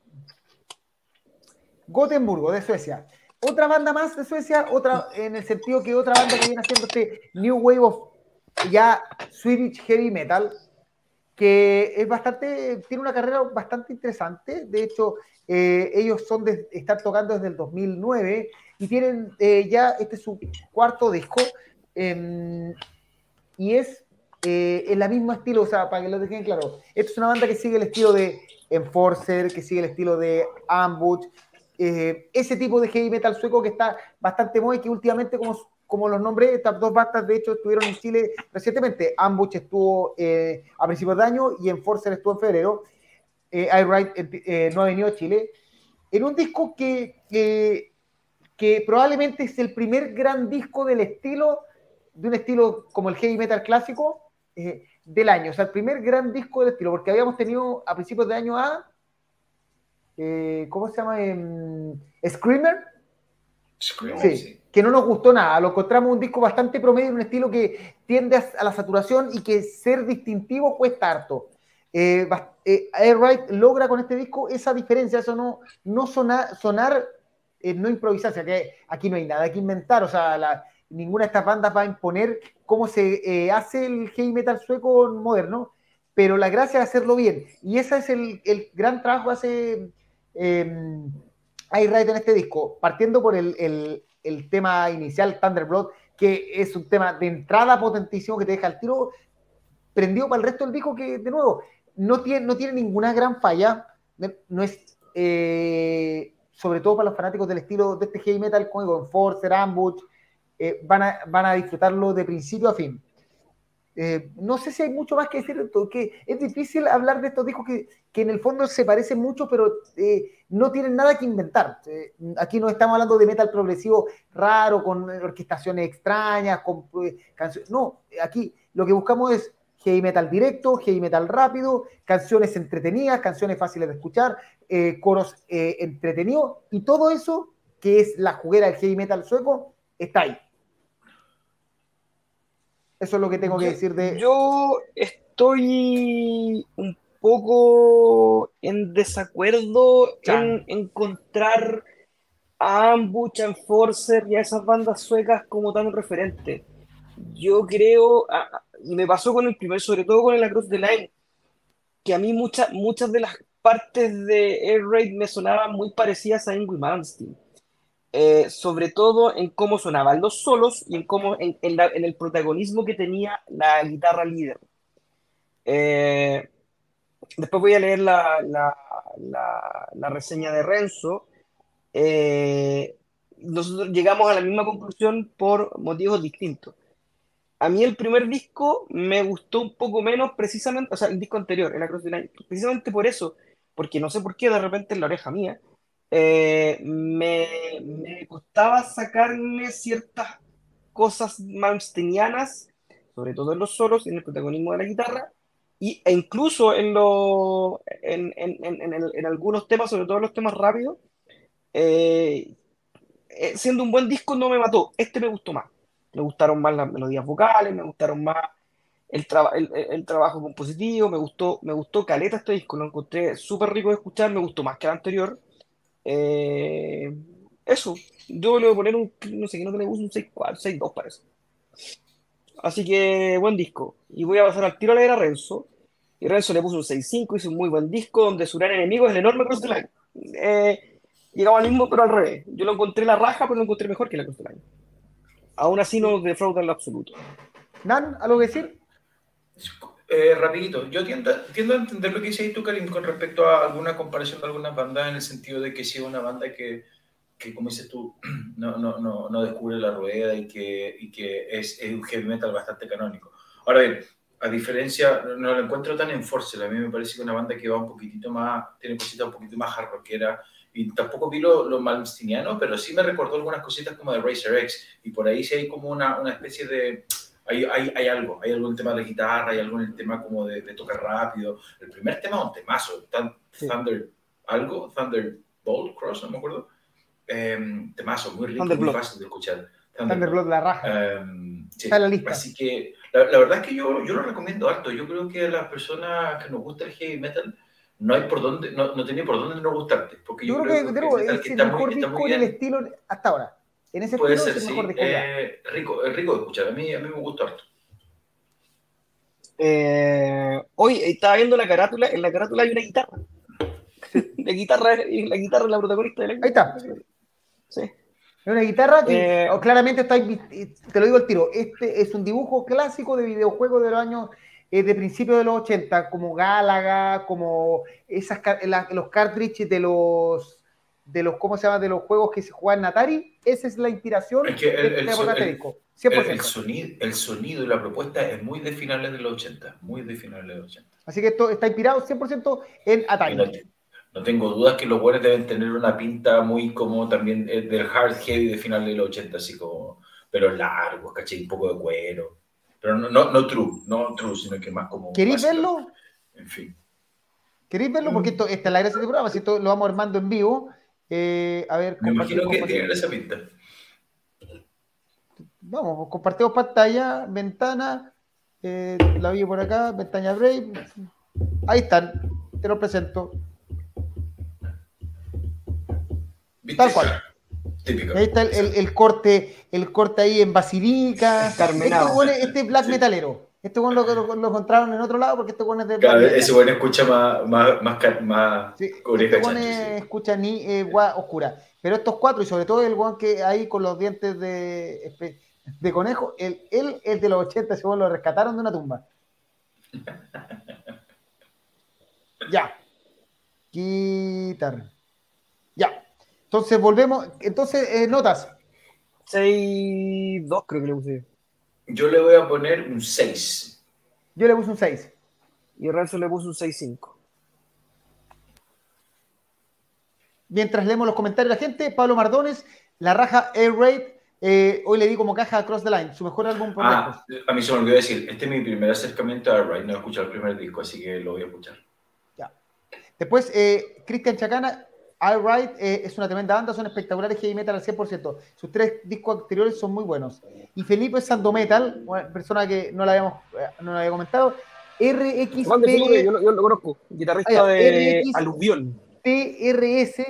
[SPEAKER 1] Gotemburgo, de Suecia. Otra banda más de Suecia, otra en el sentido que otra banda que viene haciendo este New Wave of ya Swedish Heavy Metal, que es bastante, tiene una carrera bastante interesante. De hecho, eh, ellos son de, están tocando desde el 2009 y tienen eh, ya este es su cuarto disco em, y es eh, en la misma estilo, o sea, para que lo dejen claro, esto es una banda que sigue el estilo de Enforcer, que sigue el estilo de Ambush, ese tipo de heavy metal sueco que está bastante muy que últimamente, como, como los nombré, estas dos bandas de hecho estuvieron en Chile recientemente. Ambush estuvo a principios de año y Enforcer estuvo en febrero. Eh, I no ha venido a Chile, en un disco que, que, probablemente es el primer gran disco del estilo, de un estilo como el heavy metal clásico eh, del año, o sea, el primer gran disco del estilo, porque habíamos tenido a principios de año a, eh, ¿cómo se llama? Em, Screamer.
[SPEAKER 3] Screamer,
[SPEAKER 1] sí, que no nos gustó nada, lo encontramos un disco bastante promedio, un estilo que tiende a, la saturación y que ser distintivo cuesta harto. Eh, eh, Airride logra con este disco esa diferencia, eso no, no sonar, sonar eh, no improvisar, o sea que aquí no hay nada que inventar, o sea, ninguna de estas bandas va a imponer cómo se eh, hace el heavy metal sueco moderno, pero la gracia es hacerlo bien, y ese es el, gran trabajo que hace eh, en este disco, partiendo por el, el tema inicial, Thunderblood, que es un tema de entrada potentísimo que te deja el tiro prendido para el resto del disco que, de nuevo, no tiene, no tiene ninguna gran falla, no es, eh, sobre todo para los fanáticos del estilo de este heavy metal, como Enforcer, Ambush, eh, van, a, van a disfrutarlo de principio a fin. Eh, no sé si hay mucho más que decir, que es difícil hablar de estos discos que, que en el fondo se parecen mucho, pero no tienen nada que inventar. aquí no estamos hablando de metal progresivo raro, con orquestaciones extrañas, con canciones. No, aquí lo que buscamos es heavy metal directo, heavy metal rápido, canciones entretenidas, canciones fáciles de escuchar, eh, coros eh, entretenidos, y todo eso que es la juguera del heavy metal sueco está ahí. Eso es lo que tengo que decir de.
[SPEAKER 2] Yo estoy un poco en desacuerdo en encontrar a Ambush, a Enforcer y a esas bandas suecas como tan referente. Yo creo, y me pasó con el primer, sobre todo con el Across the Line, que a mí muchas muchas de las partes de Air Raid me sonaban muy parecidas a Ingrid Malmsteen. Eh, sobre todo en cómo sonaban los solos y en, cómo, en, el protagonismo que tenía la guitarra líder. Eh, después voy a leer la, la, reseña de Renzo. Eh, nosotros llegamos a la misma conclusión por motivos distintos a mí el primer disco me gustó un poco menos precisamente, o sea, el disco anterior, el Across the precisamente por eso, porque no sé por qué de repente en la oreja mía eh, me, me, costaba sacarme ciertas cosas malmsteinianas, sobre todo en los solos, en el protagonismo de la guitarra, y, e incluso en, lo, en, en, en, algunos temas, sobre todo en los temas rápidos, eh, eh, siendo un buen disco no me mató, este me gustó más me gustaron más las melodías vocales, me gustaron más el, el, trabajo compositivo, me gustó, me gustó caleta este disco, lo encontré súper rico de escuchar, me gustó más que el anterior. Eh, eso, yo le voy a poner un, no sé, que no te le gusta un 6-4, 6-2 parece. Así que buen disco. Y voy a pasar al tiro a leer a Renzo. Y Renzo le puso un 6-5, hizo un muy buen disco donde su gran enemigo es el enorme Cross the Line. Eh, llegaba al mismo, pero al revés. Yo lo encontré la raja, pero lo encontré mejor que la Cross the Line aún así no defrauda en lo absoluto.
[SPEAKER 1] ¿Nan, algo que decir?
[SPEAKER 3] Eh, rapidito, yo tiendo, tiendo, a entender lo que dice tú, Karim, con respecto a alguna comparación de algunas bandas, en el sentido de que si es una banda que, que como dices tú, no, no, no, no, descubre la rueda y que, y que es, es, un heavy metal bastante canónico. Ahora bien, a diferencia, no lo encuentro tan en Force, a mí me parece que una banda que va un poquitito más, tiene cositas un poquito más hard rockera, y tampoco vi lo, lo malmstiniano, pero sí me recordó algunas cositas como de Racer X, y por ahí sí hay como una, una especie de... Hay, hay, hay, algo, hay algún tema de guitarra, hay algo en el tema como de, de tocar rápido. El primer tema es un temazo, Thunder, algo, Thunderbolt Cross, no me acuerdo. Eh, temazo, muy rico, muy fácil de escuchar.
[SPEAKER 1] Thunderbolt, la raja.
[SPEAKER 3] Um, sí. Está en la lista. Así que la, la, verdad es que yo, yo lo recomiendo harto. Yo creo que a las personas que nos gusta el heavy metal, no hay por dónde, no, no tenía por dónde no gustarte. Porque
[SPEAKER 1] yo, creo, que, es, el mejor disco en el estilo hasta ahora. En ese
[SPEAKER 3] Puede
[SPEAKER 1] estilo
[SPEAKER 3] ser,
[SPEAKER 1] es el mejor
[SPEAKER 3] sí. Eh, rico, es rico de escuchar. A mí, a mí me gustó harto.
[SPEAKER 2] Eh, hoy estaba viendo la carátula, en la carátula hay una guitarra. la guitarra, la guitarra es la protagonista de la
[SPEAKER 1] Ahí está.
[SPEAKER 2] Sí.
[SPEAKER 1] Es una guitarra que eh, oh, claramente está, te lo digo al tiro, este es un dibujo clásico de videojuegos de los años eh, de principios de los 80, como Gálaga, como esas los cartridges de los de los cómo se llama de los juegos que se juegan en Atari, esa es la inspiración
[SPEAKER 3] es que el, el, el, sonido, el sonido y la propuesta es muy de finales de los 80, muy de finales de los 80.
[SPEAKER 1] Así que esto está inspirado 100% en Atari.
[SPEAKER 3] No, tengo dudas que los buenos deben tener una pinta muy como también eh, del hard heavy de finales de los 80, así como, pero largo, caché, un poco de cuero. Pero no, no, no true, no true, sino que más como.
[SPEAKER 1] ¿Queréis verlo?
[SPEAKER 3] En fin.
[SPEAKER 1] ¿Queréis verlo? Porque esto, esta es la gracia del programa, si esto lo vamos armando en vivo. Eh, a ver,
[SPEAKER 3] Me imagino que tiene esa pinta.
[SPEAKER 1] Vamos, compartimos pantalla, ventana, eh, la vi por acá, ventana Brave. Ahí están, te lo presento. Tal cual. Ahí está el, corte, el corte ahí en Basilica. Este, este black metalero. Este bueno lo, lo, encontraron en otro lado porque este bueno es de.
[SPEAKER 3] Claro, ese bueno escucha más, más, más, más
[SPEAKER 1] sí, este bueno escucha ni eh, oscura. Pero estos cuatro, y sobre todo el one que hay con los dientes de, de conejo, él, él es de los 80, ese lo rescataron de una tumba. ya. Quitar. Ya. Entonces volvemos. Entonces, eh, notas.
[SPEAKER 2] 6-2 creo que le puse.
[SPEAKER 3] Yo le voy a poner un 6.
[SPEAKER 1] Yo le puse un 6.
[SPEAKER 2] Y Renzo le puso un 6-5.
[SPEAKER 1] Mientras leemos los comentarios de la gente, Pablo Mardones, la raja Air Raid, eh, hoy le di como caja Across the Line, su mejor álbum
[SPEAKER 3] por ah, A mí se me olvidó decir, este es mi primer acercamiento a Air Raid, no he escuchado el primer disco, así que lo voy a escuchar.
[SPEAKER 1] Ya. Después, eh, Cristian Chacana, Alright eh, es una tremenda banda, son espectaculares heavy metal al 100%. Sus tres discos anteriores son muy buenos. Y Felipe Sando Metal, una persona que no la habíamos eh, no la había comentado, RX.
[SPEAKER 2] Yo, lo conozco, guitarrista ah, de Aluvión.
[SPEAKER 1] TRS,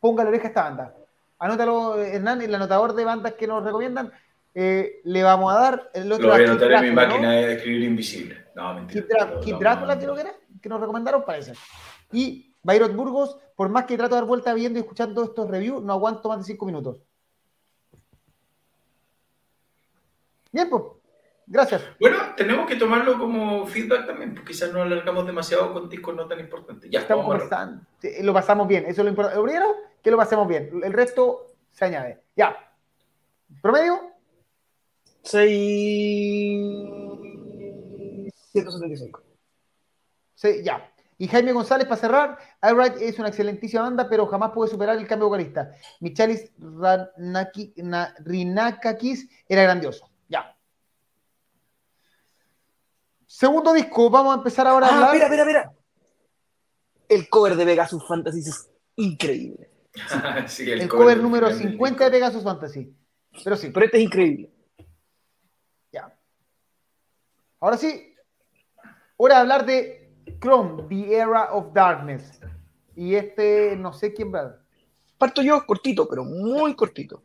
[SPEAKER 1] ponga la oreja a esta banda. Anótalo, Hernán, el anotador de bandas que nos recomiendan. Eh, le vamos a dar
[SPEAKER 3] el otro. Lo voy a anotar en mi máquina de escribir invisible. No, mentira.
[SPEAKER 1] Kid, Drácula, creo que era, que nos recomendaron, parece. Y Bayrot Burgos, por más que trato de dar vuelta viendo y escuchando estos reviews, no aguanto más de cinco minutos. Bien, pues. Gracias.
[SPEAKER 3] Bueno, tenemos que tomarlo como feedback también, porque quizás no alargamos demasiado con discos no tan importantes. Ya
[SPEAKER 1] estamos conversando. Lo pasamos bien, eso es lo importante. Lo primero, que lo pasemos bien. El resto se añade. Ya. ¿Promedio?
[SPEAKER 2] 675.
[SPEAKER 1] Sí, ya. Y Jaime González, para cerrar, iRide es una excelentísima banda, pero jamás puede superar el cambio vocalista. Michalis Rinakakis era grandioso. Ya. Segundo disco, vamos a empezar ahora
[SPEAKER 2] a ah, hablar. Mira, mira, mira. El cover de Pegasus Fantasy es increíble.
[SPEAKER 1] el, cover, número 50 de Pegasus Fantasy. Pero sí.
[SPEAKER 2] Pero este es increíble.
[SPEAKER 1] Ya. Ahora sí, hora de hablar de Chrome, The Era of Darkness. Y este, no sé quién va.
[SPEAKER 2] Parto yo cortito, pero muy cortito.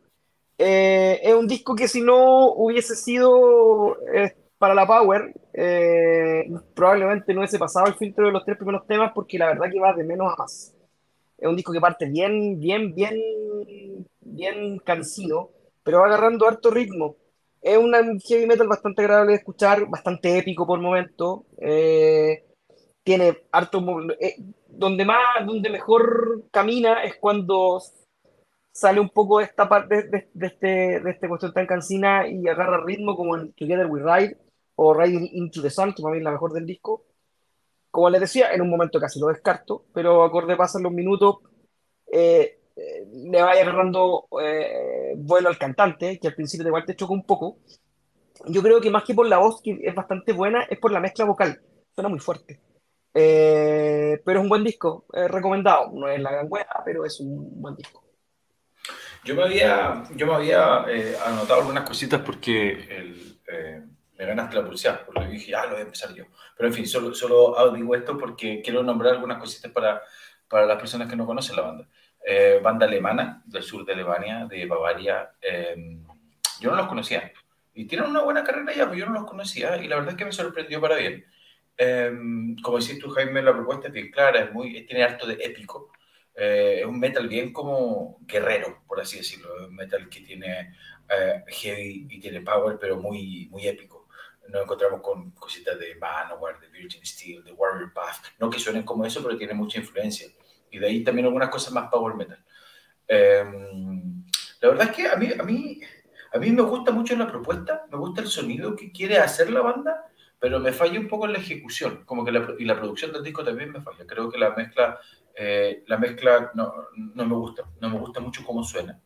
[SPEAKER 2] Eh, es un disco que si no hubiese sido eh, para la Power, eh, probablemente no hubiese pasado el filtro de los tres primeros temas porque la verdad que va de menos a más. Es un disco que parte bien, bien, bien, bien cansino, pero va agarrando harto ritmo. Es un heavy metal bastante agradable de escuchar, bastante épico por momento. Eh, tiene harto eh, donde más donde mejor camina es cuando sale un poco de esta parte de, este de este cuestión tan cansina y agarra ritmo como en Together We Ride o Riding Into the Sun que para mí es la mejor del disco. Como les decía en un momento casi lo descarto pero acorde pasan los minutos eh, eh, le vaya agarrando vuelo al cantante que al principio igual te choca un poco. Yo creo que más que por la voz que es bastante buena es por la mezcla vocal. Suena muy fuerte eh, pero es un buen disco, recomendado. No es la gran pero es un buen disco.
[SPEAKER 3] Yo me había, yo me había eh, anotado algunas cositas porque el, eh, me ganaste la pulsada, porque dije, ah, lo voy a empezar yo. Pero en fin, solo, solo digo esto porque quiero nombrar algunas cositas para, para las personas que no conocen la banda. Eh, banda alemana del sur de Alemania, de Bavaria. Em, yo no los conocía. Y tienen una buena carrera ya, pero yo no los conocía y la verdad es que me sorprendió para bien. Em, como decís tú, Jaime, la propuesta es bien clara, es muy, tiene harto de épico. Eh, es un metal bien como guerrero, por así decirlo. Es un metal que tiene eh, heavy y tiene power, pero muy, muy épico. Nos encontramos con cositas de Manowar, de Virgin Steel, de Warrior Path. No que suenen como eso, pero tiene mucha influencia. Y de ahí también algunas cosas más power metal. Em, la verdad es que a mí, a, mí, a mí me gusta mucho la propuesta, me gusta el sonido que quiere hacer la banda, pero me falla un poco en la ejecución, como que la, y la producción del disco también me falla. Creo que la mezcla, eh, la mezcla no, no, me gusta, no me gusta mucho cómo suena.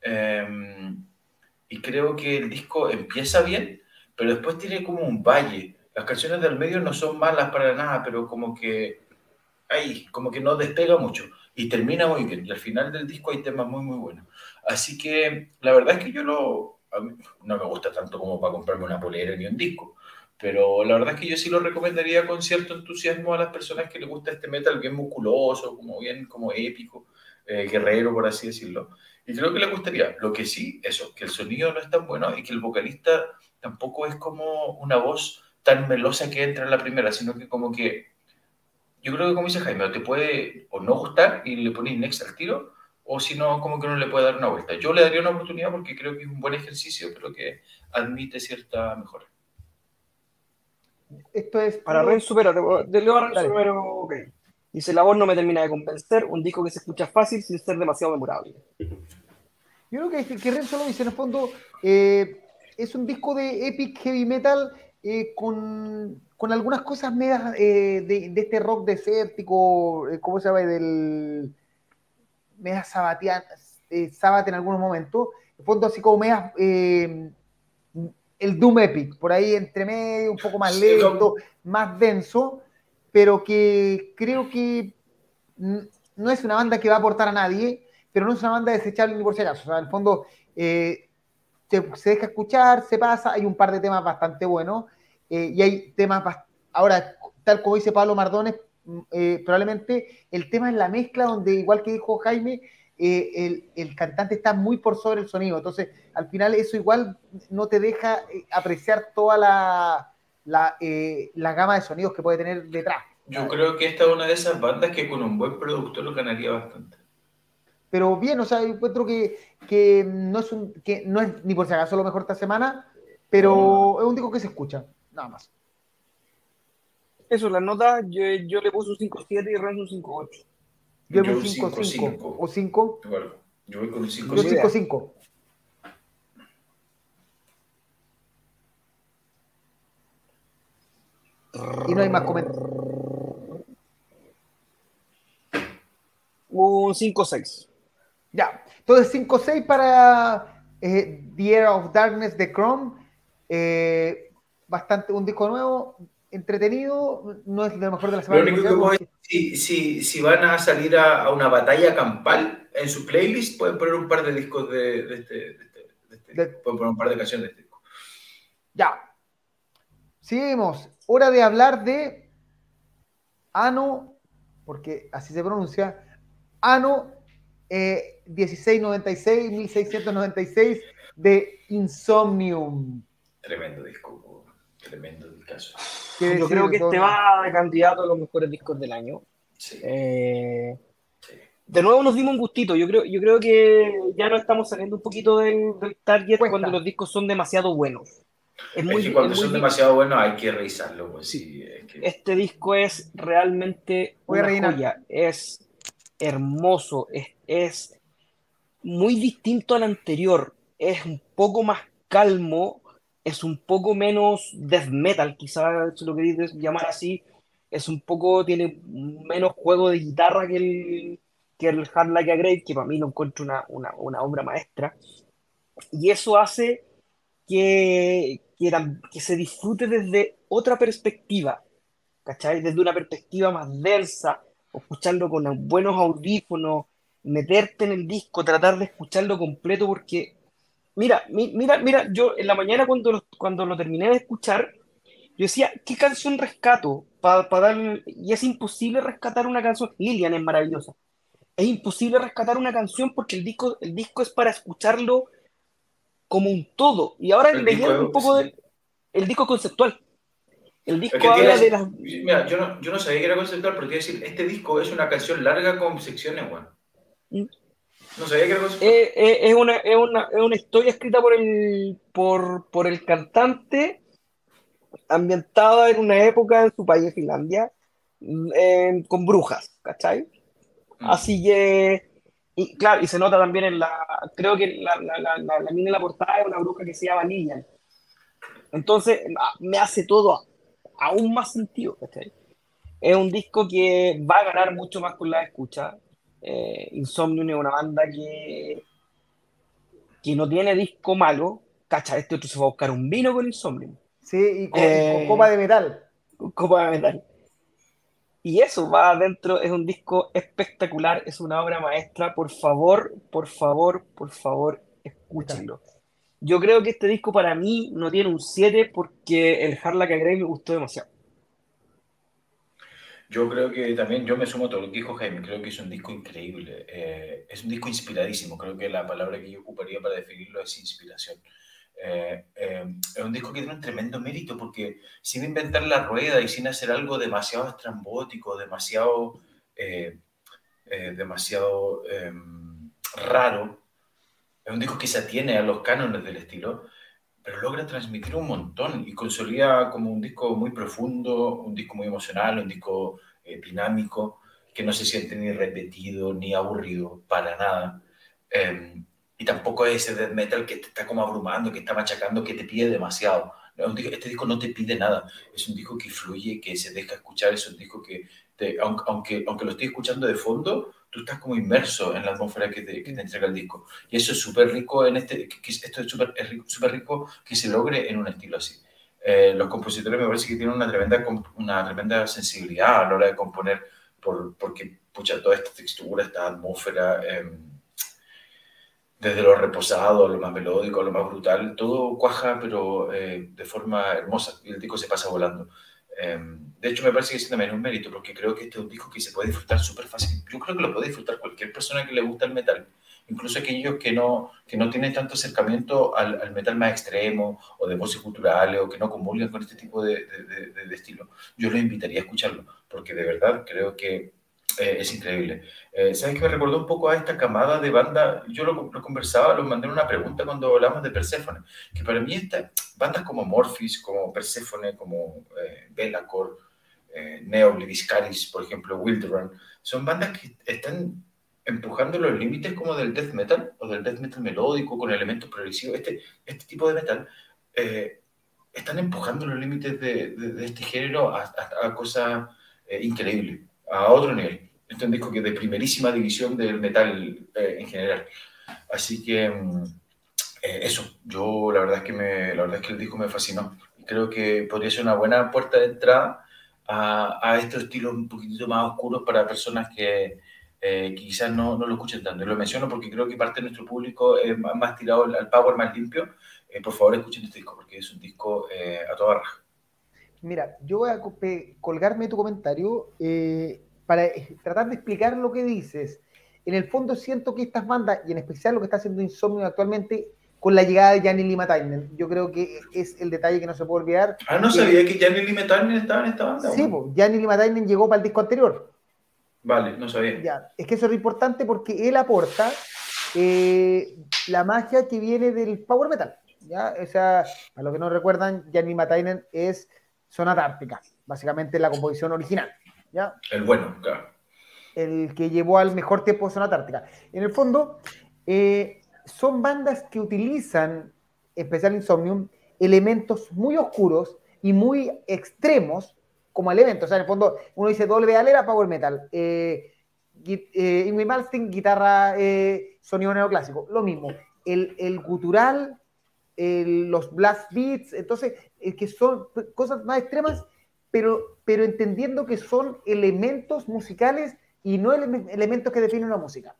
[SPEAKER 3] Em, y creo que el disco empieza bien, pero después tiene como un valle. Las canciones del medio no son malas para nada, pero como que ahí, como que no despega mucho y termina muy bien. Y al final del disco hay temas muy, muy buenos. Así que la verdad es que yo lo, no me gusta tanto como para comprarme una polera ni un disco, pero la verdad es que yo sí lo recomendaría con cierto entusiasmo a las personas que les gusta este metal bien musculoso, como bien como épico, eh, guerrero, por así decirlo. Y creo que le gustaría. Lo que sí, eso, que el sonido no es tan bueno y que el vocalista tampoco es como una voz tan melosa que entra en la primera, sino que como que yo creo que como dice Jaime, te puede o no gustar y le pones next al tiro, o si no, como que no le puede dar una vuelta. Yo le daría una oportunidad porque creo que es un buen ejercicio, pero que admite cierta mejora.
[SPEAKER 2] Esto es. Para Ren Supero, de Leo Ren Supero, ok. Dice: La voz no me termina de convencer, un disco que se escucha fácil sin ser demasiado memorable.
[SPEAKER 1] Yo creo que, que Ren solo dice: en el fondo, eh, es un disco de epic heavy metal eh, con con algunas cosas medias eh, de, este rock desértico, ¿cómo se llama? Del. media sabatian, eh, sabat en algunos momentos. De fondo, así como medias. El Doom Epic, por ahí entre medio, un poco más lento, más denso, pero que creo que no es una banda que va a aportar a nadie, pero no es una banda desechable ni por si acaso. O sea, en el fondo. se, se deja escuchar, se pasa, hay un par de temas bastante buenos, eh, y hay temas, ahora, tal como dice Pablo Mardones, mm, eh, probablemente el tema es la mezcla donde, igual que dijo Jaime, eh, el, cantante está muy por sobre el sonido, entonces al final eso igual no te deja apreciar toda la, la, gama de sonidos que puede tener detrás.
[SPEAKER 3] Yo creo que esta es una de esas bandas que con un buen productor lo ganaría bastante.
[SPEAKER 1] Pero bien, o sea, encuentro que, que, no, es un, que no es ni por si acaso lo mejor esta semana, pero es un disco que se escucha nada más.
[SPEAKER 2] Eso, la nota, yo, yo le puse un 5-7 y Renzo un 5-8.
[SPEAKER 1] Yo, yo un 5-5 o 5.
[SPEAKER 3] yo voy con un 5-5.
[SPEAKER 1] Y no hay más comentarios.
[SPEAKER 2] Un 5-6.
[SPEAKER 1] Ya, entonces 5-6 para eh, The Era of Darkness de Chrome. Eh, bastante, un disco nuevo, entretenido, no es lo mejor de la semana.
[SPEAKER 3] Lo único que si, si, si, van a salir a, a, una batalla campal en su playlist, pueden poner un par de discos de, de este, de este, de este pueden poner un par de canciones de este disco.
[SPEAKER 1] Ya. Seguimos. Hora de hablar de Ano, porque así se pronuncia, Ano eh, 1696, 1696 de Insomnium.
[SPEAKER 3] Tremendo disco. Tremendo caso.
[SPEAKER 2] Yo creo que este va de candidato a los mejores discos del año. Eh, de nuevo nos dimos un gustito. Yo creo, yo creo que ya no estamos saliendo un poquito del, target cuando los discos son demasiado buenos.
[SPEAKER 3] Es, muy, que cuando son demasiado buenos hay que revisarlo. Pues, sí.
[SPEAKER 2] Este disco es realmente una joya. Es hermoso. Es, es muy distinto al anterior. Es un poco más calmo es un poco menos death metal, quizás lo queréis llamar así, es un poco, tiene menos juego de guitarra que el, que el Hard Like que para mí lo encuentro una, una, una obra maestra, y eso hace que, que, que, se disfrute desde otra perspectiva, ¿cachai? Desde una perspectiva más densa, escuchando con buenos audífonos, meterte en el disco, tratar de escucharlo completo, porque Mira, mira, mira, yo en la mañana cuando lo, cuando lo terminé de escuchar, yo decía, ¿qué canción rescato? Para dar... Y es imposible rescatar una canción. Lilian es maravillosa. Es imposible rescatar una canción porque el disco, el disco es para escucharlo como un todo. Y ahora leyendo un poco del el disco conceptual. El disco habla de las...
[SPEAKER 3] Mira, yo no, yo no sabía que era conceptual, pero quiero decir, este disco es una canción larga con secciones, bueno. No sabía que era.
[SPEAKER 2] Eh, eh, es, una, es, una, es, una, historia escrita por el, por, por el cantante, ambientada en una época en su país, Finlandia, mm, con brujas, ¿cachai? Mm. Así que, y claro, y se nota también en la, creo que la, la, la, la, la mina en la portada es una bruja que se llama Lilian. Entonces, ah, me hace todo aún más sentido, Es un disco que va a ganar mucho más con la escucha. Eh, Insomnium es una banda que, que no tiene disco malo. Cacha, este otro se va a buscar un vino con Insomnium.
[SPEAKER 1] Sí, y con, eh, copa de metal.
[SPEAKER 2] Con copa de metal. Y eso va adentro, es un disco espectacular, es una obra maestra. Por favor, por favor, por favor, escúchenlo. Yo creo que este disco para mí no tiene un 7 porque el Harla Grey me gustó demasiado.
[SPEAKER 3] Yo creo que también, yo me sumo a todo lo que dijo Jaime, creo que es un disco increíble, eh, es un disco inspiradísimo, creo que la palabra que yo ocuparía para definirlo es inspiración. Eh, eh, es un disco que tiene un tremendo mérito porque sin inventar la rueda y sin hacer algo demasiado estrambótico, demasiado, demasiado em, raro, es un disco que se atiene a los cánones del estilo, pero logra transmitir un montón y consolida como un disco muy profundo, un disco muy emocional, un disco eh, dinámico, que no se siente ni repetido ni aburrido para nada. Em, y tampoco es ese death metal que te está como abrumando, que está machacando, que te pide demasiado. Este disco no te pide nada, es un disco que fluye, que se deja escuchar, es un disco que, aunque, aunque lo estoy escuchando de fondo, tú estás como inmerso en la atmósfera que te, que te entrega el disco. Y eso es súper rico en este, que, esto es súper super rico que se logre en un estilo así. Eh, los compositores me parece que tienen una tremenda, una tremenda sensibilidad a la hora de componer, por, porque, pucha, toda esta textura, esta atmósfera, em, desde lo reposado a lo más melódico, a lo más brutal, todo cuaja, pero eh, de forma hermosa, y el disco se pasa volando. Em, de hecho, me parece que es también un mérito, porque creo que este es un disco que se puede disfrutar súper fácil. Yo creo que lo puede disfrutar cualquier persona que le gusta el metal, incluso aquellos que no, que no tienen tanto acercamiento al, al metal más extremo, o de voces culturales, o que no comulgan con este tipo de, estilo. Yo lo invitaría a escucharlo, porque de verdad creo que eh, es increíble. Eh, ¿Sabes que me recordó un poco a esta camada de banda? Yo lo, conversaba, lo mandé una pregunta cuando hablamos de Persephone, que para mí estas bandas como Morphis, como Persephone, como eh, Belacor, eh, Neobliscaris, por ejemplo, Wilderun, son bandas que están empujando los límites como del death metal o del death metal melódico con elementos progresivos. Este, este tipo de metal están empujando los límites de, este género a cosas increíbles a otro nivel. Este es un disco que es de primerísima división del metal eh, en general. Así que mm, eh, eso, yo la verdad, es que me, la verdad es que el disco me fascinó. Creo que podría ser una buena puerta de entrada a, a estos estilos un poquitito más oscuros para personas que, eh, quizás no, no, lo escuchen tanto. Y lo menciono porque creo que parte de nuestro público es más, tirado al power más limpio. por favor, escuchen este disco porque es un disco a toda raja.
[SPEAKER 1] Mira, yo voy a colgarme tu comentario eh, para tratar de explicar lo que dices. En el fondo siento que estas bandas, y en especial lo que está haciendo Insomnio actualmente, con la llegada de Gianni Limatainen, yo creo que es el detalle que no se puede olvidar.
[SPEAKER 3] Ah, no sabía que Gianni Limatainen estaba en esta banda.
[SPEAKER 1] Sí, pues, Gianni Limatainen llegó para el disco anterior.
[SPEAKER 3] Vale, no sabía.
[SPEAKER 1] Ya, es que eso es importante porque él aporta eh, la magia que viene del power metal. ¿ya? O sea, a los que no recuerdan, Gianni Matainen es Zona Ártica, básicamente la composición original. ¿Ya?
[SPEAKER 3] El bueno, claro.
[SPEAKER 1] El que llevó al mejor tiempo de Zona Ártica. En el fondo, eh, son bandas que utilizan, especial Insomnium, elementos muy oscuros y muy extremos como elementos. O sea, en el fondo, uno dice doble alera, power metal. Eh, eh, Ingrid Malmsteen, guitarra, eh, sonido neoclásico. Lo mismo. El, el gutural los blast beats, entonces, que son cosas más extremas, pero, pero entendiendo que son elementos musicales y no elementos que definen una música.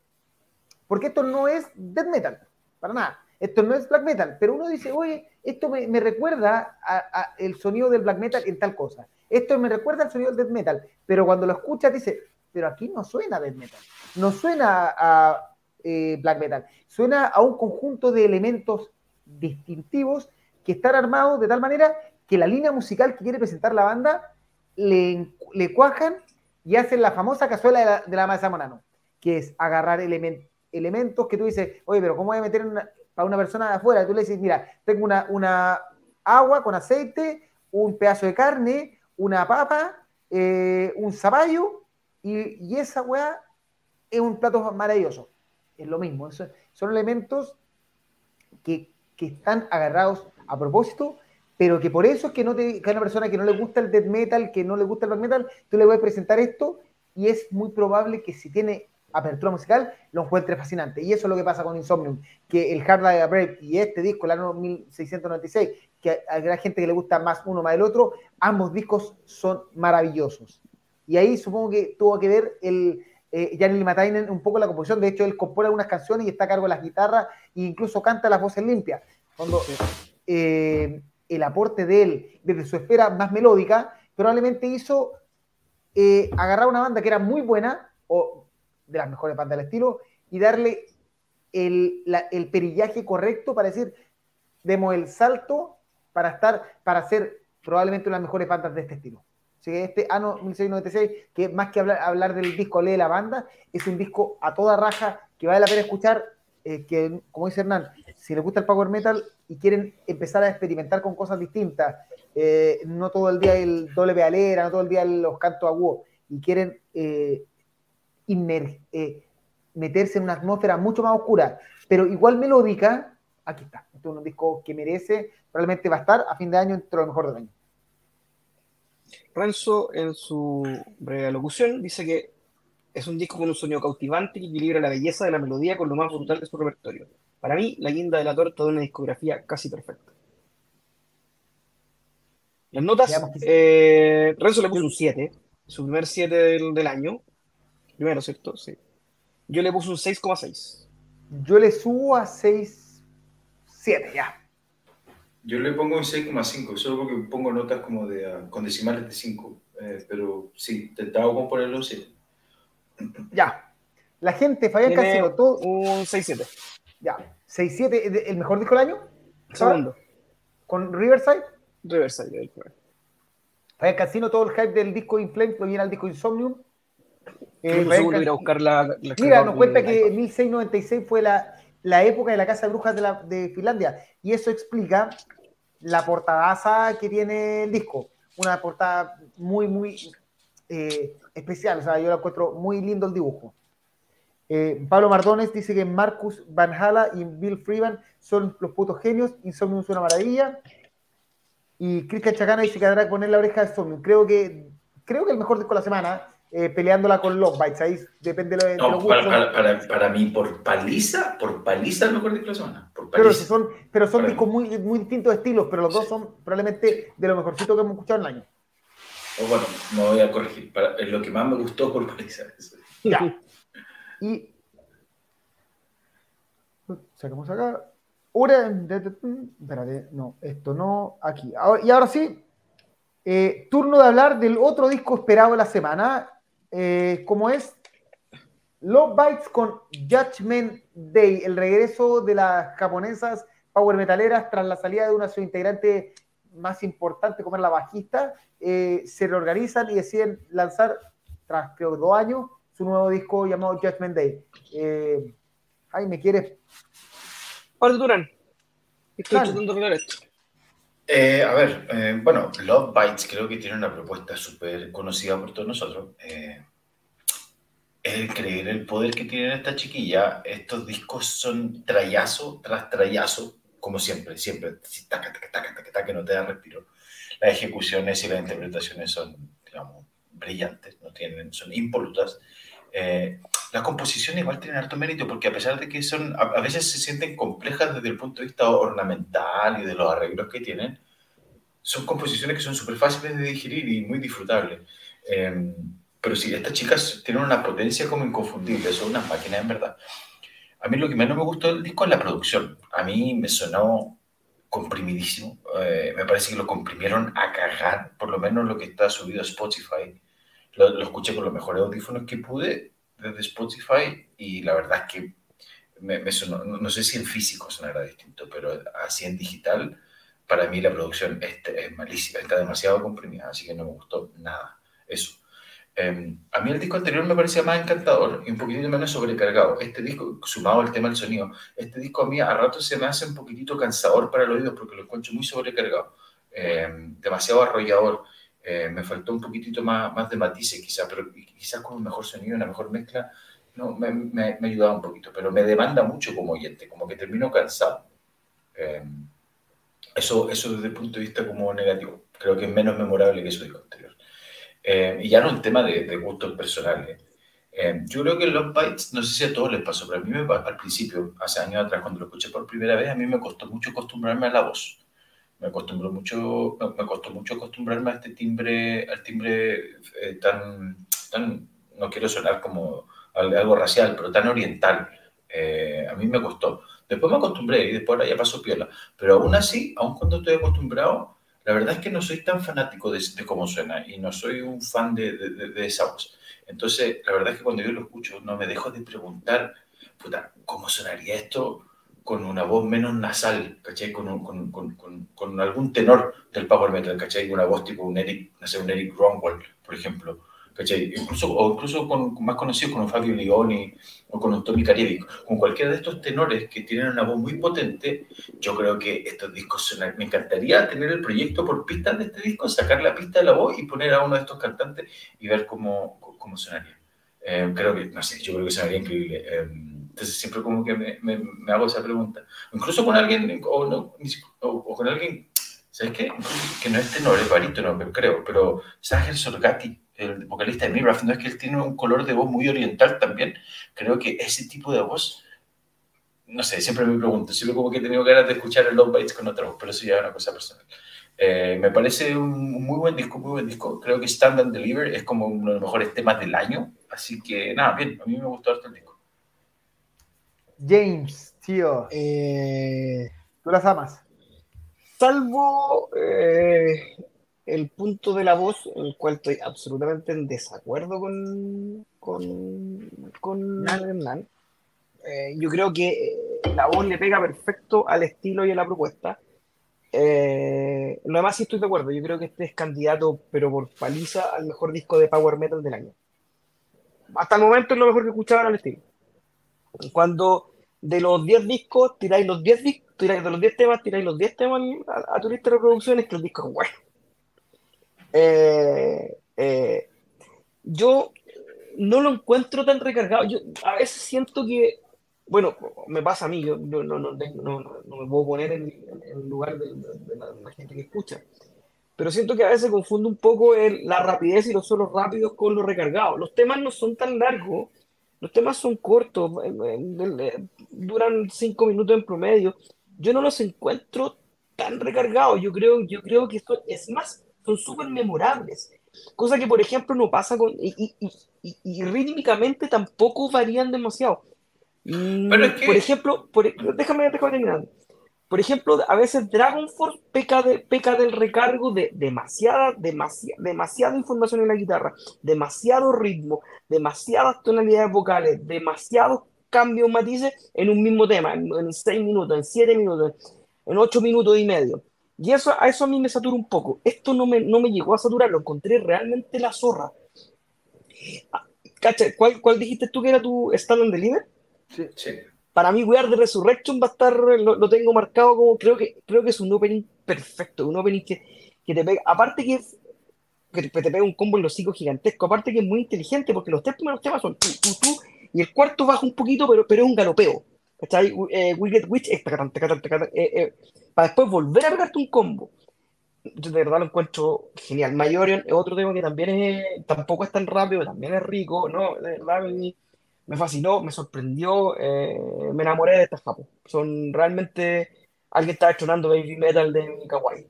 [SPEAKER 1] Porque esto no es death metal, para nada. esto no es black metal, pero uno dice, oye, esto me, recuerda a, el sonido del black metal en tal cosa, esto me recuerda al sonido del death metal, pero cuando lo escuchas dice, pero aquí no suena death metal, no suena a eh, black metal, suena a un conjunto de elementos distintivos que están armados de tal manera que la línea musical que quiere presentar la banda le, le cuajan y hacen la famosa cazuela de la, de la masa que es agarrar elementos que tú dices, oye, pero ¿cómo voy a meter para una persona de afuera? Tú le dices, mira, tengo una, una agua con aceite, un pedazo de carne, una papa, eh, un zapallo, y, esa weá es un plato maravilloso. Es lo mismo, son elementos que, que están agarrados a propósito pero que por eso es que no te, que a una persona que no le gusta el death metal, que no le gusta el black metal, tú le voy a presentar esto y es muy probable que si tiene apertura musical lo encuentre fascinante. Y eso es lo que pasa con Insomnium, que el Hard Light Brave y este disco, el año 1696, que a la gente que le gusta más uno más el otro, ambos discos son maravillosos. Y ahí supongo que tuvo que ver el, eh, Janil Matainen un poco la composición. De hecho, él compone algunas canciones y está a cargo de las guitarras e incluso canta las voces limpias. Cuando, eh, el aporte de él desde su esfera más melódica, probablemente hizo eh, agarrar una banda que era muy buena, o de las mejores bandas del estilo, y darle el, perillaje correcto para decir, demos el salto para estar, para ser probablemente una de las mejores bandas de este estilo. Así que este año 1696, que más que hablar, hablar del disco Lee la banda, es un disco a toda raja que vale la pena escuchar eh, que, como dice Hernán, si les gusta el power metal y quieren empezar a experimentar con cosas distintas, eh, no todo el día el doble pedalera, no todo el día los cantos agudos, y quieren eh, meterse en una atmósfera mucho más oscura, pero igual melódica, aquí está. Este es un disco que merece, probablemente va a estar a fin de año entre lo mejor del año.
[SPEAKER 2] Renzo, en su breve locución, dice que es un disco con un sonido cautivante que equilibra la belleza de la melodía con lo más brutal de su repertorio. Para mí, la guinda de la torta de una discografía casi perfecta. Las notas, eh, Renzo le puso un 7, su primer 7 del, año. Primero, ¿cierto? Sí. Yo le puse un 6,6.
[SPEAKER 1] Yo le subo a 6, 7, ya.
[SPEAKER 3] Yo le pongo un 6,5, solo porque pongo notas como de, ah, con decimales de 5. Eh, pero sí, intentaba componerlo un 7.
[SPEAKER 1] Ya. La gente, Fabián Casino, todo.
[SPEAKER 2] Un 6-7.
[SPEAKER 1] Ya. 6-7, ¿el mejor disco del año?
[SPEAKER 2] Segundo.
[SPEAKER 1] ¿Con Riverside?
[SPEAKER 2] Riverside,
[SPEAKER 1] Fabián Casino, todo el hype del disco Inflame lo viene al disco Insomnium.
[SPEAKER 2] Eh, ir a buscar la,
[SPEAKER 1] Mira, nos cuenta que 1696 fue la, la, época de la Casa de Brujas de, la, de Finlandia. Y eso explica la portadaza que tiene el disco. Una portada muy, muy eh, especial, o sea, yo lo encuentro muy lindo el dibujo. Eh, Pablo Mardones dice que Marcus Van Hala y Bill Freeman son los putos genios, Insomnium es una maravilla. Y Cristian Chacana dice que habrá que poner la oreja de Insomnium. Creo que, creo que el mejor disco de la semana, eh, peleándola con los Bites, ahí depende de,
[SPEAKER 3] lo, los para, para, para, mí, por paliza, por paliza el mejor disco de la semana.
[SPEAKER 1] pero son, pero son discos muy, muy distintos estilos, pero los dos son probablemente de lo mejorcito que hemos escuchado en el año
[SPEAKER 3] bueno, me voy a corregir. es lo que más me gustó por Paliza.
[SPEAKER 1] Ya. Y. Sacamos acá. Espérate, no, esto no, aquí. y ahora sí, eh, turno de hablar del otro disco esperado de la semana, eh, como es Love Bites con Judgment Day, el regreso de las japonesas power metaleras tras la salida de una de sus integrantes más importante, como es la bajista, eh, se reorganizan y deciden lanzar, tras creo dos años, su nuevo disco llamado Judgment Day. Eh, ¿me ¿quieres?
[SPEAKER 2] Pablo Durán, estoy tratando de esto.
[SPEAKER 3] Eh, a ver, eh, bueno, Love Bites creo que tiene una propuesta súper conocida por todos nosotros. es el creer el poder que tiene esta chiquilla. Estos discos son trayazo tras trayazo, como siempre, siempre, taca, taca, taca, taca, que no te da respiro las ejecuciones y las interpretaciones son, digamos, brillantes, no tienen, son impolutas. Eh, las composiciones igual tienen harto mérito porque a pesar de que son, a, veces se sienten complejas desde el punto de vista ornamental y de los arreglos que tienen, son composiciones que son súper fáciles de digerir y muy disfrutables. Em, pero sí, estas chicas tienen una potencia como inconfundible, son unas máquinas en verdad. A mí lo que menos me gustó del disco es la producción. A mí me sonó comprimidísimo. Eh, me parece que lo comprimieron a cagar, por lo menos lo que está subido a Spotify. Lo, escuché con los mejores audífonos que pude desde Spotify y la verdad es que me, sonó, no, sé si en físico sonará distinto, pero así en digital, para mí la producción es, es malísima, está demasiado comprimida, así que no me gustó nada. Eso. Eh, a mí el disco anterior me parecía más encantador y un poquitito menos sobrecargado. Este disco, sumado al tema del sonido, este disco a mí a rato se me hace un poquitito cansador para el oído porque lo encuentro muy sobrecargado, eh, demasiado arrollador. Eh, me faltó un poquitito más, más de matices quizás, pero quizás con un mejor sonido, una mejor mezcla, no, me, me, me ayudaba un poquito, pero me demanda mucho como oyente, como que termino cansado. Eh, eso, eso desde el punto de vista como negativo. Creo que es menos memorable que su disco anterior. Eh, y ya no un tema de, de gustos personales. Eh, yo creo que Love Bites, no sé si a todos les pasó, pero a mí me, al principio, hace años atrás, cuando lo escuché por primera vez, a mí me costó mucho acostumbrarme a la voz. Me, acostumbró mucho, me costó mucho acostumbrarme a este timbre, al timbre eh, tan, tan, no quiero sonar como algo racial, pero tan oriental. Eh, a mí me costó. Después me acostumbré y después ya pasó piola. Pero aún así, aun cuando estoy acostumbrado, la verdad es que no soy tan fanático de, de cómo suena y no soy un fan de, de, de, esa voz. Entonces, la verdad es que cuando yo lo escucho, no me dejo de preguntar, puta, ¿cómo sonaría esto con una voz menos nasal, ¿cachai? Con, un, con, con, con, algún tenor del power metal, ¿cachai? Una voz tipo un Eric, no sé, un Eric Ronwell, por ejemplo ¿cachai? Incluso, o incluso con, más conocidos como Fabio Leoni o con Tommy Caribic, con cualquiera de estos tenores que tienen una voz muy potente, yo creo que estos discos suenan. Me encantaría tener el proyecto por pistas de este disco, sacar la pista de la voz y poner a uno de estos cantantes y ver cómo, cómo sonaría. Eh, creo que, no sé, yo creo que sonaría increíble. Eh, entonces siempre como que me, me, me, hago esa pregunta. Incluso con alguien, o, no, o, o con alguien, ¿sabes qué? Que no es tenor, es barítono, creo, pero Sángel Sorgati, el vocalista de Miraf, no es que él tiene un color de voz muy oriental también. Creo que ese tipo de voz, no sé, siempre me pregunto, siempre como que he tenido ganas de escuchar el Love Bites con otra voz, pero eso ya es una cosa personal. Eh, me parece un muy buen disco, muy buen disco. Creo que Stand and Deliver es como uno de los mejores temas del año. Así que nada, bien, a mí me gustó harto el disco.
[SPEAKER 1] James, tío. Eh, ¿Tú las amas?
[SPEAKER 2] Salvo eh, el punto de la voz, en el cual estoy absolutamente en desacuerdo con, con, con Hernán. Eh, yo creo que eh, la voz le pega perfecto al estilo y a la propuesta. Eh, lo demás sí estoy de acuerdo. Yo creo que este es candidato, pero por paliza, al mejor disco de Power Metal del año. Hasta el momento es lo mejor que escuchaban al estilo. Cuando de los 10 discos tiráis los 10 discos, tiráis de los 10 temas, tiráis los 10 temas a, a tu lista de reproducciones, que el disco es bueno. Eh, eh, yo no lo encuentro tan recargado. Yo a veces siento que, bueno, me pasa a mí, yo, yo no, no, no, no, me puedo poner en, el lugar de, de, la, de, la, gente que escucha, pero siento que a veces confundo un poco el, la rapidez y los solos rápidos con los recargados. Los temas no son tan largos, los temas son cortos, eh, duran cinco minutos en promedio. Yo no los encuentro tan recargados. Yo creo, yo creo que esto es más son súper memorables. Cosa que, por ejemplo, no pasa con. Y, y, y, y, rítmicamente tampoco varían demasiado. Pero es que... Por ejemplo, por, déjame, déjame terminar. Por ejemplo, a veces Dragon Force peca, de, peca del recargo de demasiada, demasiada, demasiada información en la guitarra, demasiado ritmo, demasiadas tonalidades vocales, demasiados cambios matices en un mismo tema, en, en seis minutos, en siete minutos, en ocho minutos y medio. Y eso, a eso a mí me satura un poco. Esto no me, no me llegó a saturar, lo encontré realmente la zorra. Ah, Cacha, ¿cuál, ¿cuál dijiste tú que era tu Stand and Deliver?
[SPEAKER 3] Sí, sí.
[SPEAKER 2] Para mí, We Are the Resurrection va a estar, lo, lo, tengo marcado como, creo que, creo que es un opening perfecto, un opening que, que te pega, aparte que, que te pega un combo en los hocico gigantesco, aparte que es muy inteligente, porque los tres primeros temas son tú, tú, tú, y el cuarto baja un poquito, pero, pero es un galopeo. ¿Cachai? Eh, Get Witch, eh, eh, para después volver a pegarte un combo. Yo de verdad lo encuentro genial. Mayorion es otro tema que también es, tampoco es tan rápido, también es rico, ¿no? De verdad me, me fascinó, me sorprendió, eh, me enamoré de estas japos. Son realmente. Alguien está estrenando Baby Metal de Kawaii.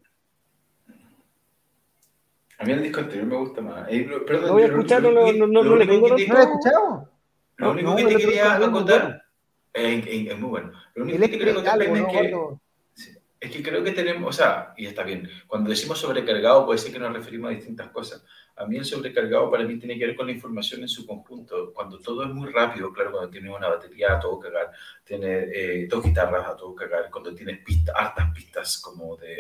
[SPEAKER 3] A mí el disco anterior me gusta más. Eh, perdón,
[SPEAKER 2] lo voy a escuchar, no, no, no, no, le tengo
[SPEAKER 1] ¿No lo he escuchado?
[SPEAKER 3] Lo único que te quería acotar Es, muy bueno. Lo único que creo que es que es que creo que tenemos, o sea, y está bien, cuando decimos sobrecargado puede ser que nos referimos a distintas cosas. A mí el sobrecargado para mí tiene que ver con la información en su conjunto. Cuando todo es muy rápido, claro, cuando tienes una batería a todo cagar, tienes eh, dos guitarras a todo cagar, cuando tienes pistas, hartas pistas como de,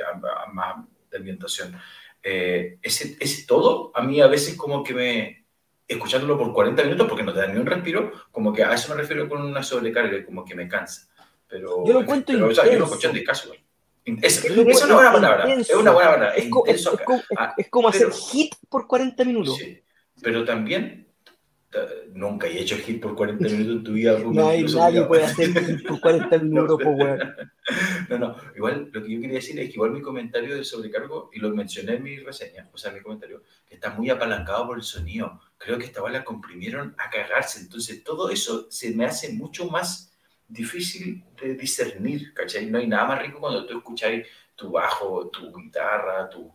[SPEAKER 3] más de ambientación. Eh, ese, ese todo, a mí a veces como que me, escuchándolo por 40 minutos porque no te da ni un respiro, como que a eso me refiero con una sobrecarga, como que me cansa. Pero,
[SPEAKER 2] yo lo cuento
[SPEAKER 3] pero, o sea, yo lo escuché en discaso, es, es, una buena palabra. Es una buena palabra.
[SPEAKER 2] Es, como, hacer hit por 40 minutos. Sí,
[SPEAKER 3] pero también nunca he hecho hit por 40 minutos en tu vida.
[SPEAKER 2] No hay nadie puede hacer hit por 40 minutos, no,
[SPEAKER 3] no, no, igual lo que yo quería decir es que igual mi comentario de sobrecargo, y lo mencioné en mi reseña, o sea, mi comentario, que está muy apalancado por el sonido. Creo que esta la comprimieron a cagarse. Entonces, todo eso se me hace mucho más difícil de discernir, ¿cachai? No hay nada más rico cuando tú escucháis tu bajo, tu guitarra, tu,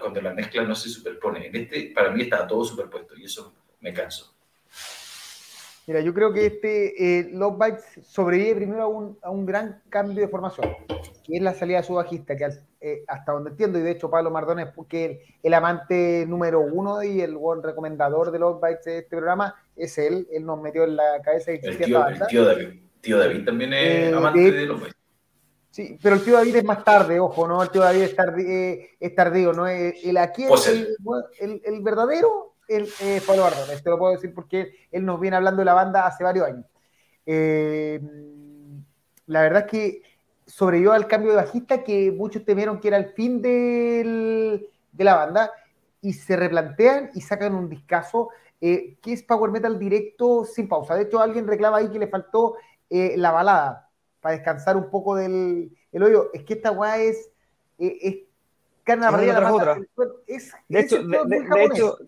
[SPEAKER 3] cuando la mezcla no se superpone. En este, para mí está todo superpuesto y eso me canso.
[SPEAKER 1] Mira, yo creo que este eh, Love Bites sobrevive primero a un, a un, gran cambio de formación, que es la salida de su bajista, que eh, hasta donde entiendo, y de hecho Pablo Mardones, porque el, el, amante número uno y el buen recomendador de Love Bites de este programa, es él, él nos metió en la cabeza
[SPEAKER 3] y el tío, el tío David tío David también es eh, amante de, los
[SPEAKER 1] Sí, pero el tío David es más tarde, ojo, ¿no? El tío David es, eh, tardío, ¿no? El, aquí el, el, verdadero el, eh, Pablo Ardón, te lo puedo decir porque él nos viene hablando de la banda hace varios años. Eh, la verdad es que sobrevivió al cambio de bajista que muchos temieron que era el fin de la banda y se replantean y sacan un discazo que es Power Metal directo sin pausa. De hecho, alguien reclama ahí que le faltó eh, la balada, para descansar un poco del el hoyo. Es que esta weá es, eh, es
[SPEAKER 2] carne
[SPEAKER 1] la
[SPEAKER 2] la otra. Es, de hecho, de, hecho,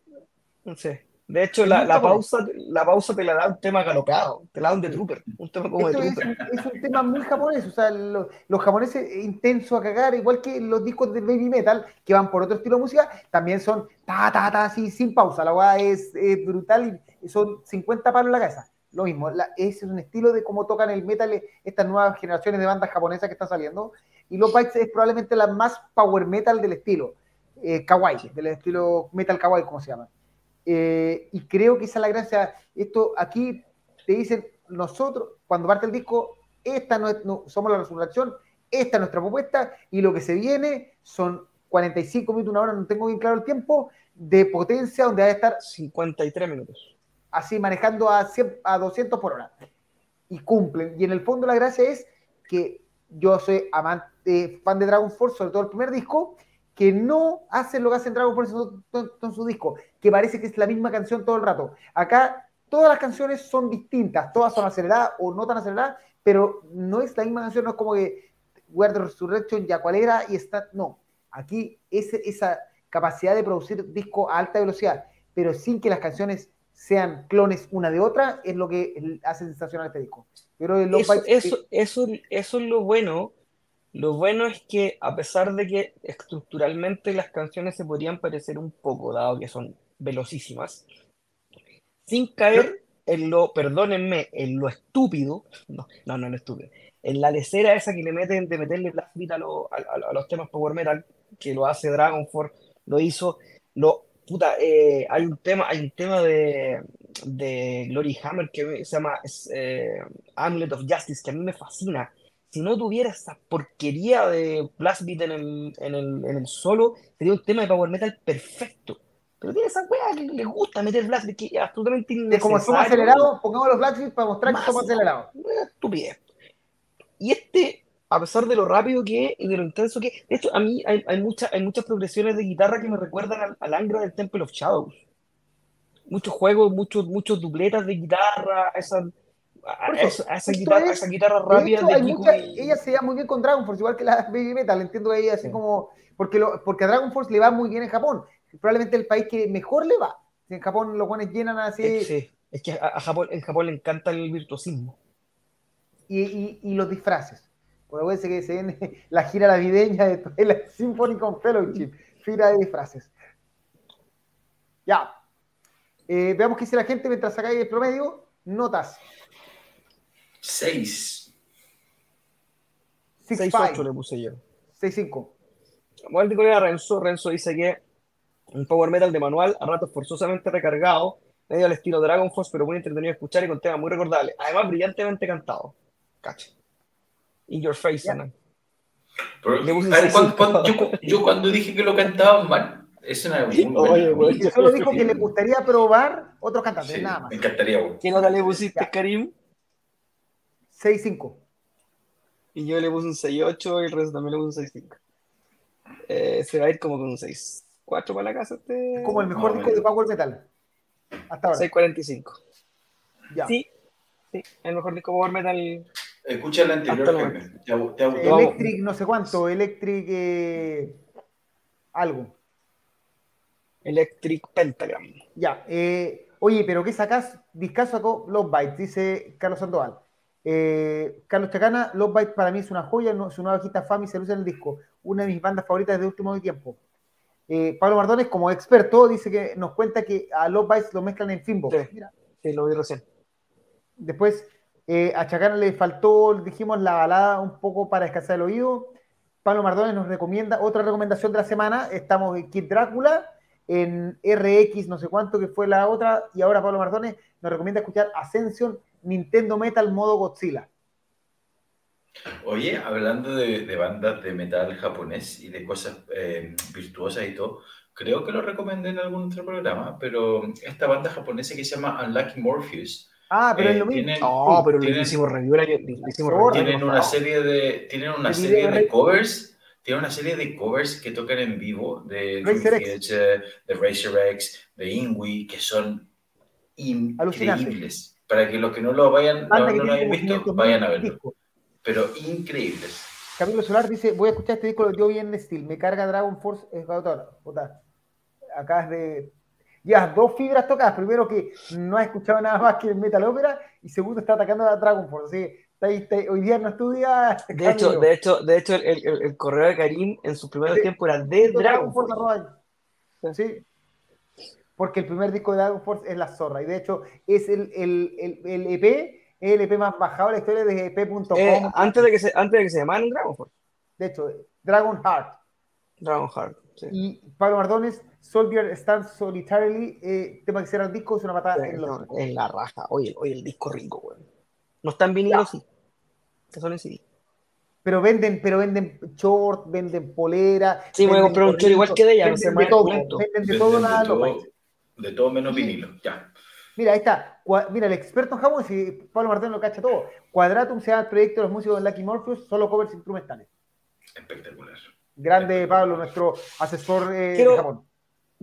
[SPEAKER 2] no sé. De hecho, la, la, pausa, la pausa te la da un tema galopado, te la da un de Trooper, un tema como de Trooper.
[SPEAKER 1] Es, un tema muy japonés, o sea, los, los japoneses intensos a cagar, igual que los discos de baby metal, que van por otro estilo de música, también son ta, ta, ta, así, sin pausa, la weá es, brutal y son 50 palos en la cabeza lo mismo, es un estilo de cómo tocan el metal estas nuevas generaciones de bandas japonesas que están saliendo. Y Bites es probablemente la más power metal del estilo, eh, kawaii, del estilo metal kawaii, como se llama. Eh, y creo que esa es la gracia. Esto aquí te dicen, nosotros, cuando parte el disco, esta no, es, no somos la resurrección, esta es nuestra propuesta, y lo que se viene son 45 minutos, una hora, no tengo bien claro el tiempo, de potencia, donde va a estar
[SPEAKER 2] 53 minutos
[SPEAKER 1] así manejando a, a 200 por hora. Y cumplen. Y en el fondo la gracia es que yo soy amante, fan de Dragon Force, sobre todo el primer disco, que no hacen lo que hacen Dragon Force en su disco, que parece que es la misma canción todo el rato. Acá todas las canciones son distintas, todas son aceleradas o no tan aceleradas, pero no es la misma canción, no es como que Word Resurrection ya cuál era y está, no. Aquí es esa capacidad de producir disco a alta velocidad, pero sin que las canciones sean clones una de otra, es lo que hace sensacional este disco.
[SPEAKER 2] Pero eso, eso, eso, eso, es lo bueno. Lo bueno es que a pesar de que estructuralmente las canciones se podrían parecer un poco, dado que son velocísimas, sin caer en lo, perdónenme, en lo estúpido, no, no, no, estúpido, en la lecera esa que le meten de meterle plasmita a, a, a, los temas Power Metal, que lo hace Dragon Force, lo hizo, lo puta, eh, hay un tema, hay un tema de, de Glory Hammer que se llama eh, Amulet of Justice, que a mí me fascina. Si no tuviera esa porquería de Blast Beat en el, en el, en el solo, sería un tema de Power Metal perfecto. Pero tiene esa wea que le gusta meter Blast Beat, que es absolutamente innecesario.
[SPEAKER 1] como somos acelerados, pongamos los Blast Beat para mostrar que somos acelerados.
[SPEAKER 2] Estupidez. Y este a pesar de lo rápido que es y de lo intenso que es. De hecho, a mí hay, hay, hay muchas progresiones de guitarra que me recuerdan al, Angra del Temple of Shadows. Muchos juegos, muchos, muchos dupletas de guitarra, esa, esa, guitarra, esa guitarra rápida de,
[SPEAKER 1] Ella se llama muy bien con Dragon Force, igual que la Baby Metal, entiendo que ella así como... Porque, lo, porque a Dragon Force le va muy bien en Japón. Probablemente el país que mejor le va. En Japón los guanes llenan así...
[SPEAKER 2] Sí, es que a, Japón, en Japón le encanta el virtuosismo.
[SPEAKER 1] Y, y, y los disfraces pues que se viene la gira navideña de la Symphony con Fellowship, fila de disfraces. Ya. Eh, veamos qué dice la gente mientras sacáis el promedio. Notas.
[SPEAKER 3] 6.
[SPEAKER 2] 6-8 le puse yo.
[SPEAKER 1] 6-5.
[SPEAKER 2] Vamos al disco de Renzo. Renzo dice que un power metal de manual, a ratos forzosamente recargado, medio al estilo Dragon Force, pero muy entretenido de escuchar y con temas muy recordables. Además, brillantemente cantado. Cacha. In your face. Hernán.
[SPEAKER 3] Pero, ver, cuando- cuando- yo, yo cuando dije que lo cantaban mal, eso era muy bueno.
[SPEAKER 2] Oye, güey.
[SPEAKER 1] Y solo dijo que le gustaría probar otros cantantes,
[SPEAKER 3] Sí,
[SPEAKER 1] nada más.
[SPEAKER 3] me encantaría, güey.
[SPEAKER 2] ¿Qué nota le pusiste,
[SPEAKER 1] Ya.
[SPEAKER 2] Karim?
[SPEAKER 1] 6-5.
[SPEAKER 2] Y yo le puse un 6-8 y el resto también le puse un 6-5. Eh, se va a ir como con un 6-4 para la casa este.
[SPEAKER 1] Es como el mejor
[SPEAKER 3] No,
[SPEAKER 1] disco de. Power Metal. Hasta ahora.
[SPEAKER 2] 6.45.
[SPEAKER 1] Ya.
[SPEAKER 2] Sí, sí, el mejor disco Power Metal.
[SPEAKER 3] Escucha el anterior, Jaime. Te, te-.
[SPEAKER 1] Electric, no sé cuánto. Electric. eh, algo.
[SPEAKER 2] Electric Pentagram.
[SPEAKER 1] Ya. eh, oye, pero ¿qué sacás? Discaso sacó Love Bites, dice Carlos Sandoval. Eh, Carlos Chacana, Love Bites para mí es una joya, no- su nueva bajista Fami se luce en el disco, una de mis bandas favoritas de último tiempo. Eh, Pablo Mardones, como experto, dice que nos cuenta que a Love Bites lo mezclan en Finbox.
[SPEAKER 2] Sí.
[SPEAKER 1] Mira,
[SPEAKER 2] Sí, lo vi recién.
[SPEAKER 1] Después, eh, a Chacana le faltó, dijimos, la balada un poco para descansar el oído. Pablo Mardones nos recomienda otra recomendación de la semana. Estamos en Kid Drácula, en RX, no sé cuánto, que fue la otra. Y ahora Pablo Mardones nos recomienda escuchar Ascension Nintendo Metal modo Godzilla.
[SPEAKER 3] Oye, hablando de, de bandas de metal japonés y de cosas eh, virtuosas y todo, creo que lo recomendé en algún otro programa, pero esta banda japonesa que se llama Unlucky Morpheus,
[SPEAKER 1] Ah, pero
[SPEAKER 3] eh,
[SPEAKER 1] es lo mismo.
[SPEAKER 3] tienen,
[SPEAKER 2] No, pero lo
[SPEAKER 3] tienen-
[SPEAKER 2] hicimos review año. lo hicimos review
[SPEAKER 3] tienen una serie de, tienen una serie de covers, tienen una serie de covers que tocan en vivo de. Theater, de Racer X, de Ingui, que son increíbles. Para que los que no lo vayan, no, no lo
[SPEAKER 1] tiene
[SPEAKER 3] hayan visto,
[SPEAKER 1] 500.000
[SPEAKER 3] vayan a verlo. Pero increíbles.
[SPEAKER 1] Camilo Solar dice, voy a escuchar este disco, lo dio bien en Steel. Me carga Dragon Force. Es. Acá es de... Llevas dos fibras tocadas. Primero que no has escuchado nada más que el Metal Opera. Y segundo está atacando a Dragon Force. Así que está ahí- está ahí- hoy día no estudia...
[SPEAKER 2] De hecho, de hecho, de hecho, el, el- el correo de Karim en sus primeros
[SPEAKER 1] Sí.
[SPEAKER 2] tiempos era de
[SPEAKER 1] Dragon Force Sí. Porque el primer disco de Dragon Force es La Zorra. Y de hecho es el, el, el, el EP, es el EP más bajado de la historia de EP.com.
[SPEAKER 2] Eh, antes, de que se, antes de que se llamaran Dragon Force.
[SPEAKER 1] De hecho, Dragon Heart.
[SPEAKER 2] Dragon Heart. sí.
[SPEAKER 1] Y Pablo Mardones, Soldier Stands Solitarily, eh, tema que cierra el disco, es una patada
[SPEAKER 2] Sí,
[SPEAKER 1] en los...
[SPEAKER 2] no, en la raja. Oye, oye, el disco rico, weón. No está en vinilo, sí. Que son en CD.
[SPEAKER 1] Pero venden, pero venden short, venden polera.
[SPEAKER 2] Sí, voy a comprar un short igual que de ella,
[SPEAKER 1] venden de todo, venden de
[SPEAKER 3] Venden
[SPEAKER 1] todo
[SPEAKER 3] de
[SPEAKER 1] nada
[SPEAKER 3] todo,
[SPEAKER 1] Lopez.
[SPEAKER 3] de todo menos
[SPEAKER 1] Sí.
[SPEAKER 3] vinilo. Ya.
[SPEAKER 1] Mira, ahí está. Mira, el experto en Japón, si Pablo Mardones lo cacha todo. Quadratum se llama el proyecto de los músicos de Lucky Morpheus, solo covers instrumentales.
[SPEAKER 3] Espectacular.
[SPEAKER 1] Grande Pablo, nuestro asesor eh,
[SPEAKER 2] Quiero-
[SPEAKER 1] de Japón.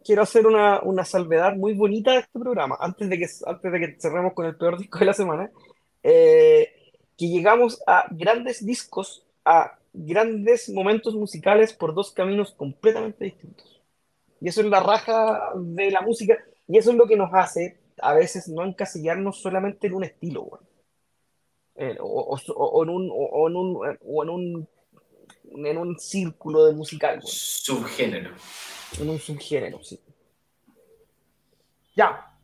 [SPEAKER 2] Quiero hacer una, una salvedad muy bonita de este programa, antes de que, antes de que cerremos con el peor disco de la semana. eh, que llegamos a grandes discos, a grandes momentos musicales por dos caminos completamente distintos. Y eso es la raja de la música, y eso es lo que nos hace a veces no encasillarnos solamente en un estilo, weón. Eh, o, o- o en un, o, en un, o en un, en un círculo de musical, weón.
[SPEAKER 3] Subgénero.
[SPEAKER 2] En un subgénero, sí.
[SPEAKER 1] Ya.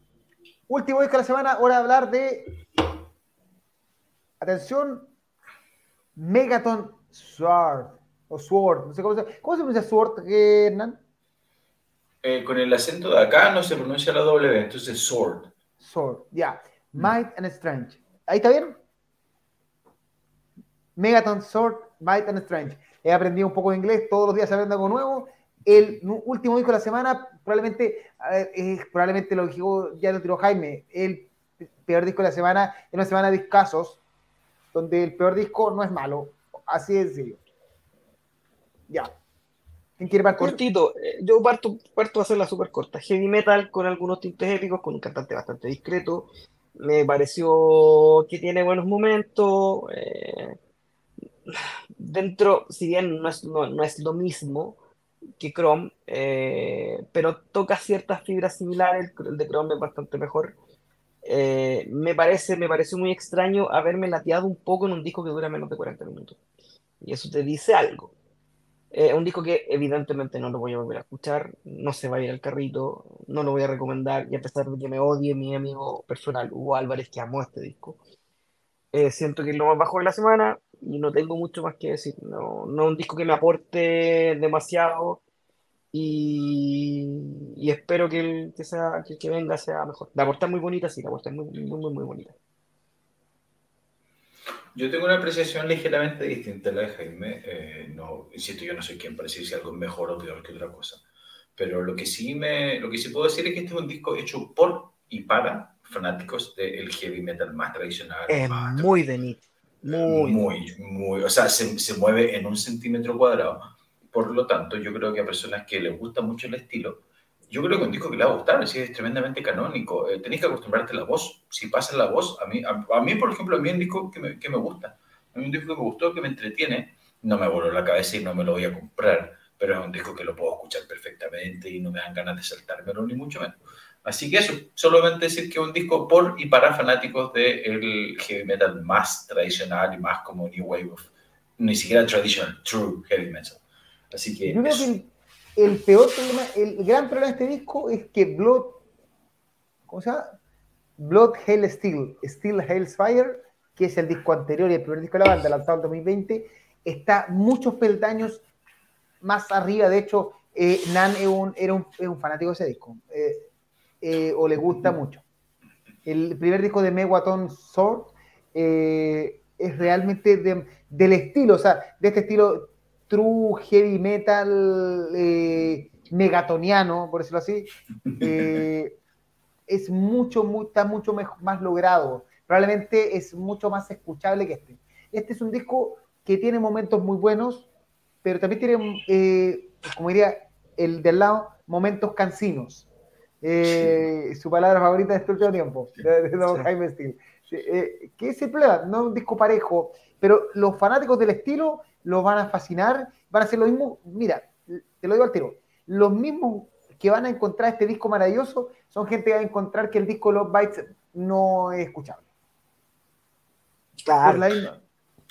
[SPEAKER 1] Último disco de la semana, hora de hablar de. Atención. Megaton Sword. O Sword. No sé cómo se, ¿cómo se pronuncia Sword, eh, Hernán?
[SPEAKER 3] Eh, con el acento de acá no se pronuncia la W, entonces sword.
[SPEAKER 1] Sword. Ya. Might and Strange. ¿Ahí está bien? Megaton Sword, Might and Strange. He aprendido un poco de inglés, todos los días aprendo algo nuevo. El último disco de la semana, probablemente, es- probablemente lo dijo, ya lo tiró Jaime, el peor disco de la semana, es una semana de discasos, donde el peor disco no es malo, así de sencillo. Ya. ¿Quién quiere partir?
[SPEAKER 2] Cortito, eh, yo parto, parto a hacerla súper corta. Heavy metal con algunos tintes épicos, con un cantante bastante discreto. Me pareció que tiene buenos momentos. eh, dentro, si bien no es, no, no es lo mismo que Chrome, eh, pero toca ciertas fibras similares. El de Chrome es bastante mejor. Eh, me parece, me pareció muy extraño haberme lateado un poco en un disco que dura menos de 40 minutos. Y eso te dice algo. Eh, un disco que evidentemente no lo voy a volver a escuchar, no se va a ir al carrito, no lo voy a recomendar, y a pesar de que me odie mi amigo personal Hugo Álvarez, que amó este disco, Eh, siento que es lo más bajo de la semana y no tengo mucho más que decir. No, no es un disco que me aporte demasiado y, y espero que el que, sea, que el que venga sea mejor. La portada es muy bonita, sí, la portada es muy, muy, muy, muy bonita.
[SPEAKER 3] Yo tengo una apreciación ligeramente distinta a la de Jaime. Eh, no, insisto, yo no soy quien para decir si algo es mejor o peor que otra cosa. Pero lo que sí me, lo que sí puedo decir es que este es un disco hecho por y para fanáticos del heavy metal más tradicional.
[SPEAKER 2] Es
[SPEAKER 3] más
[SPEAKER 2] muy de nicho. Muy,
[SPEAKER 3] muy, muy, o sea, se, se, mueve en un centímetro cuadrado. Por lo tanto, yo creo que a personas que les gusta mucho el estilo, yo creo que un disco que le va a gustar, es, es tremendamente canónico. Eh, tenéis que acostumbrarte a la voz. Si pasa la voz, a mí, a, a, mí, por ejemplo, a mí un disco que me, que me gusta, a mí un disco que me gustó, que me entretiene, no me voló la cabeza y no me lo voy a comprar, pero es un disco que lo puedo escuchar perfectamente y no me dan ganas de saltármelo, ni mucho menos. Así que eso, solamente decir que es un disco por y para fanáticos del heavy metal más tradicional y más como New Wave of, ni siquiera traditional, true heavy metal. Así que.
[SPEAKER 1] Yo creo que el, el, peor problema, el gran problema de este disco es que Blood, ¿cómo se llama? Blood Hell Steel, Steel Hell's Fire, que es el disco anterior y el primer disco de la banda, lanzado en 2020, está muchos peldaños más arriba. De hecho, eh, Nan es un, era un, es un fanático de ese disco. Eh, eh, o le gusta mucho. El primer disco de Megaton Sword eh, es realmente de, del estilo, o sea, de este estilo true heavy metal eh, megatoniano, por decirlo así, es mucho, muy, está mucho más logrado. Probablemente es mucho más escuchable que este. Este es un disco que tiene momentos muy buenos, pero también tiene, como diría el del lado, momentos cansinos. Eh, su palabra favorita de este último tiempo, de, de Don sí. Jaime Steele. Eh, que es el problema, no un disco parejo, pero los fanáticos del estilo los van a fascinar, van a hacer lo mismo. Mira, te lo digo al tiro, los mismos que van a encontrar este disco maravilloso son gente que va a encontrar que el disco Love Bites no es escuchable.
[SPEAKER 3] Claro,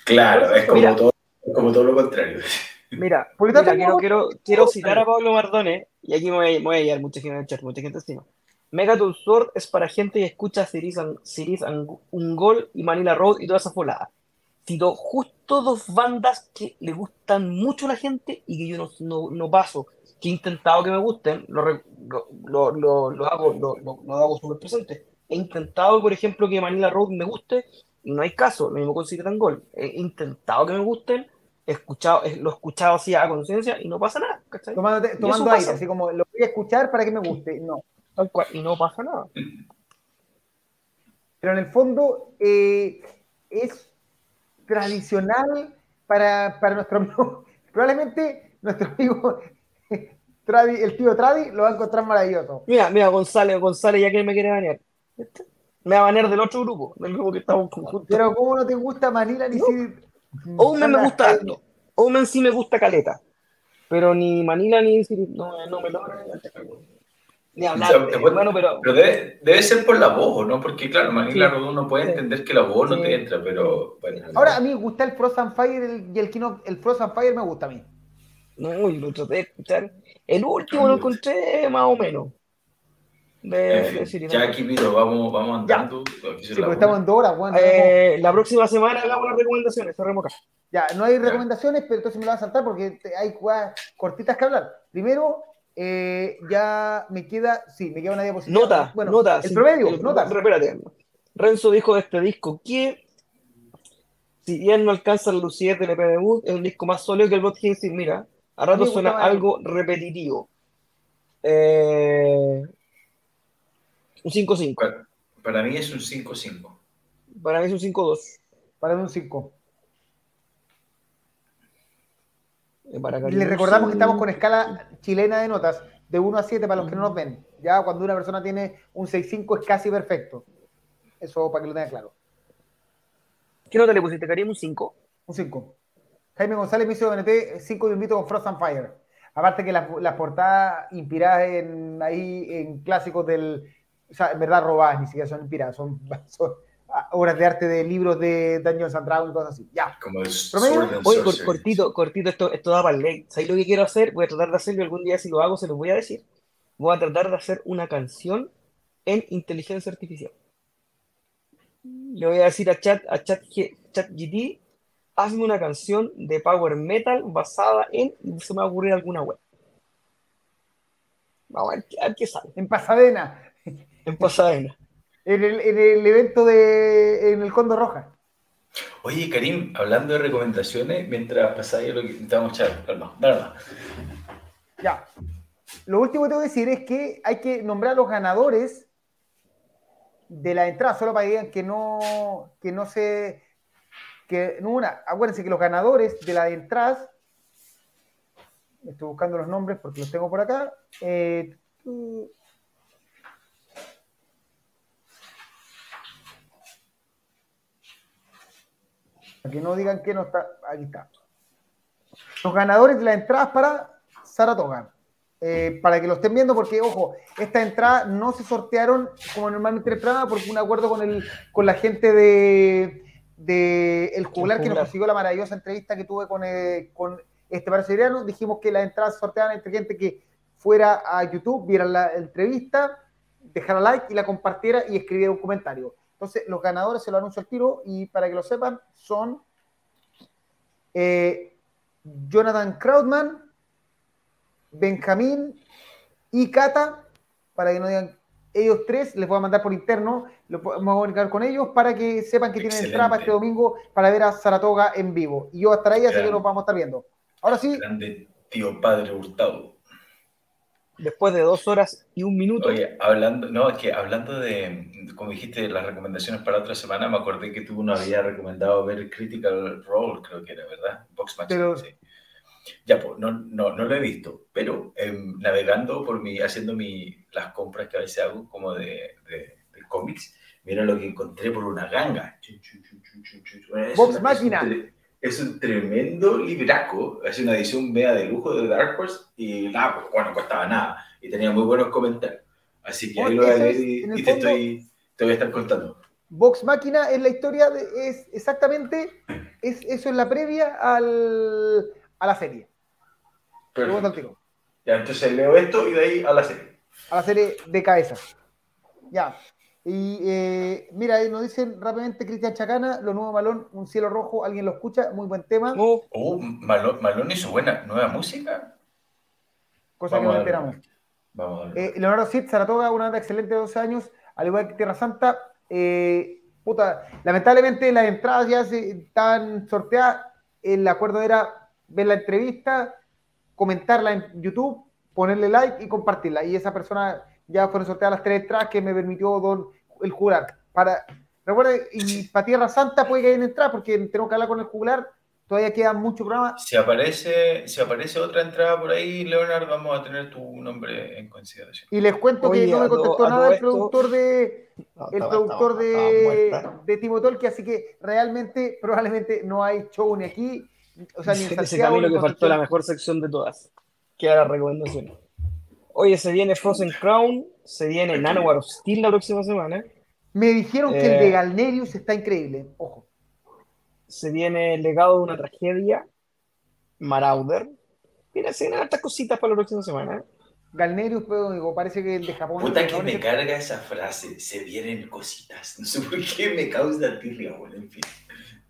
[SPEAKER 3] claro es como, todo, como todo lo contrario.
[SPEAKER 2] Mira, mira quiero, quiero, quiero, citar a Pablo Mardones, y aquí me voy, me voy a llevar mucha gente en el chat, mucha gente encima. Megaton Sword es para gente que escucha Siris, Siris Ungol y Manila Road y toda esa folada. Cito justo dos bandas que le gustan mucho a la gente y que yo no, no, no paso, que he intentado que me gusten, lo, lo, lo, lo hago, lo, lo hago súper presente. He intentado, por ejemplo, que Manila Road me guste y no hay caso, lo mismo con Siris Ungol. He intentado que me gusten escuchado, lo he escuchado así a conciencia y no pasa nada. ¿cachai?
[SPEAKER 1] Tomando, tomando aire, así como lo voy a escuchar para que me guste. No.
[SPEAKER 2] Y no pasa nada.
[SPEAKER 1] Pero en el fondo eh, es tradicional para, para nuestro amigo. Probablemente nuestro amigo Tradi, el tío Tradi lo va a encontrar maravilloso.
[SPEAKER 2] Mira, mira, González, González ya que me quiere banear. Me va a banear del otro grupo, del grupo que estamos conjuntos.
[SPEAKER 1] Pero ¿cómo no te gusta Manila ni
[SPEAKER 2] no.
[SPEAKER 1] si
[SPEAKER 2] Omen me gusta harto. Omen sí me gusta caleta. Pero ni Manila ni no, no me logra ni hablar. O sea,
[SPEAKER 3] bueno, pero, pero debe, debe, ser por la voz, ¿no? Porque claro, Manila sí, uno puede sí, entender que la voz sí. no te entra, pero bueno.
[SPEAKER 1] Ahora a mí me gusta el Frozen Fire y el Kino, el Frozen Fire me gusta a mí.
[SPEAKER 2] No, y lo traté de escuchar. El último lo encontré más o menos.
[SPEAKER 3] De, en fin, de ya aquí, Pito, vamos, vamos andando.
[SPEAKER 1] Sí, porque estamos en dos horas. Bueno,
[SPEAKER 2] eh, la próxima semana hagamos las recomendaciones, cerremos acá.
[SPEAKER 1] Ya, no hay recomendaciones, ya. pero entonces me lo vas a saltar porque hay jugadas cortitas que hablar. Primero, eh, ya me queda, sí, me queda una diapositiva.
[SPEAKER 2] Nota,
[SPEAKER 1] bueno,
[SPEAKER 2] nota.
[SPEAKER 1] El
[SPEAKER 2] sí,
[SPEAKER 1] promedio,
[SPEAKER 2] el,
[SPEAKER 1] nota.
[SPEAKER 2] Espérate. Renzo dijo de este disco que, si bien no alcanza la lucidez del EP debut, es un disco más sólido que el Hastings. Mira, a rato suena algo repetitivo. Eh, un 5-5.
[SPEAKER 3] Para, para, mí es un 5-5.
[SPEAKER 2] Para mí es un 5-2.
[SPEAKER 1] Para mí un 5.
[SPEAKER 2] Para
[SPEAKER 1] Le recordamos que estamos con escala chilena de notas, de 1 a 7 para los que no nos ven. Ya cuando una persona tiene un 6-5 es casi perfecto. Eso para que lo tenga claro.
[SPEAKER 2] ¿Qué nota le pusiste, Karim? ¿Un 5?
[SPEAKER 1] Un 5. Jaime González me hizo BNT 5 de invito con Frost and Fire. Aparte que las, las portadas inspiradas en, ahí en clásicos del, o sea, en verdad robadas, ni siquiera son inspiradas, son, son obras de arte de libros de Dungeons and Dragons y cosas así. Ya.
[SPEAKER 3] Como el
[SPEAKER 2] Oye, cor, cortito, cortito, esto, esto da para el ley. ¿Sabes lo que quiero hacer? Voy a tratar de hacerlo algún día, si lo hago, se los voy a decir. Voy a tratar de hacer una canción en inteligencia artificial. le voy a decir a Chat, a Chat, GT, hazme una canción de power metal basada en, se me va a ocurrir alguna web. Vamos a ver, qué sale.
[SPEAKER 1] En Pasadena.
[SPEAKER 2] En Pasadena.
[SPEAKER 1] en, el, en el evento de en el Condo Roja.
[SPEAKER 3] Oye, Karim, hablando de recomendaciones, mientras pasáis lo que intentamos echar, calma, nada
[SPEAKER 1] Ya. Lo último que tengo que decir es que hay que nombrar a los ganadores de la entrada, solo para que digan que no, que no se. Que, no una, acuérdense que los ganadores de la entrada, estoy buscando los nombres porque los tengo por acá. Eh, que no digan que no está. Aquí está. Los ganadores de las entradas para Saratoga. Eh, para que lo estén viendo, porque, ojo, esta entrada no se sortearon como normalmente entrada, porque un acuerdo con, el, con la gente de, de El Juglar, que nos consiguió la maravillosa entrevista que tuve con, eh, con este brasileño, dijimos que las entradas se sorteaban entre gente que fuera a YouTube, viera la entrevista, dejara like y la compartiera y escribiera un comentario. Entonces, los ganadores se lo anuncio al tiro y para que lo sepan, son eh, Jonathan Krautman, Benjamín y Cata, para que no digan ellos tres, les voy a mandar por interno, lo podemos comunicar con ellos para que sepan que tienen entrada para este domingo para ver a Saratoga en vivo. Y yo estaré ahí, así que nos vamos a estar viendo. Ahora sí.
[SPEAKER 3] Grande tío padre Hurtado
[SPEAKER 2] después de dos horas y un minuto.
[SPEAKER 3] Oye, hablando, no, es que hablando de, como dijiste, las recomendaciones para otra semana, me acordé que tú no había recomendado ver Critical Role, creo que era, ¿verdad? Box Match. sí. Ya, pues, no, no, no, lo he visto, pero em, navegando por mi, haciendo mi, las compras que a veces hago como de, de, cómics, mira lo que encontré por una ganga.
[SPEAKER 1] Box Máquina
[SPEAKER 3] es un tremendo libraco, es una edición media de lujo de Dark Horse y nada, pues bueno, no costaba nada y tenía muy buenos comentarios. Así que ahí lo voy a leer y, te, estoy, te voy a estar contando.
[SPEAKER 1] Vox Máquina es la historia, de, es exactamente, es, eso es la previa al, a la serie.
[SPEAKER 3] Ya, entonces leo esto y de ahí a la serie.
[SPEAKER 1] A la serie de cabeza. Ya. Y eh, mira, nos dicen rápidamente Cristian Chacana, lo nuevo Malón, Un cielo rojo, ¿alguien lo escucha? Muy buen tema.
[SPEAKER 3] Oh, oh Malón, Malón hizo buena nueva música.
[SPEAKER 1] Cosa que no enteramos. Vamos. Eh, Leonardo Cid, Saratoga, una banda excelente de 12 años, al igual que Tierra Santa. Eh, puta, lamentablemente las entradas ya se, estaban sorteadas. El acuerdo era ver la entrevista, comentarla en YouTube, ponerle like y compartirla. Y esa persona ya fueron sorteadas las tres entradas que me permitió don, el jugar. Para, recuerde, y para Tierra Santa puede que haya entrada porque tengo que hablar con el jugular. Todavía queda mucho programa.
[SPEAKER 3] Si aparece, si aparece otra entrada por ahí, Leonard, vamos a tener tu nombre en consideración.
[SPEAKER 1] Y les cuento que no me contestó nada el productor de el productor de, de Timotolki, así que realmente probablemente no hay show ni aquí.
[SPEAKER 2] O sea, ni en Ese camino que faltó la mejor sección de todas. Que era la recomendación. Oye, se viene Frozen Crown, se viene Nanowar of Steel la próxima semana.
[SPEAKER 1] Me dijeron que el de eh, Galnerius está increíble, ojo.
[SPEAKER 2] Se viene el legado de una tragedia, Marauder. Mira, se vienen estas cositas para la próxima semana.
[SPEAKER 1] Galnerius, pero digo, parece que el de Japón.
[SPEAKER 3] Puta que me carga esa frase, se vienen cositas. No sé por qué me causa tirria, bueno, en fin.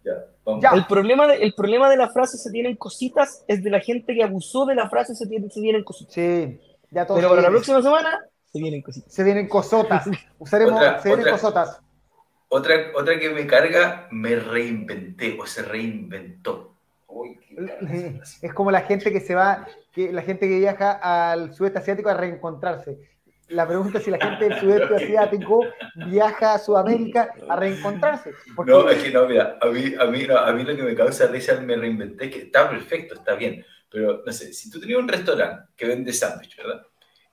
[SPEAKER 2] Ya, El, problema de, el problema de la frase se vienen cositas es de la gente que abusó de la frase se, se vienen cositas.
[SPEAKER 1] Sí.
[SPEAKER 2] Pero para la próxima semana se vienen cositas.
[SPEAKER 1] Se vienen cosotas. Usaremos, otra, se vienen cosotas.
[SPEAKER 3] Otra, otra que me carga, me reinventé o se reinventó.
[SPEAKER 1] es como la gente que se va, que la gente que viaja al sudeste asiático a reencontrarse. La pregunta es si la gente del sudeste asiático viaja a Sudamérica a reencontrarse.
[SPEAKER 3] No, es que no, mira, a mí, a mí, a mí lo que me causa risa me reinventé, que está perfecto, está bien pero no sé, si tú tenías un restaurante que vende sándwich, ¿verdad?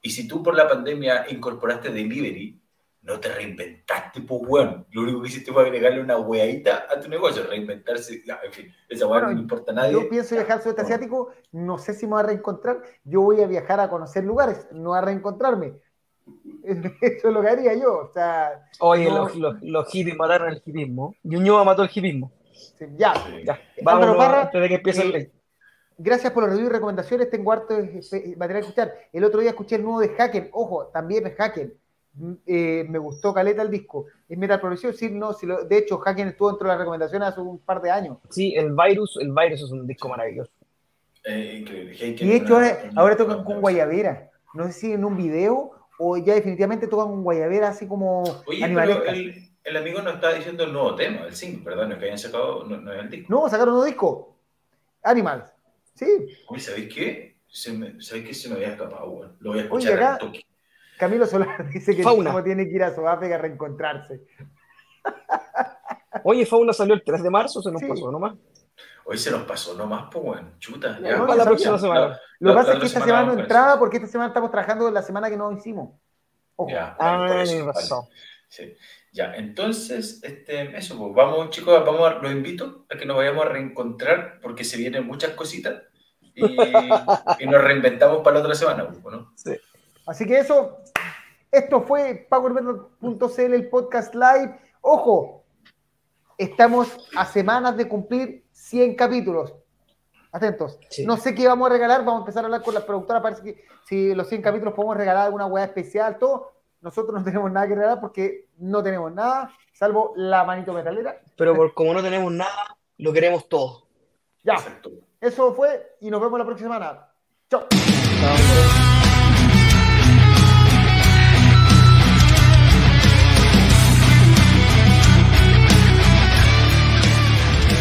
[SPEAKER 3] Y si tú por la pandemia incorporaste delivery, no te reinventaste, pues, bueno. Lo único que hiciste fue agregarle una hueadita a tu negocio, reinventarse. en fin, esa hueá no le importa a nadie.
[SPEAKER 1] Yo pienso viajar al sudeste asiático, no sé si me voy a reencontrar. Yo voy a viajar a conocer lugares, no a reencontrarme. Eso es lo que haría yo. O sea,
[SPEAKER 2] Oye, los, los, los, hippies mataron el hipismo. Ñuñoa mató el hipismo.
[SPEAKER 1] ya, ya. Vamos,
[SPEAKER 2] antes de que empiece el
[SPEAKER 1] ley gracias por los reviews y recomendaciones. Tengo harto material que escuchar. El otro día escuché el nuevo de Haken. Ojo, también es Haken. mm, eh, me gustó caleta el disco. Es metal progresivo, sí, no, si lo- de hecho, Hacken estuvo dentro de las recomendaciones hace un par de años.
[SPEAKER 2] Sí, el Virus, el Virus es un disco maravilloso.
[SPEAKER 3] Eh, increíble.
[SPEAKER 1] Y de hecho, ahora, tocan con Guayabera. No sé si en un video o ya definitivamente tocan con Guayabera así como
[SPEAKER 3] Oye, el, el amigo nos está diciendo el nuevo tema, el single, ¿verdad? No es que hayan sacado, no, no es el disco.
[SPEAKER 1] No, sacaron un disco. Animals. Sí,
[SPEAKER 3] Oye, ¿sabéis qué? Se me, ¿Sabéis qué? Se me había escapado, weón. Lo voy a
[SPEAKER 1] Oye,
[SPEAKER 3] escuchar
[SPEAKER 1] acá-
[SPEAKER 3] al toque.
[SPEAKER 1] Camilo Solar dice que
[SPEAKER 2] Fauna.
[SPEAKER 1] como tiene que ir a Sudáfrica a reencontrarse.
[SPEAKER 2] Oye, Fauna salió el 3 de marzo, se nos
[SPEAKER 1] Sí.
[SPEAKER 2] pasó nomás.
[SPEAKER 3] Hoy se nos pasó nomás, pues, weón. Chuta.
[SPEAKER 1] No,
[SPEAKER 3] ya.
[SPEAKER 1] no,
[SPEAKER 2] Para la
[SPEAKER 1] sabía.
[SPEAKER 2] próxima semana.
[SPEAKER 1] Lo que pasa es que esta
[SPEAKER 3] semana
[SPEAKER 1] semana no entraba porque esta semana estamos trabajando en la semana que no hicimos. Ojo.
[SPEAKER 3] Ya,
[SPEAKER 2] Ah,
[SPEAKER 3] vale, por eso,
[SPEAKER 2] tienes
[SPEAKER 3] vale.
[SPEAKER 2] razón.
[SPEAKER 3] Sí. Ya, entonces, este, eso, pues vamos, chicos, vamos a, los invito a que nos vayamos a reencontrar porque se vienen muchas cositas y, y nos reinventamos para la otra semana, pues, ¿no?
[SPEAKER 1] Así que eso, esto fue PowerBetting.cl, el podcast live. Ojo, estamos a semanas de cumplir 100 capítulos. Atentos.
[SPEAKER 2] Sí.
[SPEAKER 1] No sé qué vamos a regalar, vamos a empezar a hablar con las productoras, parece que si los 100 capítulos podemos regalar alguna hueá especial, todo. Nosotros no tenemos nada que regalar porque no tenemos nada, salvo la manito metalera.
[SPEAKER 2] Pero por, como no tenemos nada, lo queremos todo.
[SPEAKER 1] Ya,
[SPEAKER 3] Exacto.
[SPEAKER 1] eso fue y nos vemos la próxima semana. Chao.
[SPEAKER 2] Chao.